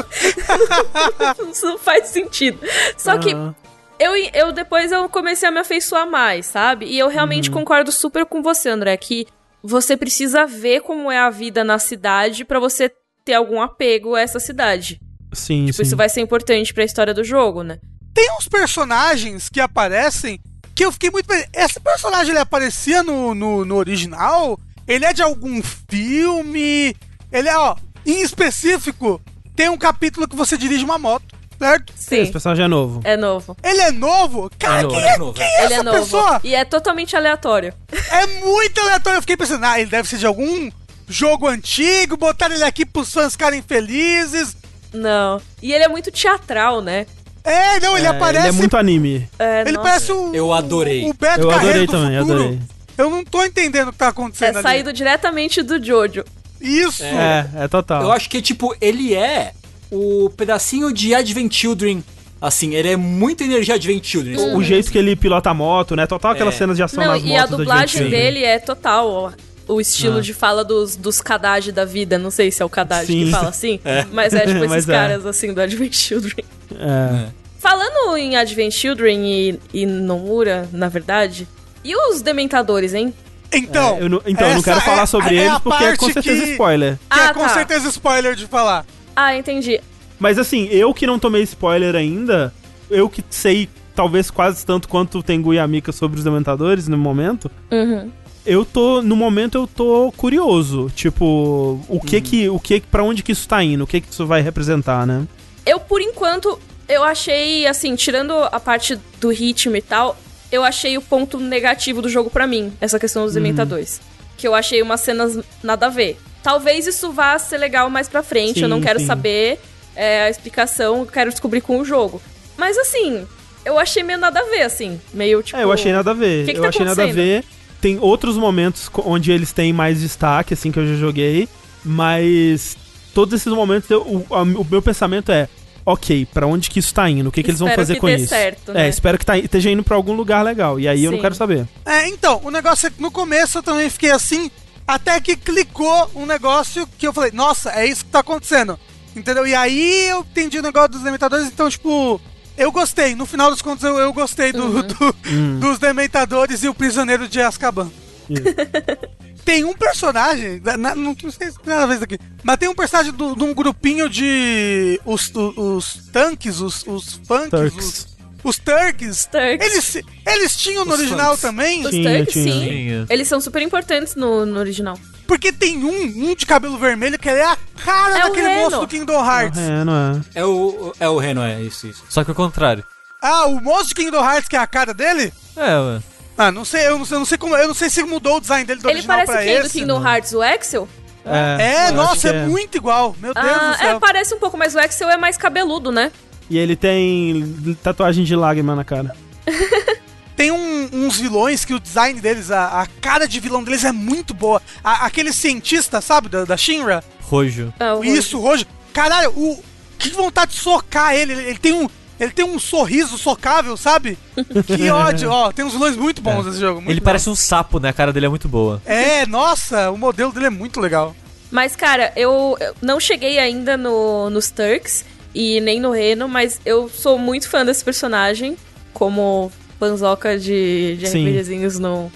isso não faz sentido. Só que Aham. eu, eu depois eu comecei a me afeiçoar mais, sabe? E eu realmente concordo super com você, André, que você precisa ver como é a vida na cidade pra você ter algum apego a essa cidade. Sim, Tipo, sim. isso vai ser importante pra história do jogo, né? Tem uns personagens que aparecem que eu fiquei muito. Esse personagem ele aparecia no, no, no original? Ele é de algum filme? Ele é, ó, em específico, tem um capítulo que você dirige uma moto, certo? Sim. Esse personagem é novo. É novo. Ele é novo? Cara, É novo, quem, é é, novo. quem é Ele essa é novo. pessoa? E é totalmente aleatório. É muito aleatório. Eu fiquei pensando, ah, ele deve ser de algum jogo antigo, botaram ele aqui pros fãs ficarem felizes. Não. E ele é muito teatral, né? É, não, ele É, aparece. Ele é muito anime. É, Ele nossa. parece o. Eu adorei. O Beto Eu Carreiro adorei do também, futuro. adorei. Eu não tô entendendo o que tá acontecendo É ali. saído diretamente do Jojo. Isso. É, é total. Eu acho que, tipo, ele é o pedacinho de Advent Children. Assim, ele é muita energia Advent Children. O jeito que ele pilota a moto, né? Total aquelas É. cenas de ação Não, nas e motos a da dublagem dele é total ó, o estilo Ah. de fala dos, dos Kadaj da vida. Não sei se é o Kadaj que fala assim, mas é tipo esses é. caras assim do Advent Children. É. Falando em Advent Children e, e Nomura, na verdade, e os Dementadores, hein? Então, É, eu não, então, eu não quero falar é- sobre é eles a porque é com certeza que- spoiler. Que Ah, é com tá. certeza spoiler de falar. Ah, entendi. Mas assim, eu que não tomei spoiler ainda, eu que sei talvez quase tanto quanto o Tengu e a Mika sobre os Dementadores no momento, Uhum. eu tô, no momento eu tô curioso, tipo, o que que, o que, para onde que isso tá indo, o que que isso vai representar, né? Eu, por enquanto, eu achei, assim, tirando a parte do ritmo e tal, eu achei o ponto negativo do jogo pra mim, essa questão dos Dementadores. Que eu achei umas cenas nada a ver. Talvez isso vá ser legal mais pra frente, eu não Sim, quero sim. saber é, a explicação, eu quero descobrir com o jogo. Mas assim, eu achei meio nada a ver, assim. Meio tipo. É, eu achei nada a ver. que que eu tá achei nada a ver. Tem outros momentos onde eles têm mais destaque, assim, que eu já joguei. Mas todos esses momentos, eu- o, a- o meu pensamento é: ok, pra onde que isso tá indo? O que, que eles vão fazer que com dê isso? certo, É, né? espero que tá, esteja indo pra algum lugar legal. E aí eu não Sim. quero saber. É, então, o negócio é que no começo eu também fiquei assim, até que clicou um negócio que eu falei, nossa, é isso que tá acontecendo. Entendeu? E aí eu entendi o negócio dos Dementadores, então, tipo, eu gostei. No final dos contos, eu, eu gostei do, Uhum. do- dos Dementadores e o Prisioneiro de Azkaban. Tem um personagem, na- na- não sei se é a vez aqui, mas tem um personagem do- de um grupinho de. Os, os, os tanques, os, os funks, Turks. os, os turks. Turks. Eles, eles tinham no Os original funks. também? Os Tinha, Turks, tinha. sim. Tinha. Eles são super importantes no, no original. Porque tem um, um de cabelo vermelho que ele é a cara É o daquele Reno. moço do Kingdom Hearts. É, não é. É o, é o Reno, é isso, isso. Só que o contrário. Ah, o moço de Kingdom Hearts que é a cara dele? É, ué. Ah, não sei, eu não sei, eu não sei como, eu não sei se mudou o design dele do Ele original parece pra quem do esse. Kingdom Hearts? O Axel? É, eu nossa, que é. muito igual. Meu Deus do Ah, céu. é, parece um pouco, mas o Axel é mais cabeludo, né? E ele tem tatuagem de lágrima na cara. Tem um- uns vilões que o design deles, a, a cara de vilão deles é muito boa. A- aquele cientista, sabe, da, da Shinra? Rojo. Ah, o Isso, Rojo. Caralho, o, que vontade de socar ele. Ele, ele tem um. Ele tem um sorriso socável, sabe? Que ódio. Ó, tem uns vilões muito bons nesse jogo. muito Ele bom. parece um sapo, né? A cara dele é muito boa. É, nossa, o modelo dele é muito legal. Mas, cara, eu, eu não cheguei ainda no, nos Turks e nem no Reno, mas eu sou muito fã desse personagem. Como panzoca de, de. RPGzinhos no,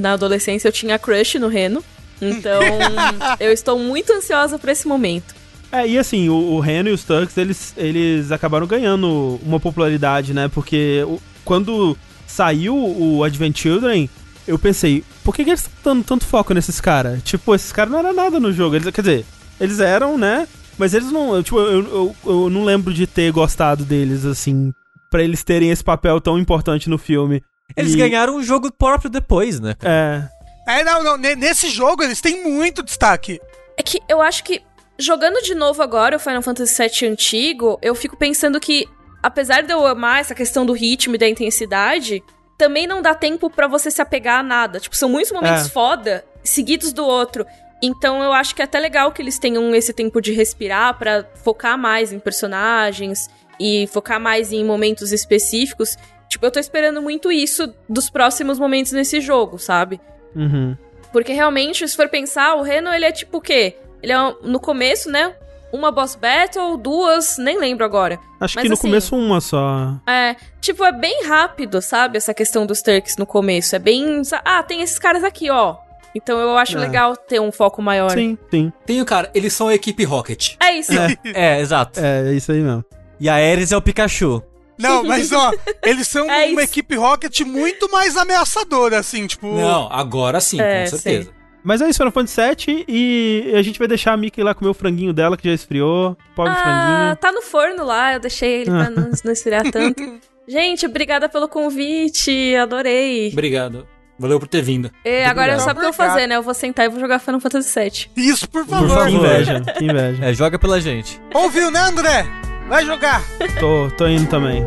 na- adolescência, eu tinha crush no Reno. Então, eu estou muito ansiosa por esse momento. É, e assim, o, o Reno e os Turks, eles, eles acabaram ganhando uma popularidade, né? Porque o- quando saiu o Advent Children, eu pensei, por que, que eles estão dando tanto foco nesses caras? Tipo, esses caras não eram nada no jogo. Eles, quer dizer, eles eram, né? Mas eles não. eu, Tipo, eu, eu, eu não lembro de ter gostado deles, assim, pra eles terem esse papel tão importante no filme. Eles E- ganharam um jogo próprio depois, né? É. É, não, não. ne- Nesse jogo eles têm muito destaque. É que eu acho que, jogando de novo agora o Final Fantasy VII antigo, eu fico pensando que, apesar de eu amar essa questão do ritmo e da intensidade, também não dá tempo pra você se apegar a nada. Tipo, são muitos momentos É. foda, seguidos do outro. Então eu acho que é até legal que eles tenham esse tempo de respirar pra focar mais em personagens e focar mais em momentos específicos. Tipo, eu tô esperando muito isso dos próximos momentos nesse jogo, sabe? Uhum. Porque realmente, se for pensar, o Reno, ele é tipo o quê? Ele é, no começo, né? Uma boss battle, duas, nem lembro agora. Acho Mas que no assim- começo uma só. É, tipo, é bem rápido, sabe? Essa questão dos Turks no começo. É bem. Ah, tem esses caras aqui, ó. Então eu acho É. legal ter um foco maior. Sim, sim. Tenho, cara, eles são a equipe Rocket. É isso. É, exato. É, é isso aí mesmo. E a Ares é o Pikachu. Não, mas ó, eles são É uma isso. equipe Rocket muito mais ameaçadora, assim, tipo. Não, agora sim, É, com certeza. Mas é isso, Final Fantasy VII e a gente vai deixar a Mickey lá comer o franguinho dela, que já esfriou. Pobre Ah, franguinho. tá no forno lá, eu deixei ele pra não, não esfriar tanto. Gente, obrigada pelo convite, adorei. Obrigado. Valeu por ter vindo. E agora obrigado. sabe o que eu vou fazer, né? Eu vou sentar e vou jogar Final Fantasy VII. Isso, por Por favor. Que favor. inveja, que inveja. É, joga pela gente. Ouviu, né, André? Vai jogar. Tô, tô indo também.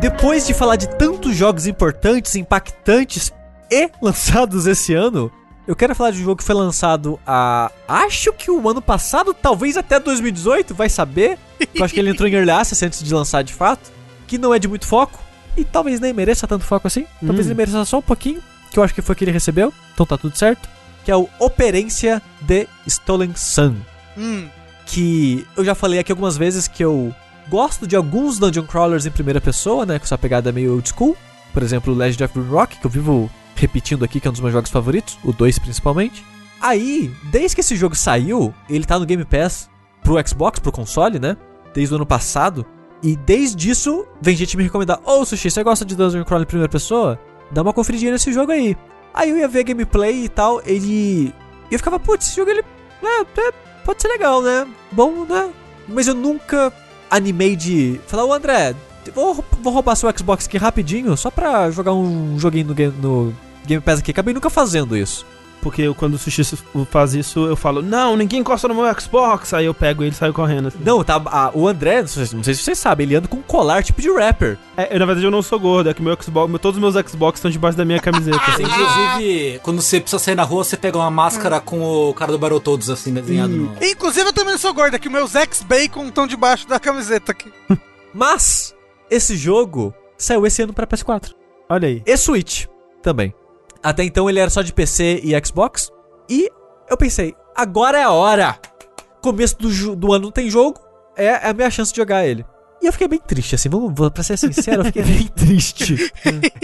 Depois de falar de tantos jogos importantes, impactantes e lançados esse ano, eu quero falar de um jogo que foi lançado a. Acho que o ano passado, talvez até 2018, vai saber. Eu acho que ele entrou em Early Access antes de lançar de fato. Que não é de muito foco. E talvez nem mereça tanto foco assim. Talvez Hum. ele mereça só um pouquinho. Que eu acho que foi o que ele recebeu. Então tá tudo certo. Que é o Operência de Stolen Sun Hum. que eu já falei aqui algumas vezes que eu gosto de alguns dungeon crawlers em primeira pessoa, né, com essa pegada meio old school. Por exemplo, Legend of Rock, que eu vivo repetindo aqui, que é um dos meus jogos favoritos, o 2 principalmente. Aí, desde que esse jogo saiu, ele tá no Game Pass pro Xbox, pro console, né? Desde o ano passado. E desde isso, vem gente me recomendar: Ô Sushi, você gosta de Dungeon Crawler em primeira pessoa? Dá uma conferidinha nesse jogo aí. Aí eu ia ver gameplay e tal, ele. E eu ficava, putz, esse jogo ele. É, é, pode ser legal, né? Bom, né? Mas eu nunca animei de falar, ô André, vou, vou roubar seu Xbox aqui rapidinho, só pra jogar um joguinho no, Game- no Game Pass aqui. Acabei nunca fazendo isso. Porque eu, quando o Sushi faz isso, eu falo, não, ninguém encosta no meu Xbox. Aí eu pego ele e saio correndo. assim. Não, tá. a- o André, não sei, não sei se vocês sabem, ele anda com um colar tipo de rapper. É, eu, na verdade eu não sou gordo, é que meu Xbox, meu- todos os meus Xbox estão debaixo da minha camiseta. assim. Inclusive, quando você precisa sair na rua, você pega uma máscara com o cara do Battletoads, assim, desenhado no... Inclusive, eu também sou gorda, que meus ex-bacon estão debaixo da camiseta aqui. Mas, esse jogo saiu esse ano pra PS4. Olha aí. E Switch também. Até então ele era só de PC e Xbox. E eu pensei, agora é a hora. Começo do, do ano não tem jogo, é a minha chance de jogar ele. E eu fiquei bem triste, assim, vamos, pra ser sincero, eu fiquei bem triste.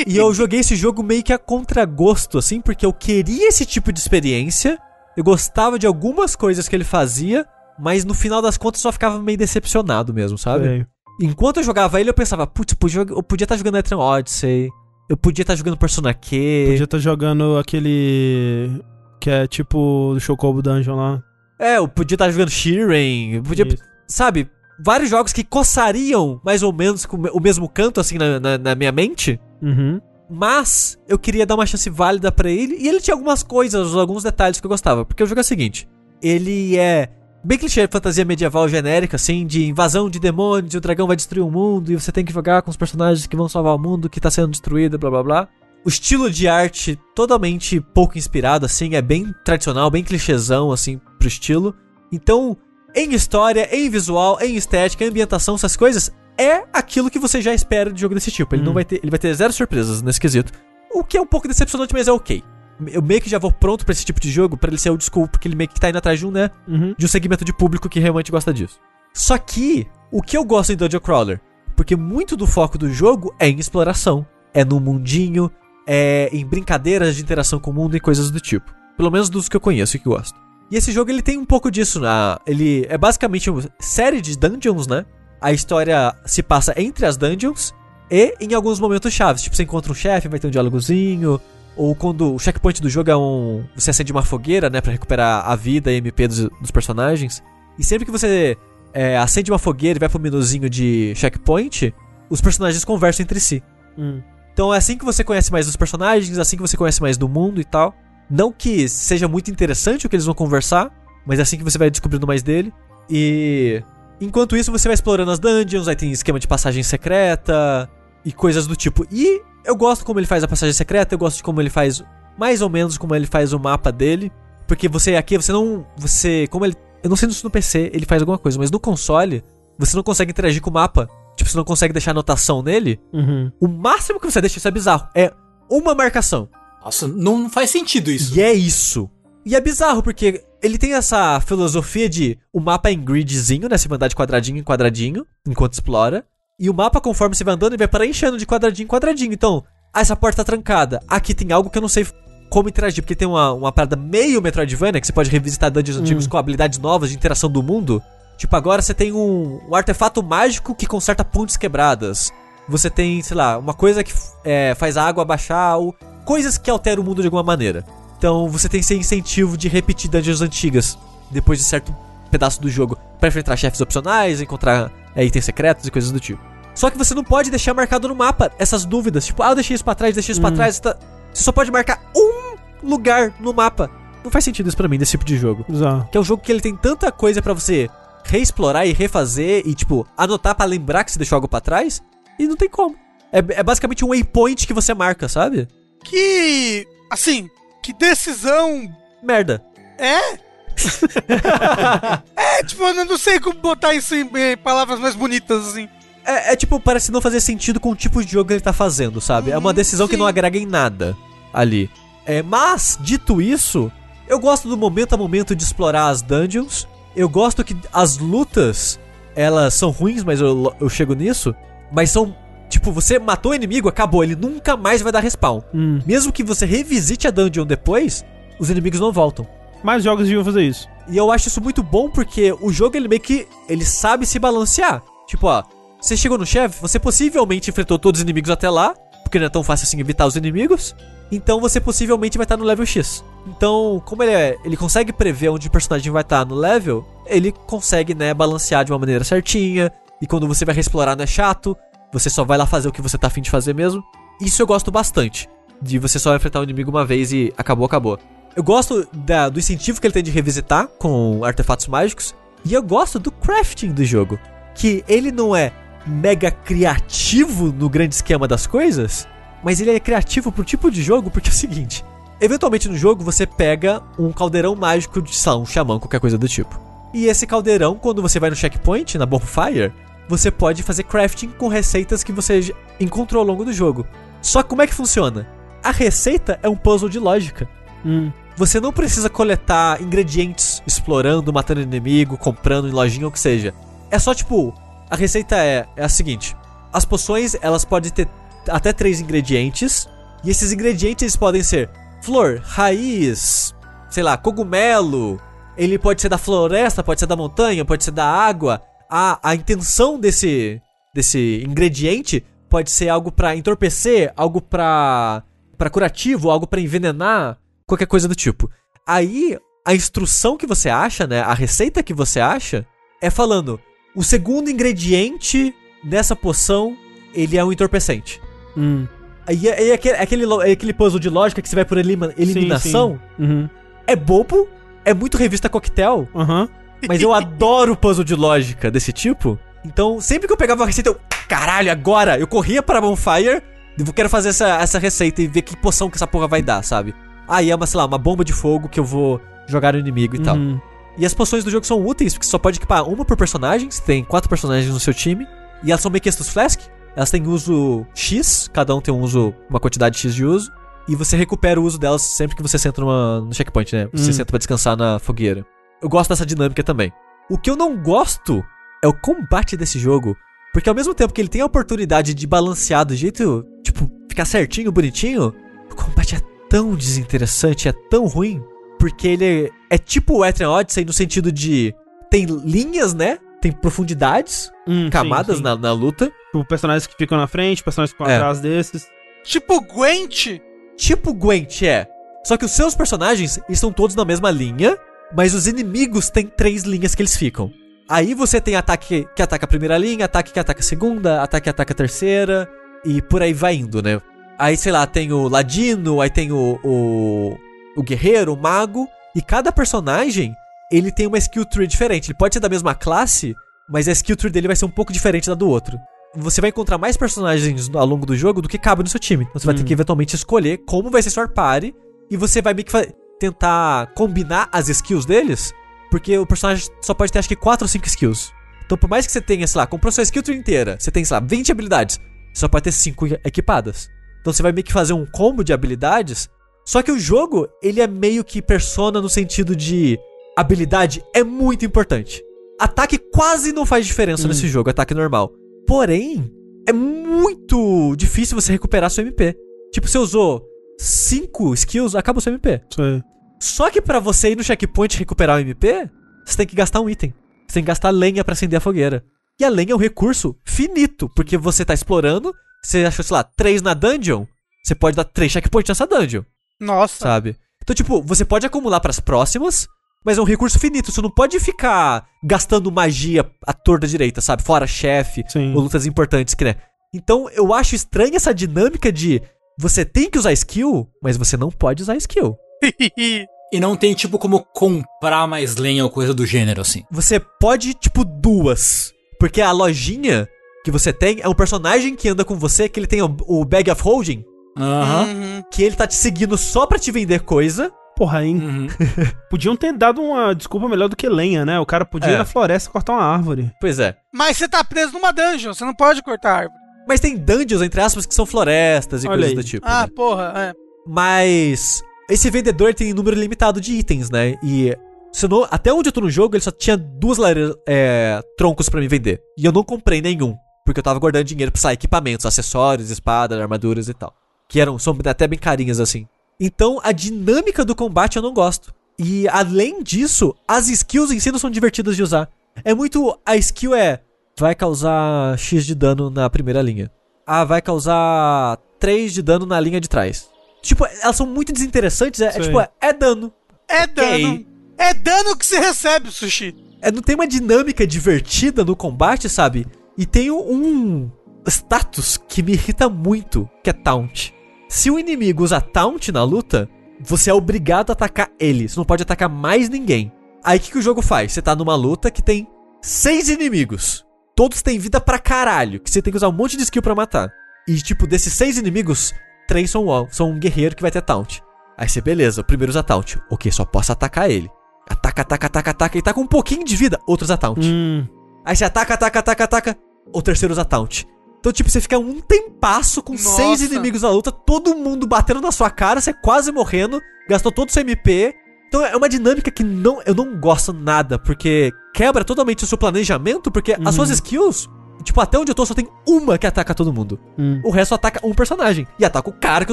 e eu joguei esse jogo meio que a contragosto, assim, porque eu queria esse tipo de experiência. Eu gostava de algumas coisas que ele fazia, mas no final das contas só ficava meio decepcionado mesmo, sabe? Sei. Enquanto eu jogava ele, eu pensava, putz, eu podia, eu podia estar jogando Electron Odyssey. Eu podia estar jogando Persona Q. Podia estar jogando aquele. Que é tipo do Chocobo Dungeon lá. É, eu podia estar jogando Shiren. Eu podia Isso. sabe, vários jogos que coçariam mais ou menos com o mesmo canto, assim, na, na, na minha mente. Uhum. Mas eu queria dar uma chance válida pra ele. E ele tinha algumas coisas, alguns detalhes que eu gostava. Porque o jogo é o seguinte: ele é bem clichê fantasia medieval genérica, assim, de invasão de demônios, e o dragão vai destruir o mundo, e você tem que jogar com os personagens que vão salvar o mundo que tá sendo destruído, blá blá blá. O estilo de arte totalmente pouco inspirado, assim, é bem tradicional, bem clichêzão, assim, pro estilo. Então, em história, em visual, em estética, em ambientação, essas coisas, é aquilo que você já espera de jogo desse tipo. Ele não vai ter, ele vai ter zero surpresas nesse quesito. O que é um pouco decepcionante, mas é ok. Eu meio que já vou pronto pra esse tipo de jogo, pra ele ser o desculpa, porque ele meio que tá indo atrás de um, né? Uhum. De um segmento de público que realmente gosta disso. Só que, o que eu gosto em Dungeon Crawler? Porque muito do foco do jogo é em exploração. É no mundinho, é em brincadeiras de interação com o mundo e coisas do tipo. Pelo menos dos que eu conheço e que gosto. E esse jogo ele tem um pouco disso, né? Ele é basicamente uma série de dungeons, né? A história se passa entre as dungeons e em alguns momentos chaves. Tipo, você encontra um chefe, vai ter um diálogozinho. Ou quando o checkpoint do jogo é um. Você acende uma fogueira, né? Pra recuperar a vida e MP dos, dos personagens. E sempre que você é, acende uma fogueira e vai pro menuzinho de checkpoint, os personagens conversam entre si. Hum. Então é assim que você conhece mais dos personagens, assim que você conhece mais do mundo e tal. Não que seja muito interessante o que eles vão conversar, mas é assim que você vai descobrindo mais dele. E enquanto isso você vai explorando as dungeons, aí tem esquema de passagem secreta e coisas do tipo. E eu gosto como ele faz a passagem secreta, eu gosto de como ele faz mais ou menos como ele faz o mapa dele, porque você aqui você não você como ele eu não sei se no PC ele faz alguma coisa, mas no console você não consegue interagir com o mapa. Tipo, você não consegue deixar anotação nele. Uhum. O máximo que você deixa, isso é bizarro, é uma marcação. Nossa, não faz sentido isso. E é isso. E é bizarro, porque ele tem essa filosofia de o mapa é em gridzinho, né? Você vai andar de quadradinho em quadradinho, enquanto explora. E o mapa, conforme você vai andando, ele vai preenchendo de quadradinho em quadradinho. Então, ah, essa porta tá trancada. Aqui tem algo que eu não sei como interagir, porque tem uma, uma parada meio Metroidvania, que você pode revisitar dungeons antigos com habilidades novas de interação do mundo. Tipo, agora você tem um, um artefato mágico que conserta pontes quebradas. Você tem, sei lá, uma coisa que é, faz a água baixar, ou coisas que alteram o mundo de alguma maneira. Então você tem esse incentivo de repetir dungeons antigas depois de certo pedaço do jogo para enfrentar chefes opcionais, encontrar é, itens secretos e coisas do tipo. Só que você não pode deixar marcado no mapa essas dúvidas, tipo, ah, eu deixei isso pra trás, deixei isso pra trás. Tá... Você só pode marcar um lugar no mapa. Não faz sentido isso pra mim, desse tipo de jogo. Bizarro. Que é um jogo que ele tem tanta coisa pra você reexplorar e refazer e, tipo, anotar pra lembrar que você deixou algo pra trás. E não tem como. É, é basicamente um waypoint que você marca, sabe? Que. Assim, que decisão. Merda. É? é, tipo, eu não sei como botar isso em, em palavras mais bonitas, assim. É, é, tipo, parece não fazer sentido com o tipo de jogo que ele tá fazendo, sabe? é uma Hum, decisão que sim. não agrega em nada ali. É, mas, dito isso, eu gosto do momento a momento de explorar as dungeons. Eu gosto que as lutas, elas são ruins, mas eu, eu chego nisso. Mas são, tipo, você matou o inimigo, acabou, ele nunca mais vai dar respawn. Hum. Mesmo que você revisite a dungeon depois, os inimigos não voltam. Mais jogos deviam fazer isso. E eu acho isso muito bom porque o jogo ele meio que ele sabe se balancear. Tipo, ó, você chegou no chefe, você possivelmente enfrentou todos os inimigos até lá, porque não é tão fácil assim evitar os inimigos. Então você possivelmente vai estar no level X. Então, como ele é, ele consegue prever onde o personagem vai estar no level, ele consegue, né, balancear de uma maneira certinha. E quando você vai reexplorar não é chato, você só vai lá fazer o que você tá afim de fazer mesmo. Isso eu gosto bastante. De você só enfrentar o inimigo uma vez e acabou, acabou. Eu gosto da- do incentivo que ele tem de revisitar com artefatos mágicos. E eu gosto do crafting do jogo. Que ele não é mega criativo no grande esquema das coisas, mas ele é criativo pro tipo de jogo porque é o seguinte: eventualmente no jogo você pega um caldeirão mágico de, lá, um xamã, qualquer coisa do tipo. E esse caldeirão, quando você vai no checkpoint, na bonfire, você pode fazer crafting com receitas que você encontrou ao longo do jogo. Só como é que funciona? A receita é um puzzle de lógica. Hum. Você não precisa coletar ingredientes explorando, matando inimigo, comprando em lojinha ou o que seja. É só tipo, a receita é, é a seguinte: as poções elas podem ter até três ingredientes e esses ingredientes podem ser flor, raiz, sei lá, cogumelo. Ele pode ser da floresta, pode ser da montanha, pode ser da água. A, a intenção desse desse ingrediente pode ser algo pra entorpecer, algo pra para curativo, algo pra envenenar, qualquer coisa do tipo. Aí a instrução que você acha, né, a receita que você acha é falando: O segundo ingrediente nessa poção, ele é um entorpecente. Hum. Aí é, é aquele, é aquele, é aquele puzzle de lógica que você vai por elima- eliminação. Uhum. É bobo, é muito revista coquetel, Aham. mas eu adoro puzzle de lógica desse tipo. Então, sempre que eu pegava uma receita, eu. Caralho, agora! Eu corria para Bonfire, eu quero fazer essa, essa receita e ver que poção que essa porra vai dar, sabe? Aí é uma, sei lá, uma bomba de fogo que eu vou jogar no inimigo e tal. Uhum. E as poções do jogo são úteis, porque você só pode equipar uma por personagem, você tem quatro personagens no seu time, e elas são meio que Estus Flask, elas têm uso X, cada um tem um uso, uma quantidade X de uso, e você recupera o uso delas sempre que você senta numa, no checkpoint, né? Você Hum. senta pra descansar na fogueira. Eu gosto dessa dinâmica também. O que eu não gosto é o combate desse jogo, porque ao mesmo tempo que ele tem a oportunidade de balancear do jeito, tipo, ficar certinho, bonitinho, o combate é tão desinteressante, é tão ruim, porque ele é, é tipo o Etrian Odyssey no sentido de tem linhas, né? Tem profundidades, Hum, camadas sim, sim. Na, na luta. Tipo, personagens que ficam na frente, personagens que ficam É. atrás desses. Tipo Gwent. Tipo Gwent é. Só que os seus personagens estão todos na mesma linha, mas os inimigos têm três linhas que eles ficam. Aí você tem ataque que ataca a primeira linha, ataque que ataca a segunda, ataque que ataca a terceira, e por aí vai indo, né? Aí, sei lá, tem o Ladino, aí tem o, o, o Guerreiro, o Mago, e cada personagem, ele tem uma skill tree diferente. Ele pode ser da mesma classe, mas a skill tree dele vai ser um pouco diferente da do outro. Você vai encontrar mais personagens ao longo do jogo do que cabe no seu time. Então você vai ter Hum. que eventualmente escolher como vai ser sua party, e você vai meio que tentar combinar as skills deles, porque o personagem só pode ter acho que 4 ou 5 skills. Então por mais que você tenha, sei lá, comprou sua skill tree inteira, você tem, sei lá, 20 habilidades, você só pode ter 5 equipadas. Então você vai meio que fazer um combo de habilidades, só que o jogo, ele é meio que persona no sentido de habilidade é muito importante. Ataque quase não faz diferença Hum. nesse jogo, ataque normal. Porém, é muito difícil você recuperar seu MP. Tipo, você usou 5 skills, acaba o seu MP. Aí. Só que pra você ir no checkpoint e recuperar o MP, você tem que gastar um item. Você tem que gastar lenha pra acender a fogueira. E a lenha é um recurso finito, porque você tá explorando, você achou, sei lá, 3 na dungeon, você pode dar 3 checkpoints nessa dungeon, Nossa. sabe? Então, tipo, você pode acumular pras próximas, mas é um recurso finito, você não pode ficar gastando magia à torta direita, sabe? Fora chefe, ou lutas importantes, que né? Então, eu acho estranha essa dinâmica de você tem que usar skill, mas você não pode usar skill. E não tem, tipo, como comprar mais lenha ou coisa do gênero, assim. Você pode, tipo, duas. Porque a lojinha que você tem é um personagem que anda com você, que ele tem o, o Bag of Holding, Aham. Uhum. que ele tá te seguindo só pra te vender coisa. Porra, hein? Uhum. Podiam ter dado uma desculpa melhor do que lenha, né? O cara podia É. ir na floresta cortar uma árvore. Pois é. Mas você tá preso numa dungeon, você não pode cortar árvore. Mas tem dungeons, entre aspas, que são florestas e Olha coisas aí. do tipo. Ah, né? porra, é. Mas esse vendedor tem um número limitado de itens, né? E se eu não- até onde eu tô no jogo, ele só tinha duas é, troncos pra me vender. E eu não comprei nenhum, porque eu tava guardando dinheiro pra sair equipamentos, acessórios, espadas, armaduras e tal. Que eram são até bem carinhas assim. Então a dinâmica do combate eu não gosto. E além disso, as skills em si não são divertidas de usar. É muito. A skill é. Vai causar X de dano na primeira linha. Ah, vai causar 3 de dano na linha de trás. Tipo, elas são muito desinteressantes. É, é tipo, é, é dano. É dano. É dano que você recebe, Sushi. É, não tem uma dinâmica divertida no combate, sabe? E tem um status que me irrita muito, que é taunt. Se o inimigo usa taunt na luta, você é obrigado a atacar ele. Você não pode atacar mais ninguém. Aí o que, que o jogo faz? Você tá numa luta que tem seis inimigos. Todos têm vida pra caralho, que você tem que usar um monte de skill pra matar. E, tipo, desses seis inimigos, três são, um- são um guerreiro que vai ter taunt. Aí você, beleza, o primeiro usa taunt. Ok, só posso atacar ele. Ataca, ataca, ataca, ataca. E tá com um pouquinho de vida, outro usa taunt. Hum. Aí você ataca, ataca, ataca, ataca. O terceiro usa taunt. Então, tipo, você fica um tempasso com Nossa. seis inimigos na luta, todo mundo batendo na sua cara, você quase morrendo, gastou todo o seu MP. Então é uma dinâmica que não, eu não gosto nada, porque quebra totalmente o seu planejamento, porque as suas skills, tipo, até onde eu tô, só tem uma que ataca todo mundo. Hum. O resto ataca um personagem. E ataca o cara que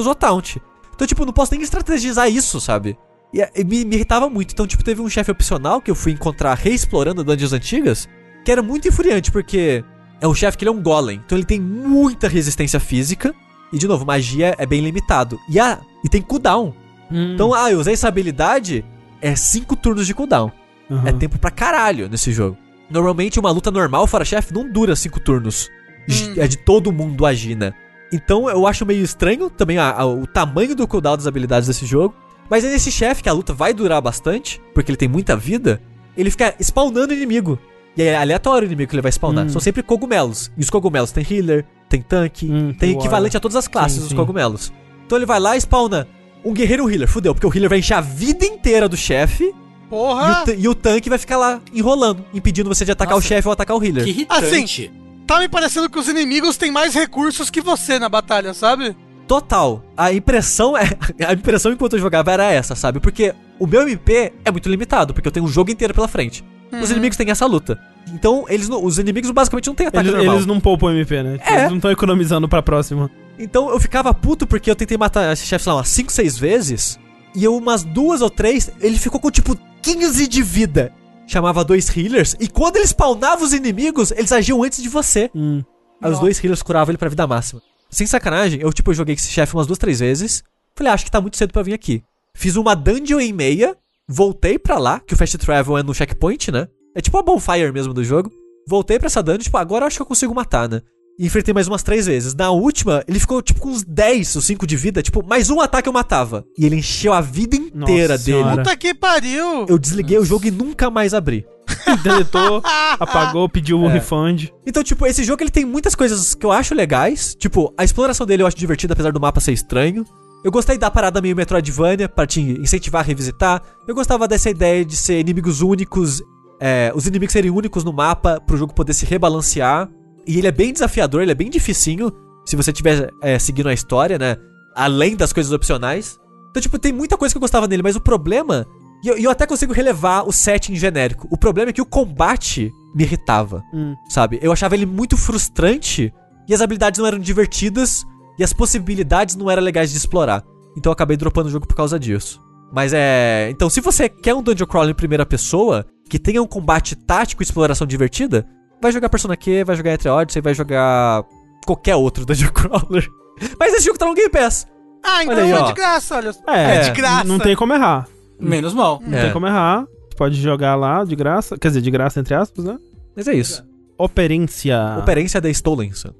usou taunt. Então, tipo, não posso nem estrategizar isso, sabe? E, e me, me irritava muito. Então, tipo, teve um chefe opcional que eu fui encontrar reexplorando dungeons antigas, que era muito infuriante, porque é um chefe que ele é um golem. Então ele tem muita resistência física. E, de novo, magia é bem limitado. E, ah, e tem cooldown. Hum. Então, ah, eu usei essa habilidade, é 5 turnos de cooldown. Aham. É tempo pra caralho nesse jogo. Normalmente uma luta normal fora chefe não dura cinco turnos. De- É de todo mundo agir, né? Então eu acho meio estranho também a- a- o tamanho do cooldown das habilidades desse jogo. Mas aí nesse chefe, que a luta vai durar bastante, porque ele tem muita vida, ele fica spawnando inimigo. E é aleatório o inimigo que ele vai spawnar. Hum. São sempre cogumelos. E os cogumelos tem healer, tem tanque, Hum, tem uau. equivalente a todas as classes Sim, dos sim. cogumelos. Então ele vai lá e spawna um guerreiro e um healer. Fudeu, porque o healer vai encher a vida inteira do chefe e, o Porra! e o tanque vai ficar lá enrolando, impedindo você de atacar Nossa. o chefe ou atacar o healer. Que irritante. Assim, Tá me parecendo que os inimigos têm mais recursos que você na batalha, sabe? Total. A impressão é. A impressão enquanto eu jogava era essa, sabe? Porque o meu MP é muito limitado, porque eu tenho um jogo inteiro pela frente. Os inimigos têm essa luta. Então, eles não- os inimigos basicamente não têm ataque Eles, normal. eles não poupam MP, né? É. Eles não estão economizando pra próxima. Então eu ficava puto porque eu tentei matar esse chefe, sei lá, umas 5, 6 vezes. E eu, umas duas ou três, ele ficou com tipo 15 de vida. Chamava dois healers. E quando ele spawnava os inimigos, eles agiam antes de você. Hum. Aí os dois healers curavam ele pra vida máxima. Sem sacanagem, eu tipo, eu joguei com esse chefe umas duas, três vezes. Falei, ah, acho que tá muito cedo pra vir aqui. Fiz uma dungeon e meia, voltei pra lá, que o fast travel é no checkpoint, né? É tipo a bonfire mesmo do jogo. Voltei pra essa dungeon, tipo, agora eu acho que eu consigo matar, né? E enfrentei mais umas três vezes. Na última, ele ficou tipo com uns 10 ou 5 de vida, tipo, mais um ataque eu matava. E ele encheu a vida inteira Nossa dele. senhora. Puta que pariu! Eu desliguei o jogo e nunca mais abri. Deletou, apagou, pediu o É. refund. Então, tipo, esse jogo ele tem muitas coisas que eu acho legais. Tipo, a exploração dele eu acho divertida, apesar do mapa ser estranho. Eu gostei da parada meio Metroidvania, pra te incentivar a revisitar. Eu gostava dessa ideia de ser inimigos únicos, é, os inimigos serem únicos no mapa, pro jogo poder se rebalancear. E ele é bem desafiador, ele é bem dificinho, se você estiver é, seguindo a história, né? Além das coisas opcionais. Então, tipo, tem muita coisa que eu gostava nele, mas o problema. E eu, eu até consigo relevar o setting genérico. O problema é que o combate me irritava Hum. sabe? Eu achava ele muito frustrante e as habilidades não eram divertidas e as possibilidades não eram legais de explorar. Então eu acabei dropando o jogo por causa disso. Mas é. Então, se você quer um dungeon crawl em primeira pessoa que tenha um combate tático e exploração divertida, vai jogar Persona Q, vai jogar Entre Odyssey, vai jogar qualquer outro dungeon crawler. Mas esse jogo tá no Game Pass. Ah, então aí, é ó. de graça, olha. É, É de graça. Não tem como errar. Menos mal. Não É. tem como errar. Você pode jogar lá de graça. Quer dizer, de graça entre aspas, né? Mas é isso. Operência. Operência da Stolen Sun.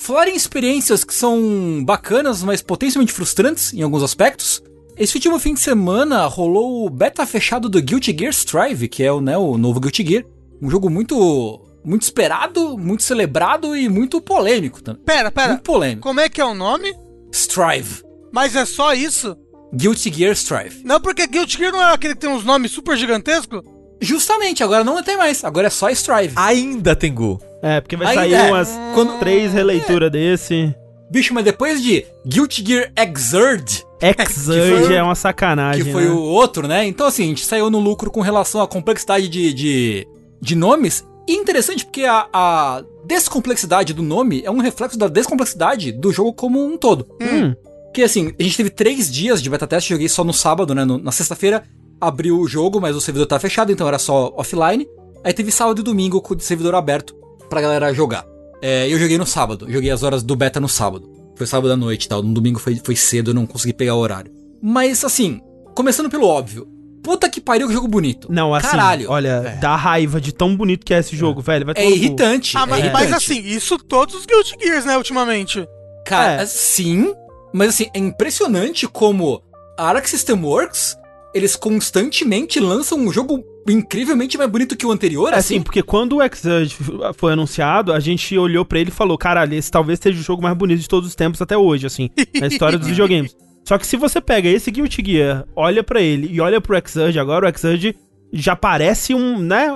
Falar em experiências que são bacanas, mas potencialmente frustrantes em alguns aspectos. Esse último fim de semana rolou o beta fechado do Guilty Gear Strive, que é o, né, o novo Guilty Gear. Um jogo muito muito esperado, muito celebrado e muito polêmico também. Pera, pera. Muito polêmico. Como é que é o nome? Strive. Mas é só isso? Guilty Gear Strive. Não, porque Guilty Gear não é aquele que tem uns nomes super gigantescos? Justamente, agora não tem mais. Agora é só Strive. Ainda, Tengu. É, porque vai Ainda sair é. umas Quando- três releituras desse. Bicho, mas depois de Guilty Gear Exurge, Exurge foi- é uma sacanagem. que foi né? o outro, né? Então, assim, a gente saiu no lucro com relação à complexidade de, de, de nomes. E interessante porque a, a descomplexidade do nome é um reflexo da descomplexidade do jogo como um todo. Hum, Porque, assim, a gente teve três dias de beta teste, joguei só no sábado, né? No- na sexta-feira abriu o jogo, mas o servidor tá fechado, então era só offline. Aí teve sábado e domingo com o servidor aberto pra galera jogar. É, eu joguei no sábado, joguei as horas do beta no sábado. Foi sábado à noite e tal, no domingo foi, foi cedo, eu não consegui pegar o horário. Mas, assim, começando pelo óbvio. Puta que pariu que jogo bonito. Não, assim, Caralho. olha, dá raiva de tão bonito que é esse jogo, velho. Vai É irritante. Ah, é mas, irritante. mas assim, isso todos os Guilty Gears, né, ultimamente. Cara, É. sim, mas assim, é impressionante como a Arc System Works, eles constantemente lançam um jogo incrivelmente mais bonito que o anterior, É assim. assim, porque quando o Exurge foi anunciado, a gente olhou pra ele e falou: caralho, esse talvez seja o jogo mais bonito de todos os tempos até hoje, assim, na história dos videogames. Só que se você pega esse Guilty Gear, olha pra ele e olha pro Exurge agora, o Exurge já parece um, né?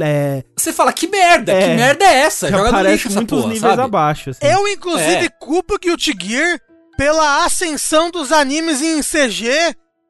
É, Você fala, que merda, É. que merda é essa? já Joga no parece lixo essa muitos porra, níveis sabe? abaixo. Assim. Eu, inclusive, É. culpo Guilty Gear pela ascensão dos animes em CG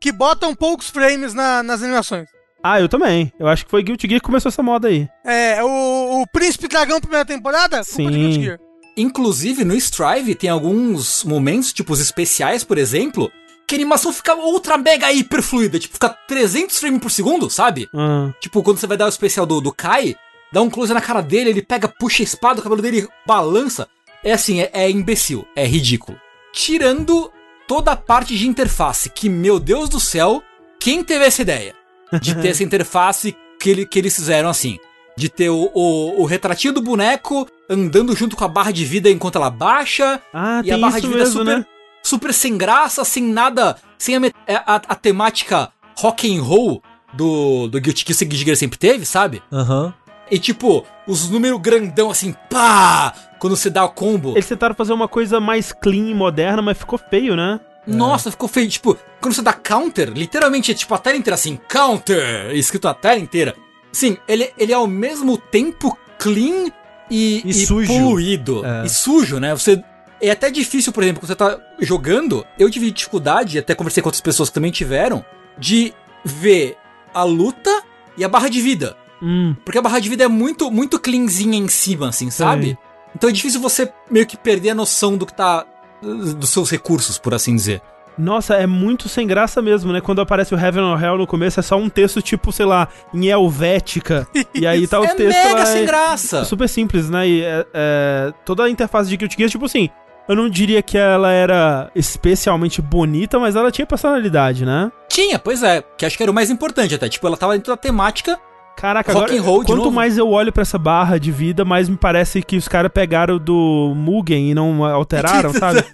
que botam poucos frames na- nas animações. Ah, eu também. Eu acho que foi Guilty Gear que começou essa moda aí. É, o, o Príncipe Dragão primeira temporada? Culpa Sim. de Guilty Gear. Inclusive, no Strive tem alguns momentos, tipo os especiais, por exemplo, que a animação fica ultra mega hiper fluida, tipo, fica 300 frames por segundo, sabe? Ah, Tipo, quando você vai dar o especial do, do Kai, dá um close na cara dele, ele pega, puxa a espada, o cabelo dele balança. É assim, é, é imbecil, é ridículo. Tirando toda a parte de interface, que, meu Deus do céu, quem teve essa ideia? De ter essa interface que, ele, que eles fizeram assim. De ter o, o, o retratinho do boneco andando junto com a barra de vida enquanto ela baixa. Ah, e a barra isso de vida mesmo, super, né? super sem graça, sem nada. Sem a, me- a, a- temática rock and roll do, do Guilty que o Guilty Gear sempre teve, sabe? Aham. E tipo, os números grandão assim, pá! Quando você dá o combo. Eles tentaram fazer uma coisa mais clean e moderna, mas ficou feio, né? Nossa, ficou feio. Tipo, quando você dá counter, literalmente é tipo a tela inteira assim, counter, escrito a tela inteira. Sim, ele, ele é ao mesmo tempo clean e, E sujo. poluído. É. E sujo, né? Você. É até difícil, por exemplo, quando você tá jogando. Eu tive dificuldade, até conversei com outras pessoas que também tiveram, de ver a luta e a barra de vida. Hum, Porque a barra de vida é muito, muito cleanzinha em cima, assim, sabe? Sei. Então é difícil você meio que perder a noção do que tá. Dos seus recursos, por assim dizer. Nossa, é muito sem graça mesmo, né? Quando aparece o Heaven or Hell no começo, é só um texto tipo, sei lá, em helvética. e aí tá o é texto mega lá. sem é- graça. Super simples, né? E é- é, toda a interface de Guilty Gear, tipo assim, eu não diria que ela era especialmente bonita, mas ela tinha personalidade, né? Tinha, pois é, que acho que era o mais importante até. Tipo, ela tava dentro da temática. Caraca, Rock agora, quanto novo? mais eu olho pra essa barra de vida, mais me parece que os caras pegaram do Mugen e não alteraram, sabe?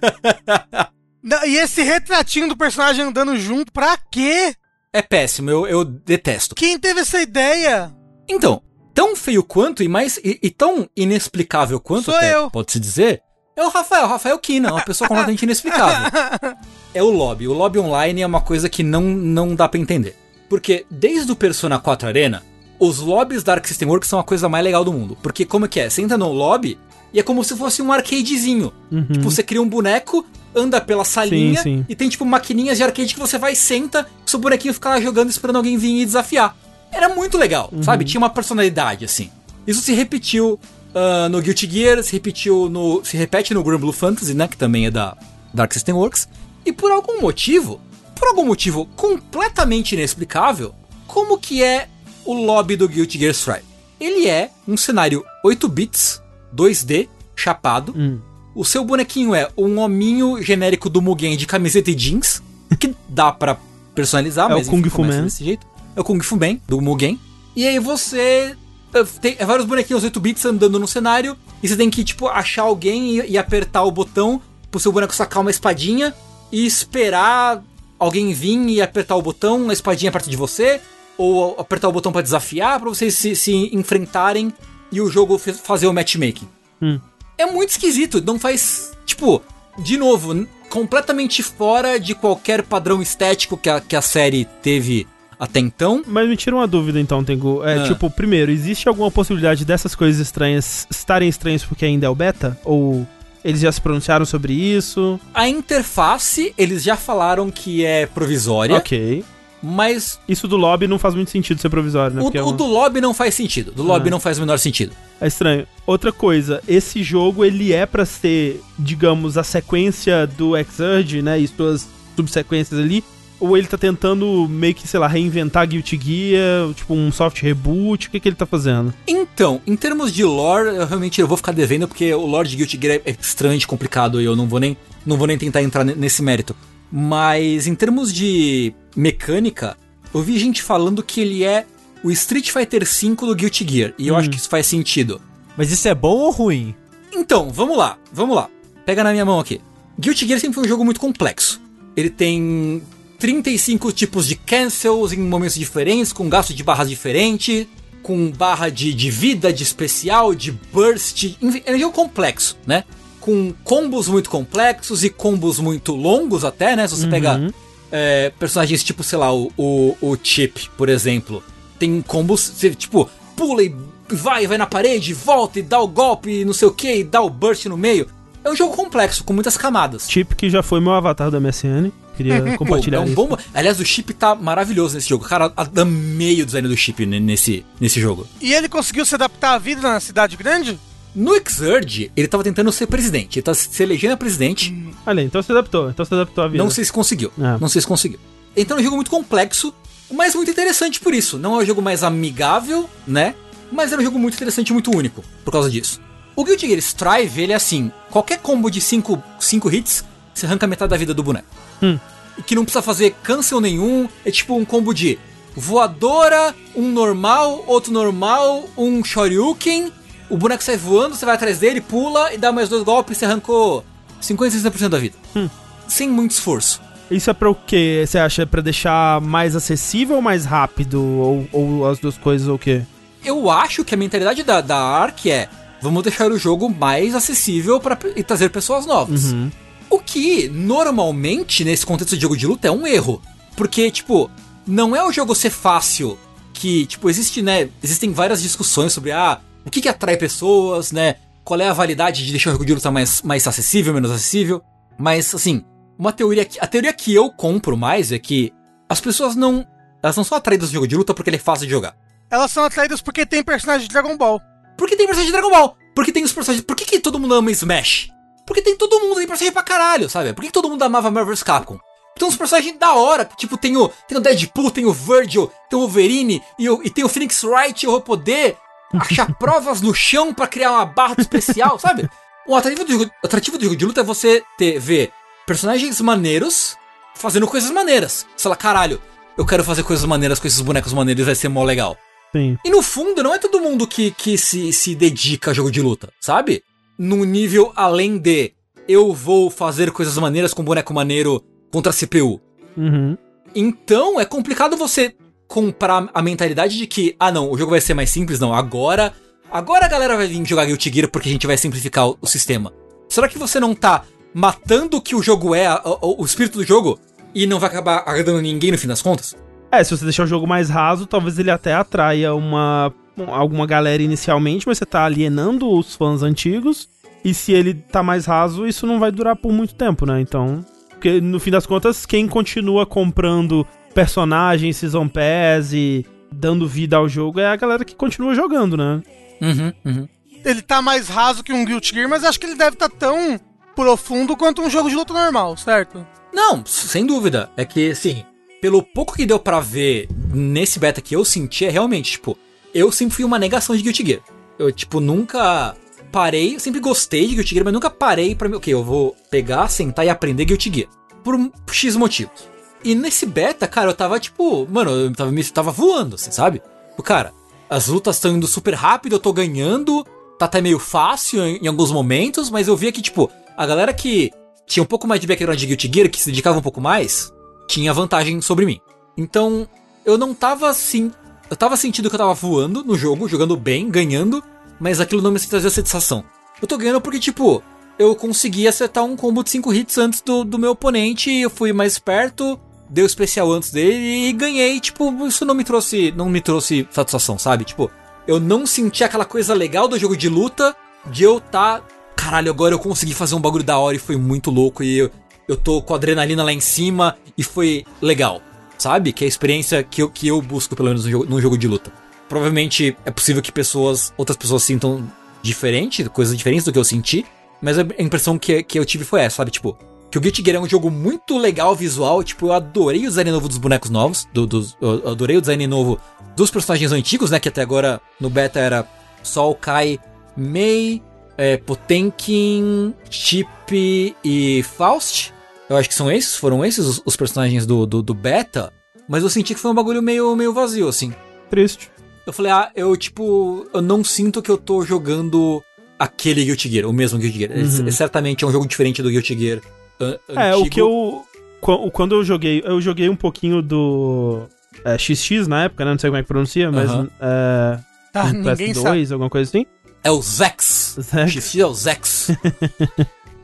Não, e esse retratinho do personagem andando junto, pra quê? É péssimo, eu, eu detesto. Quem teve essa ideia? Então, tão feio quanto e mais. E, e tão inexplicável quanto, Sou até, eu. pode-se dizer, é o Rafael. O Rafael Kina, uma pessoa completamente inexplicável. É o lobby. O lobby online é uma coisa que não, não dá pra entender. Porque desde o Persona 4 Arena, os lobbies da Arc System Works são a coisa mais legal do mundo. Porque como é que é? Você entra no lobby e é como se fosse um arcadezinho. Uhum. Tipo, você cria um boneco, anda pela salinha sim. e tem tipo maquininhas de arcade que você vai, senta, seu bonequinho fica lá jogando esperando alguém vir e desafiar. Era muito legal, sabe? Tinha uma personalidade assim. Isso se repetiu ah, no Guilty Gear, se repetiu no. se repete no Granblue Fantasy, né? Que também é da Dark System Works. E por algum motivo, por algum motivo completamente inexplicável, como que é o lobby do Guilty Gear Strive? Ele é um cenário 8 bits, 2D, chapado. Hum. O seu bonequinho é um hominho genérico do Mugen de camiseta e jeans, que dá pra personalizar, É o mas Kung enfim, Fu Man. desse jeito. É o Kung Fu Man, do Mugen. E aí você eh, tem vários bonequinhos 8 bits andando no cenário, e você tem que, tipo, achar alguém e, e apertar o botão pro seu boneco sacar uma espadinha e esperar alguém vir e apertar o botão, a espadinha perto de você, ou apertar o botão pra desafiar, pra vocês se, se enfrentarem e o jogo fazer o matchmaking. Hum. É muito esquisito, não faz. Tipo, de novo, completamente fora de qualquer padrão estético que a, que a série teve até então. Mas me tira uma dúvida então, Tengu. É, Ah. tipo, primeiro, existe alguma possibilidade dessas coisas estranhas estarem estranhas porque ainda é o beta? Ou eles já se pronunciaram sobre isso? A interface, eles já falaram que é provisória, Ok. Mas Isso do lobby não faz muito sentido ser provisório, né? o, é o uma- do lobby não faz sentido. Do lobby Ah. não faz o menor sentido. É estranho. Outra coisa, esse jogo ele é pra ser, digamos, a sequência do Exurge, né? E suas subsequências ali. Ou ele tá tentando meio que, sei lá, reinventar Guilty Gear, tipo um soft reboot, o que, que ele tá fazendo? Então, em termos de lore, eu realmente eu vou ficar devendo porque o lore de Guilty Gear é extremamente complicado e eu não vou nem não vou nem tentar entrar ne- nesse mérito. Mas em termos de mecânica, eu vi gente falando que ele é o Street Fighter V do Guilty Gear e eu Hum. acho que isso faz sentido. Mas isso é bom ou ruim? Então, vamos lá, vamos lá. Pega na minha mão aqui. Guilty Gear sempre foi um jogo muito complexo. Ele tem 35 tipos de cancels em momentos diferentes, com gasto de barras diferente, com barra de, de vida, de especial, de burst. Enfim, é um jogo complexo, né? Com combos muito complexos e combos muito longos até, né? Se você pegar é, personagens tipo, sei lá, o, o, o Chip, por exemplo. Tem combos, você, tipo, pula e vai, vai na parede, volta e dá o golpe e não sei o que, e dá o burst no meio. É um jogo complexo, com muitas camadas. Chip, que já foi meu avatar do MSN. Queria Pô, compartilhar é um bom... Aliás, o chip tá maravilhoso nesse jogo. Cara, amei o design do chip ne- nesse, nesse jogo. E ele conseguiu se adaptar à vida na cidade grande? No Exurge, ele tava tentando ser presidente. Ele tá se elegendo a presidente. Olha, então se adaptou. Então se adaptou à vida. Não sei se conseguiu. É. Não sei se conseguiu. Então é um jogo muito complexo, mas muito interessante por isso. Não é um jogo mais amigável, né? Mas era um jogo muito interessante e muito único por causa disso. O Guilty Gear Strive, ele é assim: qualquer combo de 5 hits, você arranca metade da vida do boneco. Hum. E que não precisa fazer cancel nenhum. É tipo um combo de voadora, um normal, outro normal, um shoryuken. O boneco sai voando, você vai atrás dele, pula e dá mais dois golpes e você arrancou 50, 60% da vida. Sem muito esforço. Isso é pra o quê? Você acha? É pra deixar mais acessível ou mais rápido? Ou, ou as duas coisas ou o quê? Eu acho que a mentalidade da, da Ark é: vamos deixar o jogo mais acessível para e trazer pessoas novas. O que, normalmente, nesse contexto de jogo de luta, é um erro. Porque, tipo, não é o jogo ser fácil que, tipo, existe, né? Existem várias discussões sobre, ah, o que, que atrai pessoas, né? Qual é a validade de deixar o jogo de luta mais, mais acessível, menos acessível. Mas, assim, uma teoria que. A teoria que eu compro mais é que as pessoas não. Elas não são atraídas do jogo de luta porque ele é fácil de jogar. Elas são atraídas porque tem personagem de Dragon Ball. Porque tem personagem de Dragon Ball. Porque tem os personagens. Por que, que todo mundo ama Smash? Porque tem todo mundo aí personagem pra caralho, sabe? Por que, que todo mundo amava Marvel vs Capcom? Tem uns personagens da hora, tipo, tem o, tem o Deadpool, tem o Virgil, tem o Wolverine e, o, e tem o Phoenix Wright, eu vou poder achar provas no chão pra criar uma barra especial, sabe? O atrativo do, jogo, o atrativo do jogo de luta é você ter, ver personagens maneiros fazendo coisas maneiras. Você fala, caralho, eu quero fazer coisas maneiras com esses bonecos maneiros, vai ser mó legal. Sim. E no fundo, não é todo mundo que, que se, se dedica a jogo de luta, sabe? Num nível além de eu vou fazer coisas maneiras com boneco maneiro contra a CPU. Uhum. Então é complicado você comprar a mentalidade de que, ah não, o jogo vai ser mais simples, não. Agora. Agora a galera vai vir jogar Guilty Gear porque a gente vai simplificar o, o sistema. Será que você não tá matando o que o jogo é, o espírito do jogo, e não vai acabar agradando ninguém no fim das contas? É, se você deixar o jogo mais raso, talvez ele até atraia uma alguma galera inicialmente, mas você tá alienando os fãs antigos. E se ele tá mais raso, isso não vai durar por muito tempo, né? Então. Porque no fim das contas, quem continua comprando personagens, Season Pass e dando vida ao jogo é a galera que continua jogando, né? Uhum, uhum. Ele tá mais raso que um Guilty Gear, mas acho que ele deve estar tão profundo quanto um jogo de luta normal, certo? Não, sem dúvida. É que, assim, pelo pouco que deu pra ver nesse beta que eu senti, é realmente, tipo, eu sempre fui uma negação de Guilty Gear. Eu, tipo, nunca parei, eu sempre gostei de Guilty Gear, mas nunca parei pra mim, ok, eu vou pegar, sentar e aprender Guilty Gear. Por um X motivos. E nesse beta, cara, eu tava, tipo, mano, eu tava, me, tava voando, assim, sabe? O cara, as lutas estão indo super rápido, eu tô ganhando, tá até meio fácil em, em alguns momentos, mas eu via que, tipo, a galera que tinha um pouco mais de background de Guilty Gear, que se dedicava um pouco mais, tinha vantagem sobre mim. Então, eu não tava assim. Eu tava sentindo que eu tava voando no jogo, jogando bem, ganhando, mas aquilo não me trazia satisfação. Eu tô ganhando porque, tipo, eu consegui acertar um combo de 5 hits antes do, do meu oponente, eu fui mais perto, dei o especial antes dele e ganhei, tipo, isso não me trouxe. não me trouxe satisfação, sabe? Tipo, eu não senti aquela coisa legal do jogo de luta de eu tá. Caralho, agora eu consegui fazer um bagulho da hora e foi muito louco e eu, eu tô com adrenalina lá em cima e foi legal. Sabe? Que é a experiência que eu, que eu busco, pelo menos, num jogo, num jogo de luta. Provavelmente é possível que pessoas, outras pessoas sintam diferente, coisas diferentes do que eu senti, mas a impressão que, que eu tive foi essa, sabe? Tipo, que o Guilty Gear é um jogo muito legal visual, tipo, eu adorei o design novo dos bonecos novos, do, dos, eu adorei o design novo dos personagens antigos, né? Que até agora no beta era Sol, Kai, Mei, é, Potenkin, Chip e Faust. Eu acho que são esses, foram esses os, os personagens do, do, do beta. Mas eu senti que foi um bagulho meio, meio vazio, assim. Triste. Eu falei, ah, eu tipo, eu não sinto que eu tô jogando aquele Guilty Gear, o mesmo Guilty Gear. Uhum. É, certamente é um jogo diferente do Guilty Gear an- É, o antigo. que eu. qu- Quando eu joguei, eu joguei um pouquinho do é, XX na época, né? Não sei como é que pronuncia, mas. Aham. É, Ah, no ninguém PS2, sabe. alguma coisa assim. É o Zex. Zex. X é o Zex.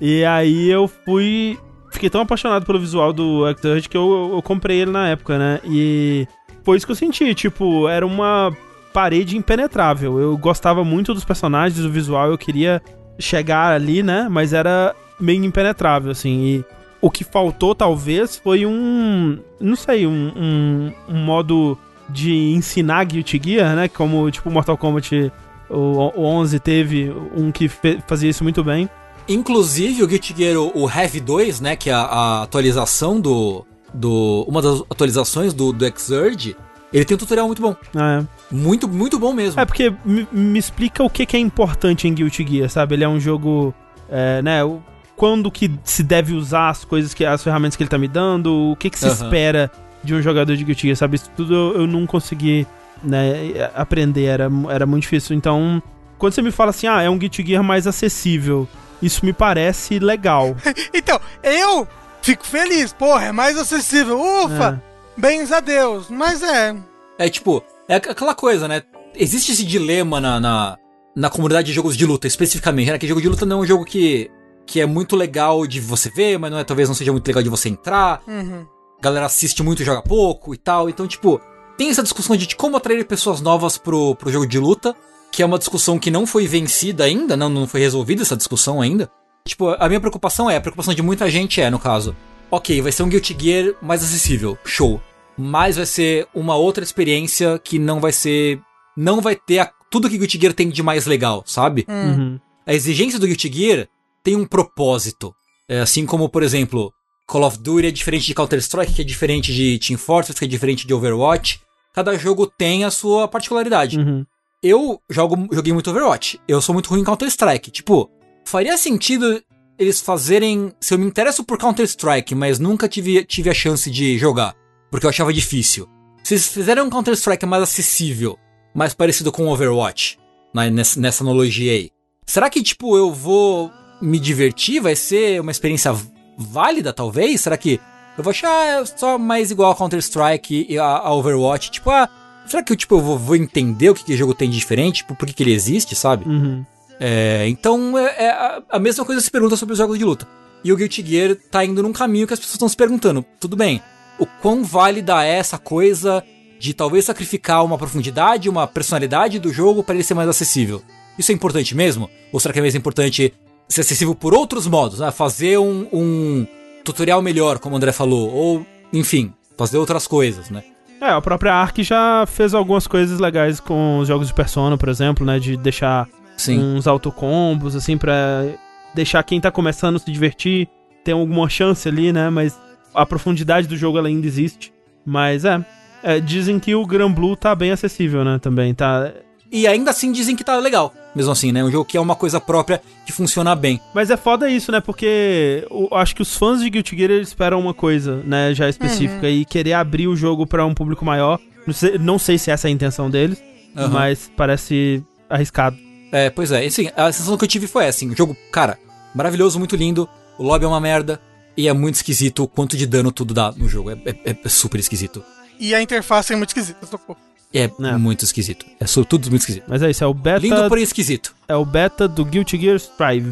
E aí eu fui. Fiquei tão apaixonado pelo visual do Exurge que eu, eu comprei ele na época, né? E foi isso que eu senti. Tipo, era uma parede impenetrável. Eu gostava muito dos personagens, do visual, eu queria chegar ali, né? Mas era meio impenetrável, assim. E o que faltou, talvez, foi um. Não sei, um, um, um modo de ensinar Guilty Gear, né? Como, tipo, Mortal Kombat. O, o 11 teve um que fazia isso muito bem. Inclusive, o Guilty Gear, o o Heavy 2, né, que é a, a atualização do, do... Uma das atualizações do, do Exurge, ele tem um tutorial muito bom. É. Muito, muito bom mesmo. É porque me, me explica o que, que é importante em Guilty Gear, sabe? Ele é um jogo, é, né? o- Quando que se deve usar as coisas que as ferramentas que ele tá me dando, o que que se Aham. espera de um jogador de Guilty Gear, sabe? Isso tudo eu, eu não consegui né, aprender, era, era muito difícil. Então, quando você me fala assim, ah, é um Guilty Gear mais acessível, isso me parece legal. Então, eu fico feliz, porra, é mais acessível. Ufa! Bens a Deus. Mas é. É tipo, é aqu- aquela coisa, né? Existe esse dilema na, na, na comunidade de jogos de luta, especificamente, né? Que jogo de luta não é um jogo que, que é muito legal de você ver, mas não é, talvez não seja muito legal de você entrar. Uhum. Galera assiste muito e joga pouco e tal. Então, tipo, tem essa discussão de como atrair pessoas novas pro, pro jogo de luta, que é uma discussão que não foi vencida ainda, não, não foi resolvida essa discussão ainda. Tipo, a minha preocupação é, a preocupação de muita gente é, no caso, ok, vai ser um Guilty Gear mais acessível, show. Mas vai ser uma outra experiência que não vai ser. Não vai ter a- tudo que Guilty Gear tem de mais legal, sabe? Uhum. A exigência do Guilty Gear tem um propósito. É assim como, por exemplo, Call of Duty é diferente de Counter-Strike, que é diferente de Team Fortress, que é diferente de Overwatch. Cada jogo tem a sua particularidade. Uhum. Eu jogo, joguei muito Overwatch. Eu sou muito ruim em Counter-Strike. Tipo, faria sentido eles fazerem. Se eu me interesso por Counter-Strike, mas nunca tive, tive a chance de jogar, porque eu achava difícil. Se eles fizerem um Counter-Strike mais acessível, mais parecido com Overwatch, né, nessa, nessa analogia aí, será que, tipo, eu vou me divertir? Vai ser uma experiência válida, talvez? Será que eu vou achar só mais igual a Counter-Strike e a, a Overwatch? Tipo, ah, será que eu, tipo, eu vou, vou entender o que, que o jogo tem de diferente? Tipo, por que, que ele existe, sabe? Uhum. É, então, é, é a, a mesma coisa se pergunta sobre os jogos de luta. E o Guilty Gear tá indo num caminho que as pessoas estão se perguntando. Tudo bem, o quão válida é essa coisa de talvez sacrificar uma profundidade, uma personalidade do jogo para ele ser mais acessível? Isso é importante mesmo? Ou será que é mais importante ser acessível por outros modos? Né? Fazer um, um tutorial melhor, como o André falou, ou, enfim, fazer outras coisas, né? É, a própria Ark já fez algumas coisas legais com os jogos de Persona, por exemplo, né? De deixar Sim. uns autocombos, assim, pra deixar quem tá começando se divertir, ter alguma chance ali, né? Mas a profundidade do jogo ainda existe. Mas é, é, dizem que o Gran Blue tá bem acessível, né? Também tá. E ainda assim dizem que tá legal. Mesmo assim, né? Um jogo que é uma coisa própria que funciona bem. Mas é foda isso, né? Porque eu acho que os fãs de Guilty Gear eles esperam uma coisa, né? Já específica e querer abrir o jogo pra um público maior. Não sei, não sei se essa é a intenção deles, Aham. mas parece arriscado. É, pois é. Assim, a sensação que eu tive foi essa, assim, o jogo, cara, maravilhoso, muito lindo, o lobby é uma merda, e é muito esquisito o quanto de dano tudo dá no jogo. É, é- é super esquisito. E a interface é muito esquisita, socorro. É, É. muito esquisito. É tudo muito esquisito. Mas é isso, é o beta, Lindo, porém esquisito. é o beta do Guilty Gear Strive.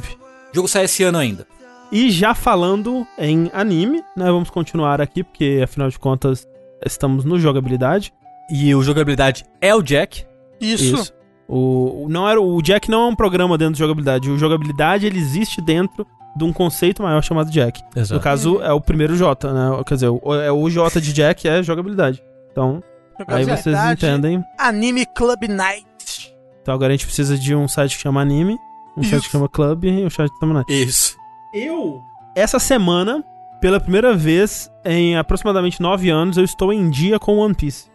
O jogo sai esse ano ainda. E já falando em anime, né? Vamos continuar aqui, porque afinal de contas estamos no jogabilidade. E o jogabilidade é o Jack. Isso. O, o- não era, o Jack não é um programa dentro de jogabilidade. O jogabilidade ele existe dentro de um conceito maior chamado Jack. No Exato. caso, é o primeiro J, né? Quer dizer, o, é o J de Jack é jogabilidade. Então, aí vocês Jogabilidade, entendem. Anime Club Night. Então agora a gente precisa de um site que chama Anime, um site Isso. que chama Club e um site que chama Night. Isso. Eu, essa semana, pela primeira vez em aproximadamente nove anos, eu estou em dia com One Piece.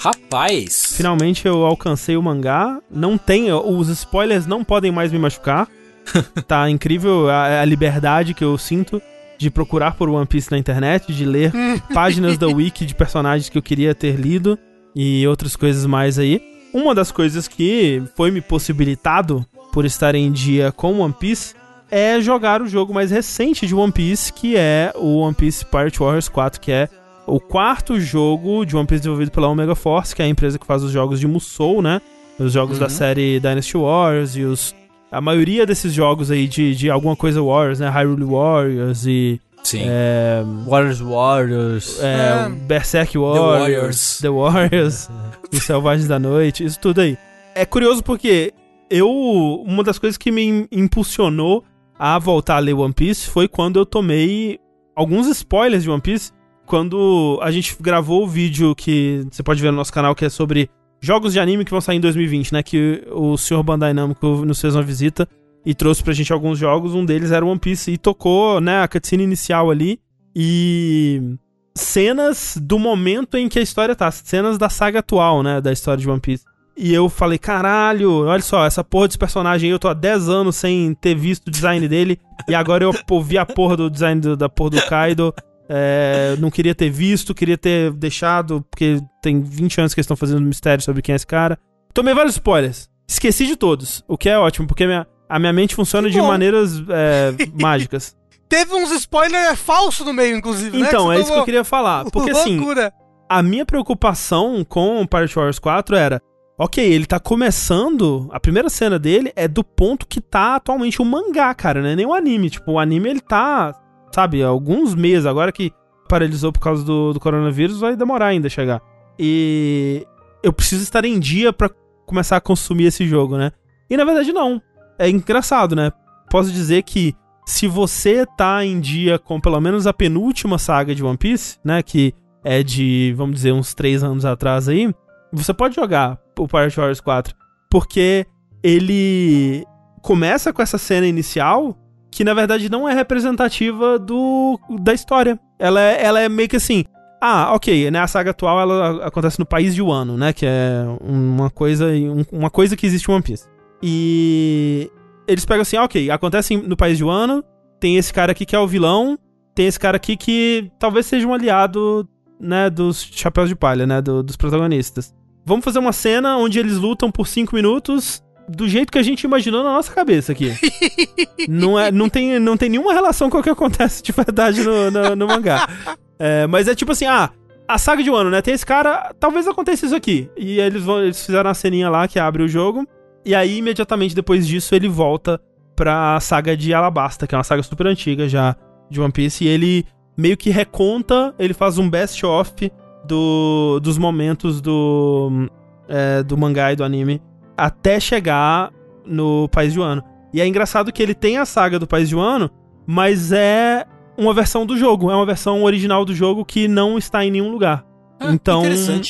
Rapaz. Finalmente eu alcancei o mangá. Não tem. Os spoilers não podem mais me machucar. tá incrível a, a liberdade que eu sinto de procurar por One Piece na internet, de ler páginas da wiki de personagens que eu queria ter lido e outras coisas mais aí. Uma das coisas que foi me possibilitado por estar em dia com One Piece é jogar o jogo mais recente de One Piece, que é o One Piece Pirate Warriors 4, que é o quarto jogo de One Piece desenvolvido pela Omega Force, que é a empresa que faz os jogos de Musou, né? Os jogos da série Dynasty Warriors e os. A maioria desses jogos aí de, de alguma coisa Warriors, né? Hyrule Warriors e. Sim. É, Warriors Warriors. é, É. Berserk Warriors, Warriors. The Warriors, Os Selvagens da Noite, isso tudo aí. É curioso porque eu. Uma das coisas que me impulsionou a voltar a ler One Piece foi quando eu tomei alguns spoilers de One Piece. Quando a gente gravou o vídeo que você pode ver no nosso canal, que é sobre jogos de anime que vão sair em 2020, né? Que o Sr. Bandai Namco nos fez uma visita e trouxe pra gente alguns jogos. Um deles era One Piece e tocou, né, a cutscene inicial ali. E cenas do momento em que a história tá, cenas da saga atual, né, da história de One Piece. E eu falei, caralho, olha só, essa porra desse personagem aí, eu tô há 10 anos sem ter visto o design dele, e agora eu vi a porra do design do- da porra do Kaido. É, não queria ter visto, queria ter deixado, porque tem 20 anos que eles estão fazendo mistério sobre quem é esse cara. Tomei vários spoilers. Esqueci de todos, o que é ótimo, porque minha, a minha mente funciona Que de bom. maneiras é, mágicas. Teve uns spoilers falsos no meio, inclusive, né? Então, você é isso que eu queria falar. Porque assim, Loucura. a minha preocupação com o Pirate Warriors 4 era. Ok, ele tá começando. A primeira cena dele é do ponto que tá atualmente o mangá, cara, não é nem o anime. Tipo, o anime ele tá, sabe, alguns meses. Agora que paralisou por causa do, do coronavírus, vai demorar ainda a chegar. E eu preciso estar em dia pra começar a consumir esse jogo, né? E na verdade, não. É engraçado, né? Posso dizer que se você tá em dia com pelo menos a penúltima saga de One Piece, né? Que é de, vamos dizer, uns três anos atrás aí, você pode jogar o Pirate Warriors 4. Porque ele começa com essa cena inicial que na verdade não é representativa do da história. Ela é, ela é meio que assim. Ah, ok, né? A saga atual ela acontece no país de Wano, né? Que é uma coisa, um- uma coisa que existe em One Piece. E eles pegam assim, ok, acontece no país de Wano, tem esse cara aqui que é o vilão, tem esse cara aqui que talvez seja um aliado, né, dos chapéus de palha, né, do- dos protagonistas. Vamos fazer uma cena onde eles lutam por cinco minutos do jeito que a gente imaginou na nossa cabeça aqui. não, é, não, tem, não tem nenhuma relação com o que acontece de verdade no, no, no mangá. É, mas é tipo assim, ah, a saga de Wano, né? Tem esse cara, talvez aconteça isso aqui. E eles, vão, eles fizeram a ceninha lá que abre o jogo. E aí, imediatamente depois disso, ele volta pra saga de Alabasta, que é uma saga super antiga já de One Piece. E ele meio que reconta, ele faz um best-of do, dos momentos do, é, do mangá e do anime até chegar no País de Wano. E é engraçado que ele tem a saga do País de Wano, mas é uma versão do jogo, é uma versão original do jogo que não está em nenhum lugar. Ah, então,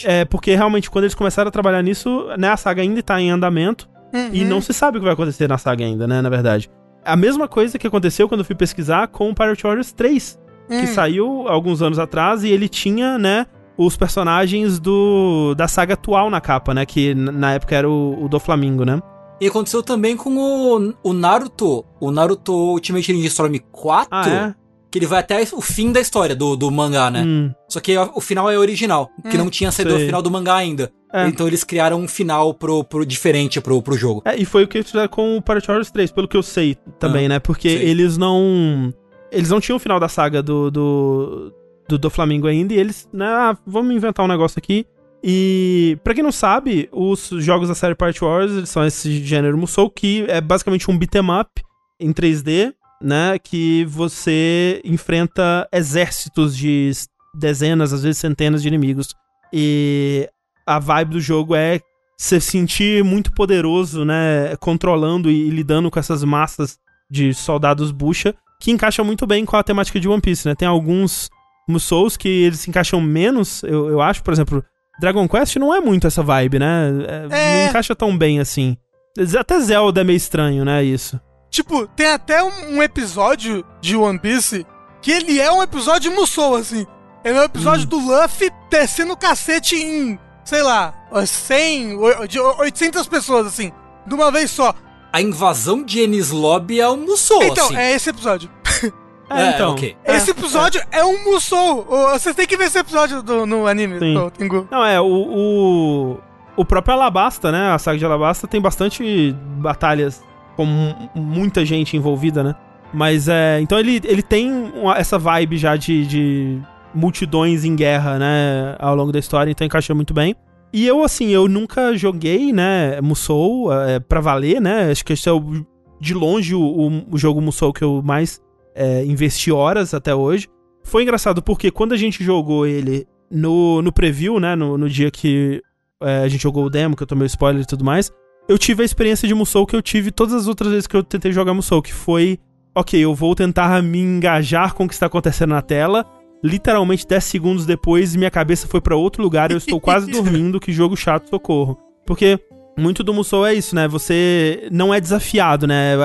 é porque realmente quando eles começaram a trabalhar nisso, né, a saga ainda está em andamento e Uhum. não se sabe o que vai acontecer na saga ainda, né, na verdade. A mesma coisa que aconteceu quando eu fui pesquisar com o Pirate Warriors 3, que Hum. saiu alguns anos atrás e ele tinha, né, os personagens do da saga atual na capa, né, que na época era o, o do Flamingo, né? E aconteceu também com o, o Naruto, o Naruto Ultimate Ninja Storm 4, Ah, é? que ele vai até o fim da história do, do mangá, né? Hum, Só que o final é original, que Hum, não tinha saído o final do mangá ainda. É. Então eles criaram um final pro, pro diferente pro, pro jogo. É, e foi o que eles fizeram com o Pirate Warriors 3, pelo que eu sei também, Ah, né? Porque sei. eles não. Eles não tinham o final da saga do, do, do, do Flamengo ainda, e eles, né, ah, vamos inventar um negócio aqui. E, pra quem não sabe, os jogos da série Pirate Wars são esse gênero Musou, que é basicamente um beat'em up em 3D, né? Que você enfrenta exércitos de dezenas, às vezes centenas de inimigos. E a vibe do jogo é se sentir muito poderoso, né? Controlando e lidando com essas massas de soldados bucha, que encaixa muito bem com a temática de One Piece, né? Tem alguns Musous que eles se encaixam menos, eu, eu acho, por exemplo, Dragon Quest não é muito essa vibe, né? É, É. Não encaixa tão bem assim. Até Zelda é meio estranho, né? Isso. Tipo, tem até um, episódio de One Piece que ele é um episódio Musou, assim. Ele é um episódio do Luffy descendo o cacete em, sei lá, 100, oi- de 800 pessoas, assim, de uma vez só. A invasão de Enies Lobby é um Musou, então, assim. é esse episódio. É, É, então. ok. É. Esse episódio é um Musou. Vocês têm que ver esse episódio do- no anime, Sim. do Tengu. Não, é, o, o, o próprio Alabasta, né? A saga de Alabasta tem bastante batalhas com mu- muita gente envolvida, né? Mas é. Então ele, ele tem uma- essa vibe já de, de multidões em guerra, né? Ao longo da história, então encaixa muito bem. E eu, assim, eu nunca joguei, né? Musou é, pra valer, né? Acho que esse é o, de longe o, o, o jogo Musou que eu mais é, investi horas até hoje. Foi engraçado porque quando a gente jogou ele no, no preview, né? No, no dia que é, a gente jogou o demo, que eu tomei o spoiler e tudo mais, eu tive a experiência de Musou que eu tive todas as outras vezes que eu tentei jogar Musou, que foi, ok, eu vou tentar me engajar com o que está acontecendo na tela. Literalmente 10 segundos depois, minha cabeça foi pra outro lugar eu estou quase dormindo, que jogo chato, socorro. Porque muito do Musou é isso, né? Você não é desafiado, né?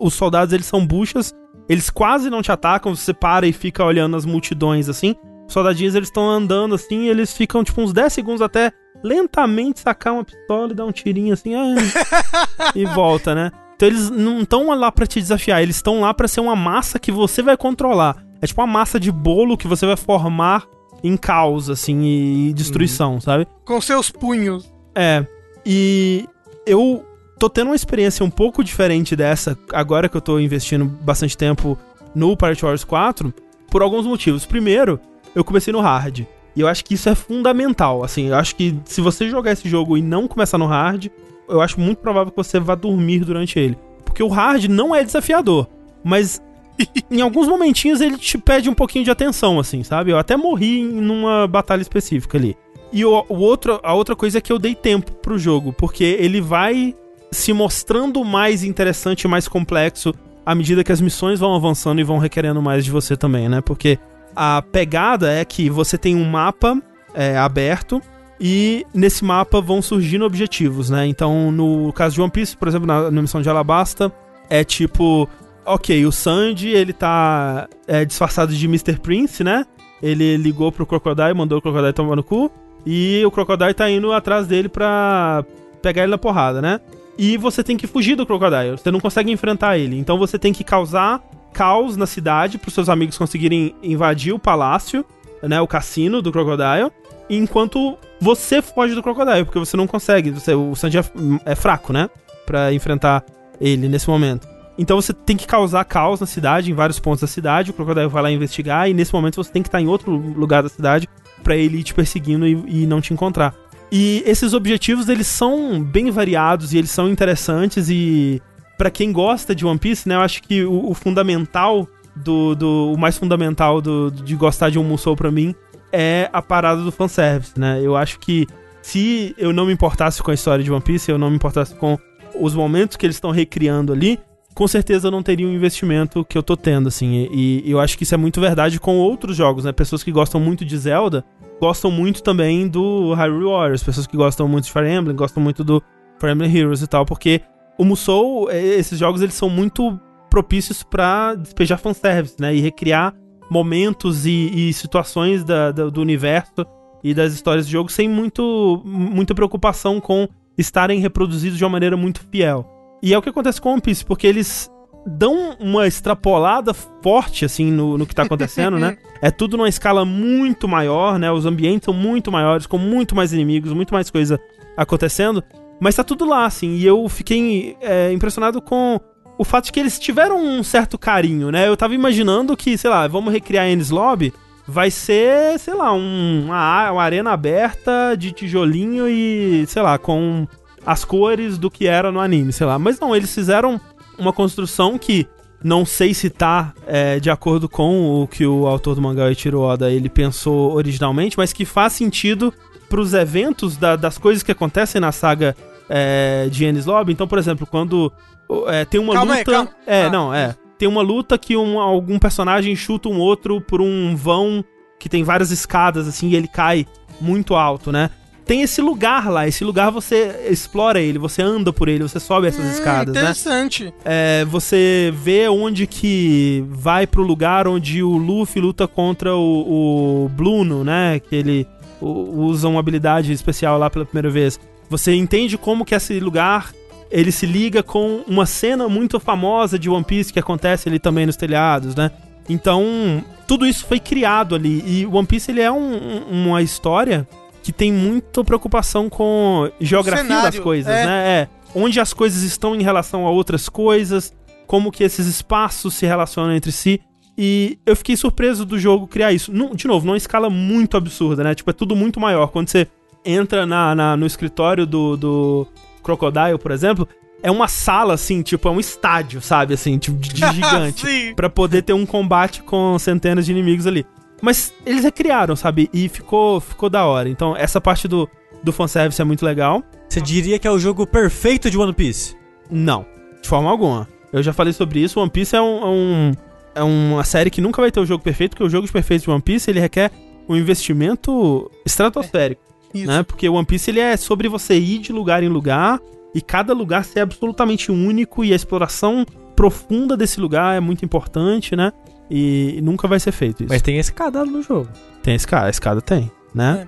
Os soldados, eles são buchas, eles quase não te atacam, você para e fica olhando as multidões, assim. Os soldadinhos, eles estão andando, assim, e eles ficam, tipo, uns 10 segundos até lentamente sacar uma pistola e dar um tirinho, assim, ah, e volta, né? Então eles não estão lá pra te desafiar, eles estão lá pra ser uma massa que você vai controlar. É tipo uma massa de bolo que você vai formar em caos, assim, e destruição, Uhum. sabe? Com seus punhos. É. E eu tô tendo uma experiência um pouco diferente dessa, agora que eu tô investindo bastante tempo no Pirate Wars 4, por alguns motivos. Primeiro, eu comecei no hard. E eu acho que isso é fundamental. Assim, eu acho que se você jogar esse jogo e não começar no hard, eu acho muito provável que você vá dormir durante ele. Porque o hard não é desafiador. Mas em alguns momentinhos ele te pede um pouquinho de atenção, assim, sabe? Eu até morri em- numa batalha específica ali. E o, o outro, a outra coisa é que eu dei tempo pro jogo, porque ele vai se mostrando mais interessante e mais complexo à medida que as missões vão avançando e vão requerendo mais de você também, né? Porque a pegada é que você tem um mapa é, aberto e nesse mapa vão surgindo objetivos, né? Então, no caso de One Piece, por exemplo, na, na missão de Alabasta, é tipo, ok, o Sanji, ele tá é, disfarçado de Mr. Prince, né? Ele ligou pro Crocodile, mandou o Crocodile tomar no cu, e o Crocodile tá indo atrás dele pra pegar ele na porrada, né? E você tem que fugir do Crocodile, você não consegue enfrentar ele, então você tem que causar caos na cidade pros seus amigos conseguirem invadir o palácio, né, o cassino do Crocodile, enquanto você foge do Crocodile, porque você não consegue, você, o Sanji é, é fraco, né, Pra enfrentar ele nesse momento. Então você tem que causar caos na cidade, em vários pontos da cidade, o Crocodile vai lá investigar, e nesse momento você tem que estar em outro lugar da cidade pra ele ir te perseguindo e, e não te encontrar. E esses objetivos, eles são bem variados e eles são interessantes e pra quem gosta de One Piece, né, eu acho que o, o fundamental do, do o mais fundamental do, de gostar de um Musou pra mim é a parada do fanservice, né? Eu acho que se eu não me importasse com a história de One Piece, eu não me importasse com os momentos que eles estão recriando ali, com certeza eu não teria o investimento que eu tô tendo, assim. E, e eu acho que isso é muito verdade com outros jogos, né? Pessoas que gostam muito de Zelda gostam muito também do Hyrule Warriors. Pessoas que gostam muito de Fire Emblem gostam muito do Fire Emblem Heroes e tal, porque o Musou, eh, esses jogos, eles são muito propícios pra despejar fanservice, né? E recriar momentos e, e situações da- da- do universo e das histórias de jogo sem muito, muita preocupação com estarem reproduzidos de uma maneira muito fiel. E é o que acontece com One Piece, porque eles dão uma extrapolada forte, assim, no, no que tá acontecendo, né? É tudo numa escala muito maior, né? Os ambientes são muito maiores, com muito mais inimigos, muito mais coisa acontecendo. Mas tá tudo lá, assim. E eu fiquei é, impressionado com o fato de que eles tiveram um certo carinho, né? Eu tava imaginando que, sei lá, vamos recriar Ennis Lobby, vai ser, sei lá, um, uma, uma arena aberta de tijolinho e, sei lá, com as cores do que era no anime, sei lá. Mas não, eles fizeram uma construção que não sei se tá é, de acordo com o que o autor do mangá Eiichiro Oda ele pensou originalmente, mas que faz sentido pros eventos da- das coisas que acontecem na saga é, de Ennis Lobby. Então, por exemplo, quando é, tem uma Calma aí, luta... calma. É, Ah. não, é. Tem uma luta que um- algum personagem chuta um outro por um vão que tem várias escadas, assim, e ele cai muito alto, né? Tem esse lugar lá, esse lugar você explora ele, você anda por ele, você sobe essas Hum, escadas, né? interessante. É, você vê onde que vai pro lugar onde o Luffy luta contra o, o Bluno, né? Que ele usa uma habilidade especial lá pela primeira vez. Você entende como que esse lugar ele se liga com uma cena muito famosa de One Piece que acontece ali também nos telhados, né? Então, tudo isso foi criado ali. E One Piece ele é um- uma história que tem muita preocupação com geografia das cenário, coisas, é. né? É, onde as coisas estão em relação a outras coisas, como que esses espaços se relacionam entre si. E eu fiquei surpreso do jogo criar isso. Num- de novo, numa escala muito absurda, né? Tipo, é tudo muito maior. Quando você entra na, na- no escritório do, do Crocodile, por exemplo, é uma sala, assim, tipo, é um estádio, sabe? Assim, tipo, de, de gigante. Pra poder ter um combate com centenas de inimigos ali. Mas eles recriaram, sabe? E ficou, ficou da hora. Então, essa parte do, do fanservice é muito legal. Você diria que é o jogo perfeito de One Piece? Não, de forma alguma. Eu já falei sobre isso. One Piece é, um, é, um- é uma série que nunca vai ter o jogo perfeito, porque o jogo perfeito de One Piece ele requer um investimento estratosférico, Isso. né? Porque o One Piece ele é sobre você ir de lugar em lugar e cada lugar ser absolutamente único e a exploração profunda desse lugar é muito importante, né? E nunca vai ser feito isso. Mas tem escadado no jogo. Tem escada, a escada tem, né?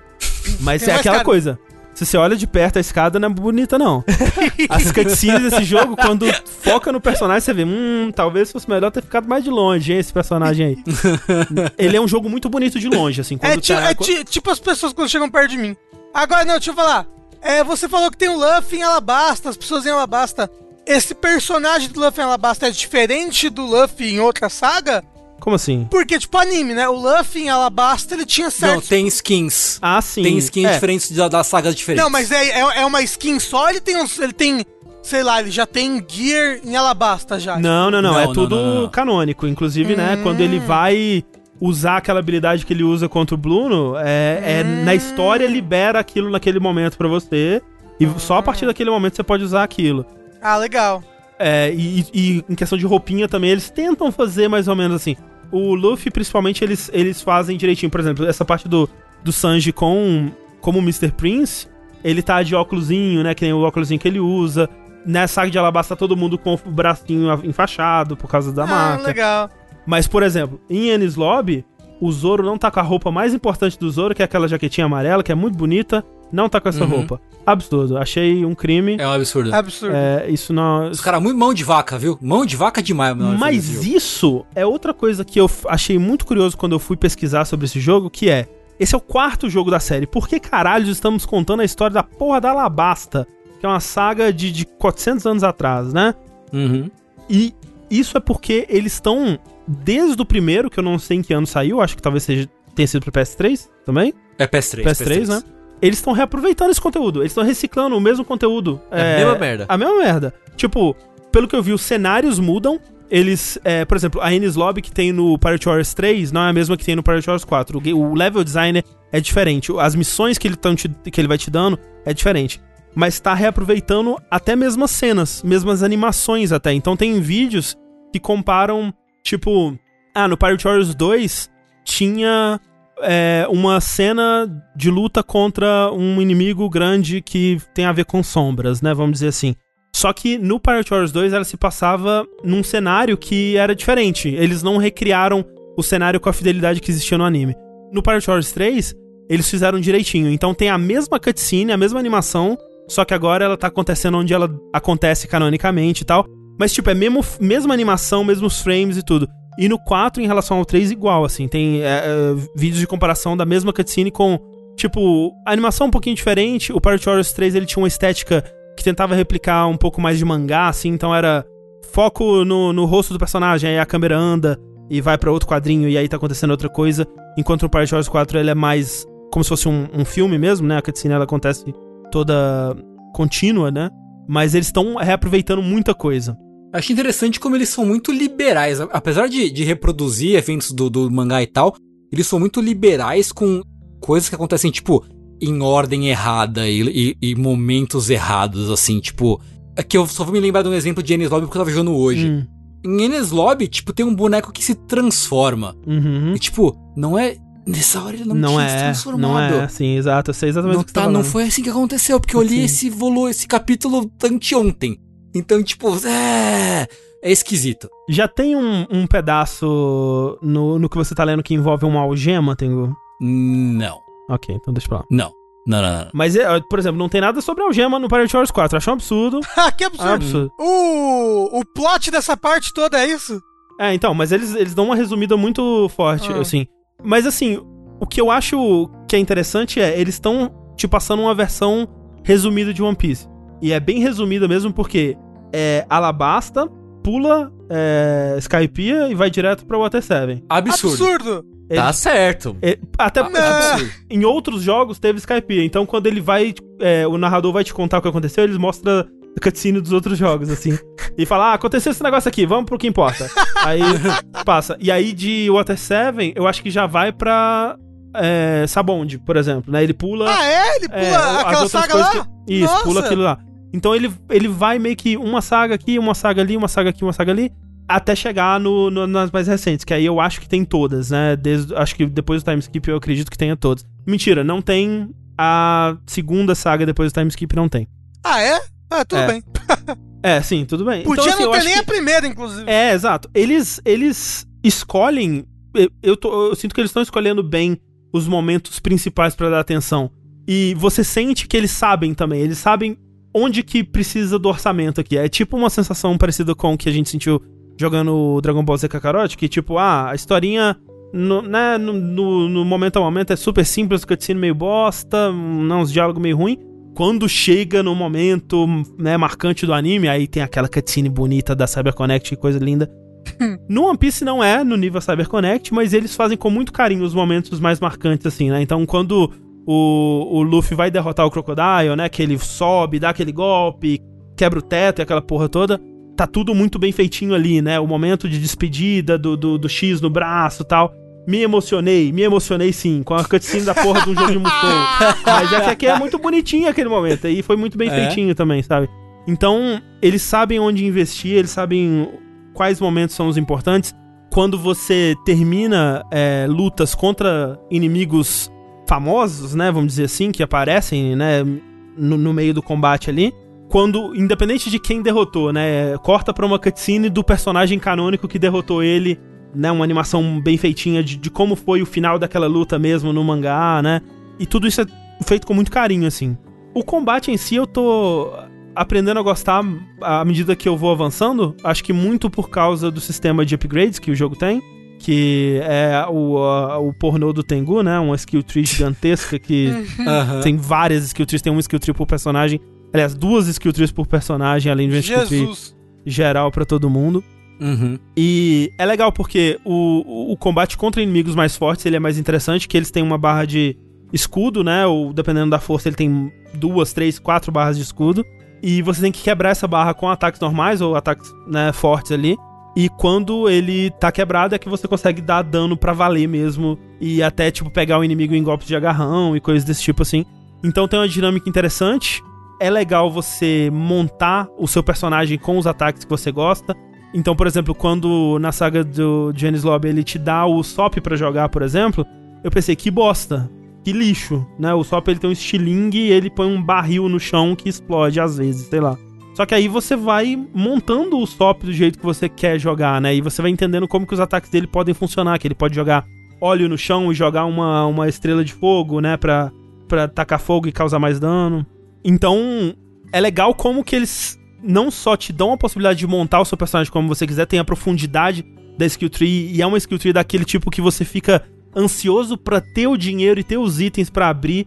Mas Tem é aquela escada. coisa. se você olha de perto a escada, não é bonita, não. As cutscenes desse jogo, quando foca no personagem, você vê, hum, talvez fosse melhor ter ficado mais de longe, hein, esse personagem aí. Ele é um jogo muito bonito de longe, assim. Quando É, ti- tá- é ti- tipo as pessoas quando chegam perto de mim. Agora, não, deixa eu falar. É, você falou que tem o Luffy em Alabasta, as pessoas em Alabasta. Esse personagem do Luffy em Alabasta é diferente do Luffy em outra saga? Como assim? Porque, tipo, anime, né? O Luffy em Alabasta, ele tinha Não, certos... tem skins. Ah, sim. Tem skins É, diferentes da- das sagas diferentes. Não, mas é, é, é uma skin só, ele tem uns... Ele tem, sei lá, ele já tem gear em Alabasta já. Não, não, não, Não, é não, tudo não, não. canônico. Inclusive, né, quando ele vai usar aquela habilidade que ele usa contra o Bruno, é, é na história libera aquilo naquele momento pra você. E só a partir daquele momento você pode usar aquilo. Ah, legal. É, e, e em questão de roupinha também, eles tentam fazer mais ou menos assim. O Luffy, principalmente, eles, eles fazem direitinho. Por exemplo, essa parte do, do Sanji com como o Mr. Prince, ele tá de óculosinho, né? Que nem o óculosinho que ele usa. Nessa saga de Alabasta, todo mundo com o bracinho enfaixado por causa da ah, marca. legal. Mas, por exemplo, em Enies Lobby, o Zoro não tá com a roupa mais importante do Zoro, que é aquela jaquetinha amarela, que é muito bonita. Não tá com essa Uhum. roupa. Absurdo. Achei um crime. É um absurdo. Absurdo. É, isso não. Os caras muito mão de vaca, viu? Mão de vaca demais. Mas isso é outra coisa que eu achei muito curioso quando eu fui pesquisar sobre esse jogo, que é... Esse é o quarto jogo da série. Por que caralho estamos contando a história da porra da Alabasta? Que é uma saga de, de 400 anos atrás, né? Uhum. E isso é porque eles estão... Desde o primeiro, que eu não sei em que ano saiu, acho que talvez seja, tenha sido pro PS3 também. É PS3. PS3, né? Eles estão reaproveitando esse conteúdo. Eles estão reciclando o mesmo conteúdo. É a mesma merda. A mesma merda. Tipo, pelo que eu vi, os cenários mudam. Eles, é, por exemplo, a Ennis Lobby que tem no Pirate Wars 3 não é a mesma que tem no Pirate Wars 4. O, o level design é diferente. As missões que ele, te- que ele vai te dando é diferente. Mas tá reaproveitando até mesmas cenas, mesmas animações até. Então tem vídeos que comparam, tipo... Ah, no Pirate Wars 2 tinha é, uma cena de luta contra um inimigo grande que tem a ver com sombras, né? Vamos dizer assim. Só que no Pirate Wars 2 ela se passava num cenário que era diferente. Eles não recriaram o cenário com a fidelidade que existia no anime. No Pirate Wars 3, eles fizeram direitinho. Então tem a mesma cutscene, a mesma animação, só que agora ela tá acontecendo onde ela acontece canonicamente e tal. Mas, tipo, é mesmo, mesma animação, mesmos frames e tudo. E no 4, em relação ao 3, igual, assim. Tem é, é, vídeos de comparação da mesma cutscene com, tipo, a animação um pouquinho diferente. O Pirate Wars 3, ele tinha uma estética que tentava replicar um pouco mais de mangá, assim. Então era foco no, no rosto do personagem, aí a câmera anda e vai pra outro quadrinho e aí tá acontecendo outra coisa. Enquanto o Pirate Wars 4, ele é mais como se fosse um, um filme mesmo, né? A cutscene, ela acontece toda contínua, né? Mas eles estão reaproveitando muita coisa. Acho interessante como eles são muito liberais. Apesar de, de reproduzir eventos do, do mangá e tal, eles são muito liberais com coisas que acontecem, tipo, em ordem errada e, e- e momentos errados, assim, tipo. É que eu só vou me lembrar de um exemplo de Enes Lobby porque eu tava jogando hoje. Hum, Em Enes Lobby, tipo, tem um boneco que se transforma. uhum. E, tipo, não é. Nessa hora ele não, Não tinha se é, transformado. não é, sim, exato, eu sei exatamente Não, o que tá tá, não foi assim que aconteceu, porque eu li Sim. esse volume, esse capítulo anteontem. Então, tipo, é. É esquisito. Já tem um, um pedaço no, no que você tá lendo que envolve uma algema, Tengu? Não. Ok, então deixa pra lá. Não. Não, não, não. Mas, é, por exemplo, não tem nada sobre algema no Pirate Wars 4. Acho um absurdo. Ah, que absurdo. absurdo. O, o plot dessa parte toda é isso? É, então, mas eles, eles dão uma resumida muito forte, Ah. assim. Mas, assim, o que eu acho que é interessante é, eles estão te passando uma versão resumida de One Piece. E é bem resumida mesmo porque é Alabasta, pula é, Skypiea e vai direto pra Water 7. Absurdo. Absurdo. Tá certo. É, até porque, absurdo. em outros jogos teve Skypiea, então quando ele vai, é, o narrador vai te contar o que aconteceu, eles mostram a cutscene dos outros jogos, assim. e fala, ah, aconteceu esse negócio aqui, vamos pro que importa. aí passa. E aí de Water 7, eu acho que já vai pra é, Sabond, por exemplo, né? Ele pula... Ah, é? Ele pula é, aquela saga lá? que- Isso, Nossa. pula aquilo lá. Então ele, ele vai meio que uma saga aqui, uma saga ali, uma saga aqui, uma saga ali, até chegar no, no- nas mais recentes, que aí eu acho que tem todas, né? Desde, acho que depois do time skip eu acredito que tenha todas. Mentira, não tem a segunda saga depois do time skip, não tem. Ah, é? Ah, tudo É. bem. É, sim, tudo bem. Podia então, assim, não ter nem que- a primeira, inclusive. É, exato. Eles, eles escolhem. eu- tô- eu sinto que eles estão escolhendo bem os momentos principais pra dar atenção. E você sente que eles sabem também, eles sabem onde que precisa do orçamento aqui. É tipo uma sensação parecida com o que a gente sentiu jogando Dragon Ball Z Kakarot, que tipo, ah, a historinha no, né, no, no, no momento a momento é super simples, cutscene meio bosta, não, uns diálogos meio ruim. Quando chega no momento né, marcante do anime, aí tem aquela cutscene bonita da CyberConnect, que coisa linda. no One Piece não é no nível CyberConnect, mas eles fazem com muito carinho os momentos mais marcantes, assim, né? Então quando o, o Luffy vai derrotar o Crocodile, né? Que ele sobe, dá aquele golpe, quebra o teto e aquela porra toda. Tá tudo muito bem feitinho ali, né? O momento de despedida do, do, do X no braço tal. Me emocionei, me emocionei sim, com a cutscene da porra do jogo de Musou. Mas é que aqui é muito bonitinho aquele momento. E foi muito bem É. feitinho também, sabe? Então, eles sabem onde investir, eles sabem quais momentos são os importantes. Quando você termina é, lutas contra inimigos famosos, né? Vamos dizer assim, que aparecem, né? No, no meio do combate ali. Quando, independente de quem derrotou, né? Corta pra uma cutscene do personagem canônico que derrotou ele, né? Uma animação bem feitinha de, de como foi o final daquela luta mesmo no mangá, né? E tudo isso é feito com muito carinho, assim. O combate em si eu tô aprendendo a gostar à medida que eu vou avançando. Acho que muito por causa do sistema de upgrades que o jogo tem. Que é o, a- o pornô do Tengu, né? Uma skill tree gigantesca que Aham. tem várias skill trees. Tem uma skill tree por personagem. Aliás, duas skill trees por personagem, além de uma skill tree geral pra todo mundo. Uhum. E é legal porque o, o, combate contra inimigos mais fortes ele é mais interessante, que eles têm uma barra de escudo, né? Ou dependendo da força, ele tem duas, três, quatro barras de escudo. E você tem que quebrar essa barra com ataques normais ou ataques né, fortes ali. E quando ele tá quebrado é que você consegue dar dano pra valer mesmo. E até, tipo, pegar o inimigo em golpes de agarrão e coisas desse tipo assim. Então tem uma dinâmica interessante. É legal você montar o seu personagem com os ataques que você gosta. Então, por exemplo, quando na saga do Janice Lobby ele te dá o Sop pra jogar, por exemplo, eu pensei, que bosta, que lixo, né? O Sop ele tem um estilingue e ele põe um barril no chão que explode às vezes, sei lá. Só que aí você vai montando o Sop do jeito que você quer jogar, né? E você vai entendendo como que os ataques dele podem funcionar, que ele pode jogar óleo no chão e jogar uma, uma estrela de fogo, né? Pra, pra tacar fogo e causar mais dano. Então, é legal como que eles não só te dão a possibilidade de montar o seu personagem como você quiser, tem a profundidade da skill tree e é uma skill tree daquele tipo que você fica ansioso pra ter o dinheiro e ter os itens pra abrir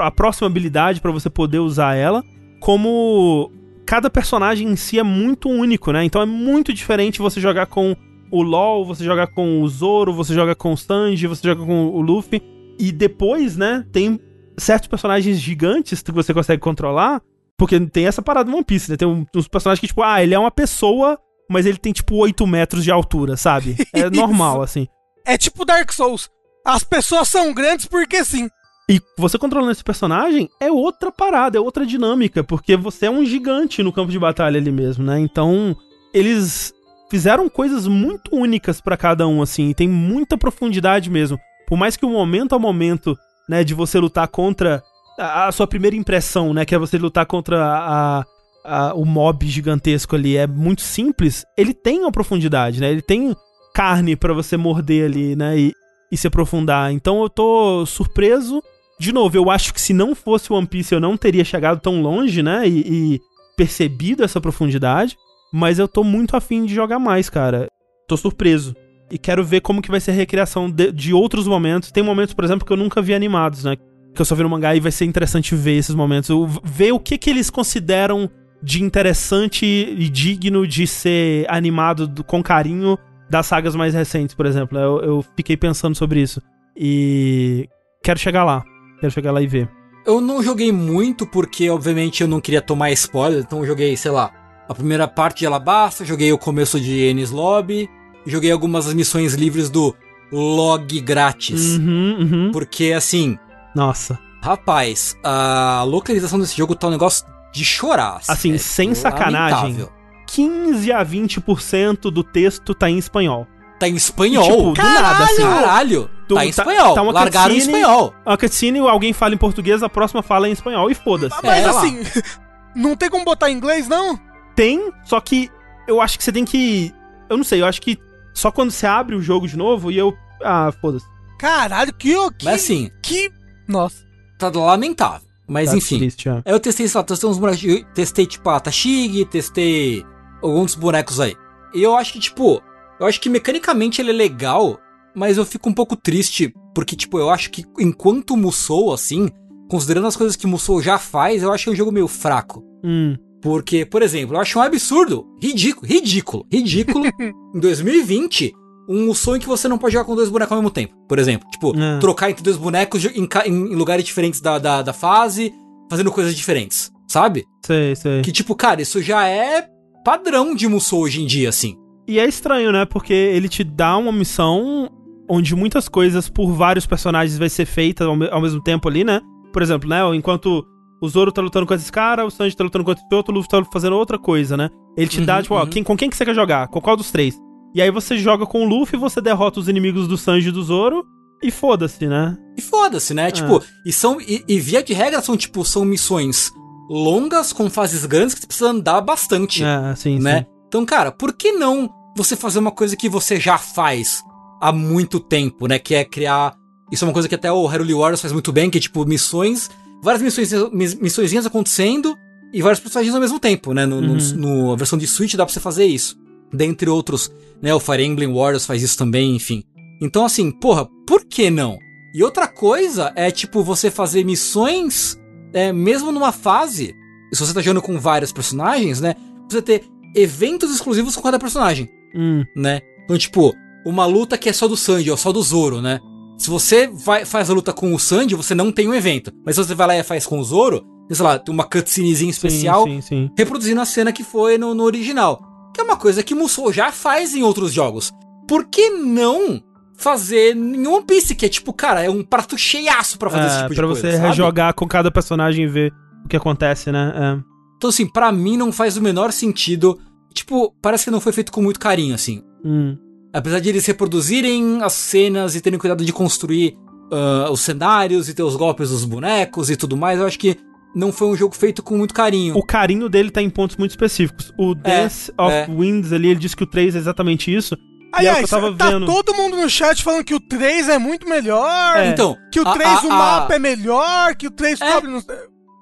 a próxima habilidade pra você poder usar ela, como cada personagem em si é muito único, né? Então é muito diferente você jogar com o LoL, você jogar com o Zoro, você joga com o Sanji, você joga com o Luffy e depois, né, tem certos personagens gigantes que você consegue controlar, porque tem essa parada no One Piece, né? Tem uns personagens que, tipo, ah, ele é uma pessoa, mas ele tem, tipo, 8 metros de altura, sabe? É normal, assim. É tipo Dark Souls. As pessoas são grandes porque sim. E você controlando esse personagem é outra parada, é outra dinâmica, porque você é um gigante no campo de batalha ali mesmo, né? Então, eles fizeram coisas muito únicas pra cada um, assim, e tem muita profundidade mesmo. Por mais que o momento a momento, né, de você lutar contra a, a sua primeira impressão, né, que é você lutar contra a, a- o mob gigantesco ali, é muito simples, ele tem uma profundidade, né? Ele tem carne pra você morder ali, né, e, e se aprofundar. Então eu tô surpreso. De novo, eu acho que se não fosse One Piece eu não teria chegado tão longe, né? E, e percebido essa profundidade. Mas eu tô muito afim de jogar mais, cara. Tô surpreso. E quero ver como que vai ser a recriação de, de outros momentos. Tem momentos, por exemplo, que eu nunca vi animados, né? Que eu só vi no mangá e vai ser interessante ver esses momentos. Ver o que que eles consideram de interessante e digno de ser animado do- com carinho das sagas mais recentes, por exemplo. Eu, eu fiquei pensando sobre isso. E quero chegar lá. Quero chegar lá e ver. Eu não joguei muito porque, obviamente, eu não queria tomar spoiler, então eu joguei, sei lá, a primeira parte de Alabasta, joguei o começo de Ennis Lobby, joguei algumas missões livres do log grátis. Uhum, uhum. Porque, assim, Nossa. rapaz, a localização desse jogo tá um negócio de chorar. Assim, É sem sacanagem. lamentável. 15 a 20% do texto tá em espanhol. Tá em espanhol. Tipo, do nada, assim. Caralho! Tu- tá em tá- espanhol. tá uma Largaram em cutscene- espanhol. A cutscene, alguém fala em português, a próxima fala em espanhol e foda-se. Mas É, assim, não tem como botar em inglês, não? Tem, só que eu acho que você tem que. Eu não sei, eu acho que só quando você abre o jogo de novo e eu. Ah, foda-se. Caralho, que, que, Mas assim, que... Nossa. tá lamentável. Mas Tá enfim. triste. Aí eu testei, sei lá, testei uns bonecos. eu Testei, tipo, a Tashig, testei alguns bonecos aí. E eu acho que, tipo, eu acho que mecanicamente ele é legal, mas eu fico um pouco triste, porque, tipo, eu acho que enquanto Musou, assim, considerando as coisas que Musou já faz, eu acho que é um jogo meio fraco. Hum, Porque, por exemplo, eu acho um absurdo, ridículo, ridículo, ridículo, em 2020, um Musou em que você não pode jogar com dois bonecos ao mesmo tempo. Por exemplo, tipo, É. trocar entre dois bonecos em, em lugares diferentes da, da, da fase, fazendo coisas diferentes, sabe? sei, sei. Que, tipo, cara, isso já é padrão de Musou hoje em dia, assim. E é estranho, né? Porque ele te dá uma missão onde muitas coisas por vários personagens vai ser feita ao, me- ao mesmo tempo ali, né? Por exemplo, né? Enquanto o Zoro tá lutando com esse cara, o Sanji tá lutando com esse outro, o Luffy tá fazendo outra coisa, né? Ele te dá, Uhum, tipo, ó, uhum. quem, com quem que você quer jogar? Com qual dos três? E aí você joga com o Luffy, você derrota os inimigos do Sanji e do Zoro, e foda-se, né? E foda-se, né? Tipo, e são. E, e via de regra são, tipo, são missões longas, com fases grandes, que você precisa andar bastante. É, sim, né? sim. Então, cara, por que não você fazer uma coisa que você já faz há muito tempo, né? Que é criar. Isso é uma coisa que até o Heruli Warriors faz muito bem, que é tipo missões. Várias missões, mis- missõezinhas acontecendo e vários personagens ao mesmo tempo, né? No, no- Uhum. no- a versão de Switch dá pra você fazer isso. Dentre outros, né? O Fire Emblem Warriors faz isso também, enfim. Então, assim, porra, por que não? E outra coisa é, tipo, você fazer missões, é, mesmo numa fase, se você tá jogando com vários personagens, né? Você ter eventos exclusivos com cada personagem, Hum, né? Então, tipo, uma luta que é só do Sanji ou só do Zoro, né? Se você vai, faz a luta com o Sanji, você não tem um evento. Mas se você vai lá e faz com o Zoro, sei lá, tem uma cutscenezinha especial Sim, sim, sim. reproduzindo a cena que foi no, no original. Que é uma coisa que Musou já faz em outros jogos. Por que não fazer em One Piece, que é tipo, cara, é um prato cheiaço pra fazer esse É, tipo de pra você sabe? rejogar com cada personagem e ver o que acontece, né? É. Então, assim, pra mim não faz o menor sentido. Tipo, parece que não foi feito com muito carinho, assim. Hum. Apesar de eles reproduzirem as cenas e terem cuidado de construir ah, os cenários e ter os golpes dos bonecos e tudo mais, eu acho que não foi um jogo feito com muito carinho. O carinho dele tá em pontos muito específicos. O Dance of é. Winds ali, ele disse que o 3 é exatamente isso. É o Aliás, tava tá vendo. todo mundo no chat falando que o 3 é muito melhor. É. Então, Que o a- 3 a- o a- mapa é melhor, que o 3 É. cobre.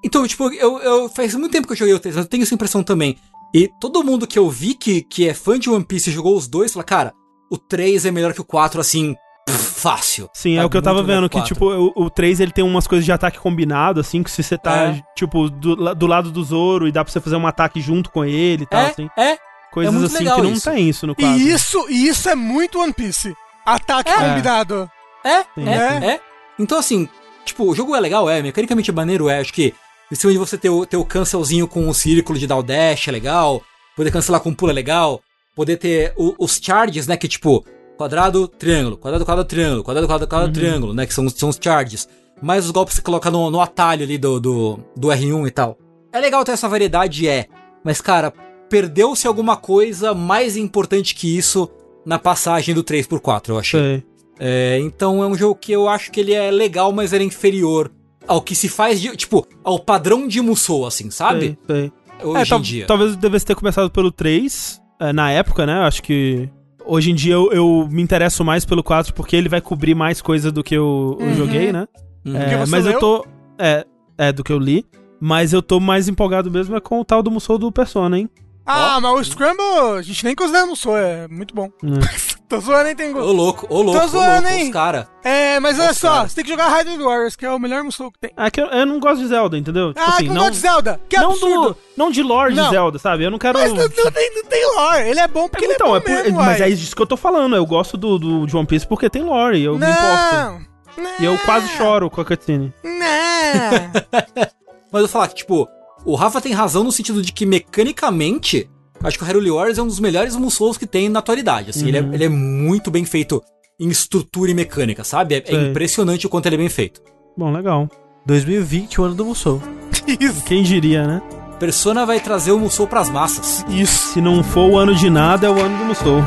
Então, tipo, eu, eu faz muito tempo que eu joguei o 3, eu tenho essa impressão também. E todo mundo que eu vi que, que é fã de One Piece e jogou os dois, fala, cara, o 3 é melhor que o 4, assim, fácil. Sim, é Tá o que eu tava vendo, que o que, 4. tipo, o, o 3 ele tem umas coisas de ataque combinado, assim, que se você tá, É. tipo, do, do lado do Zoro e dá pra você fazer um ataque junto com ele e tal, É, assim. é. Coisas muito assim legal que não isso. tem isso no 4. E isso, e isso é muito One Piece. Ataque É. combinado. É, Sim, é, sim. é. Então, assim, tipo, o jogo é legal, é, mecanicamente é maneiro, é. Acho que em cima de você ter o, ter o cancelzinho com o círculo de dar o dash é legal, poder cancelar com pulo é legal, poder ter o- os charges, né, que tipo, quadrado, triângulo, quadrado, quadrado, triângulo, quadrado, quadrado, quadrado, triângulo, né, que são, são os charges. Mais os golpes que você coloca no, no atalho ali do, do, do R1 e tal. É legal ter essa variedade, é. Mas, cara, perdeu-se alguma coisa mais importante que isso na passagem do 3 por 4 eu achei. É, então é um jogo que eu acho que ele é legal, mas ele é inferior ao que se faz de, tipo, ao padrão de Musou, assim, sabe? Sei, sei. Hoje É, em dia. talvez devesse ter começado pelo 3, é, na época, né? Acho que hoje em dia eu, eu me interesso mais pelo 4 porque ele vai cobrir mais coisa do que eu, eu Uhum. joguei, né? Uhum. É, mas eu leu? tô. É, é, do que eu li. Mas eu tô mais empolgado mesmo é com o tal do Musou do Persona, hein? Ah, mas o Scramble, a gente nem considera no sou, é muito bom. Tô zoando, hein, Tengu? Ô louco, ô louco, Tô ô zoando, louco, hein? os cara. É, mas olha só, cara. você tem que jogar Hyrule Warriors, que é o melhor Musou que tem. É que eu, eu não gosto de Zelda, entendeu? Tipo ah, assim, que não gosta de Zelda, que não, absurdo. do, não de lore Não. de Zelda, sabe? Eu não quero. Mas não, não tem, não tem lore, ele é bom porque então, ele é é bom por- mesmo, mas uai. é isso que eu tô falando. Eu gosto do, do de One Piece porque tem lore, eu me importo. Não, não. E eu quase choro com a cutscene. Não. Mas eu vou falar que, tipo, o Rafa tem razão no sentido de que mecanicamente, acho que o Hyrule Warriors é um dos melhores Musous que tem na atualidade. Assim, ele, é, Uhum. ele é muito bem feito em estrutura e mecânica, sabe? É, é impressionante o quanto ele é bem feito. Bom, legal. 2020, o ano do Musou. Isso. Quem diria, né? Persona vai trazer o Musou pras massas. Isso. Se não for o ano de nada, é o ano do Musou.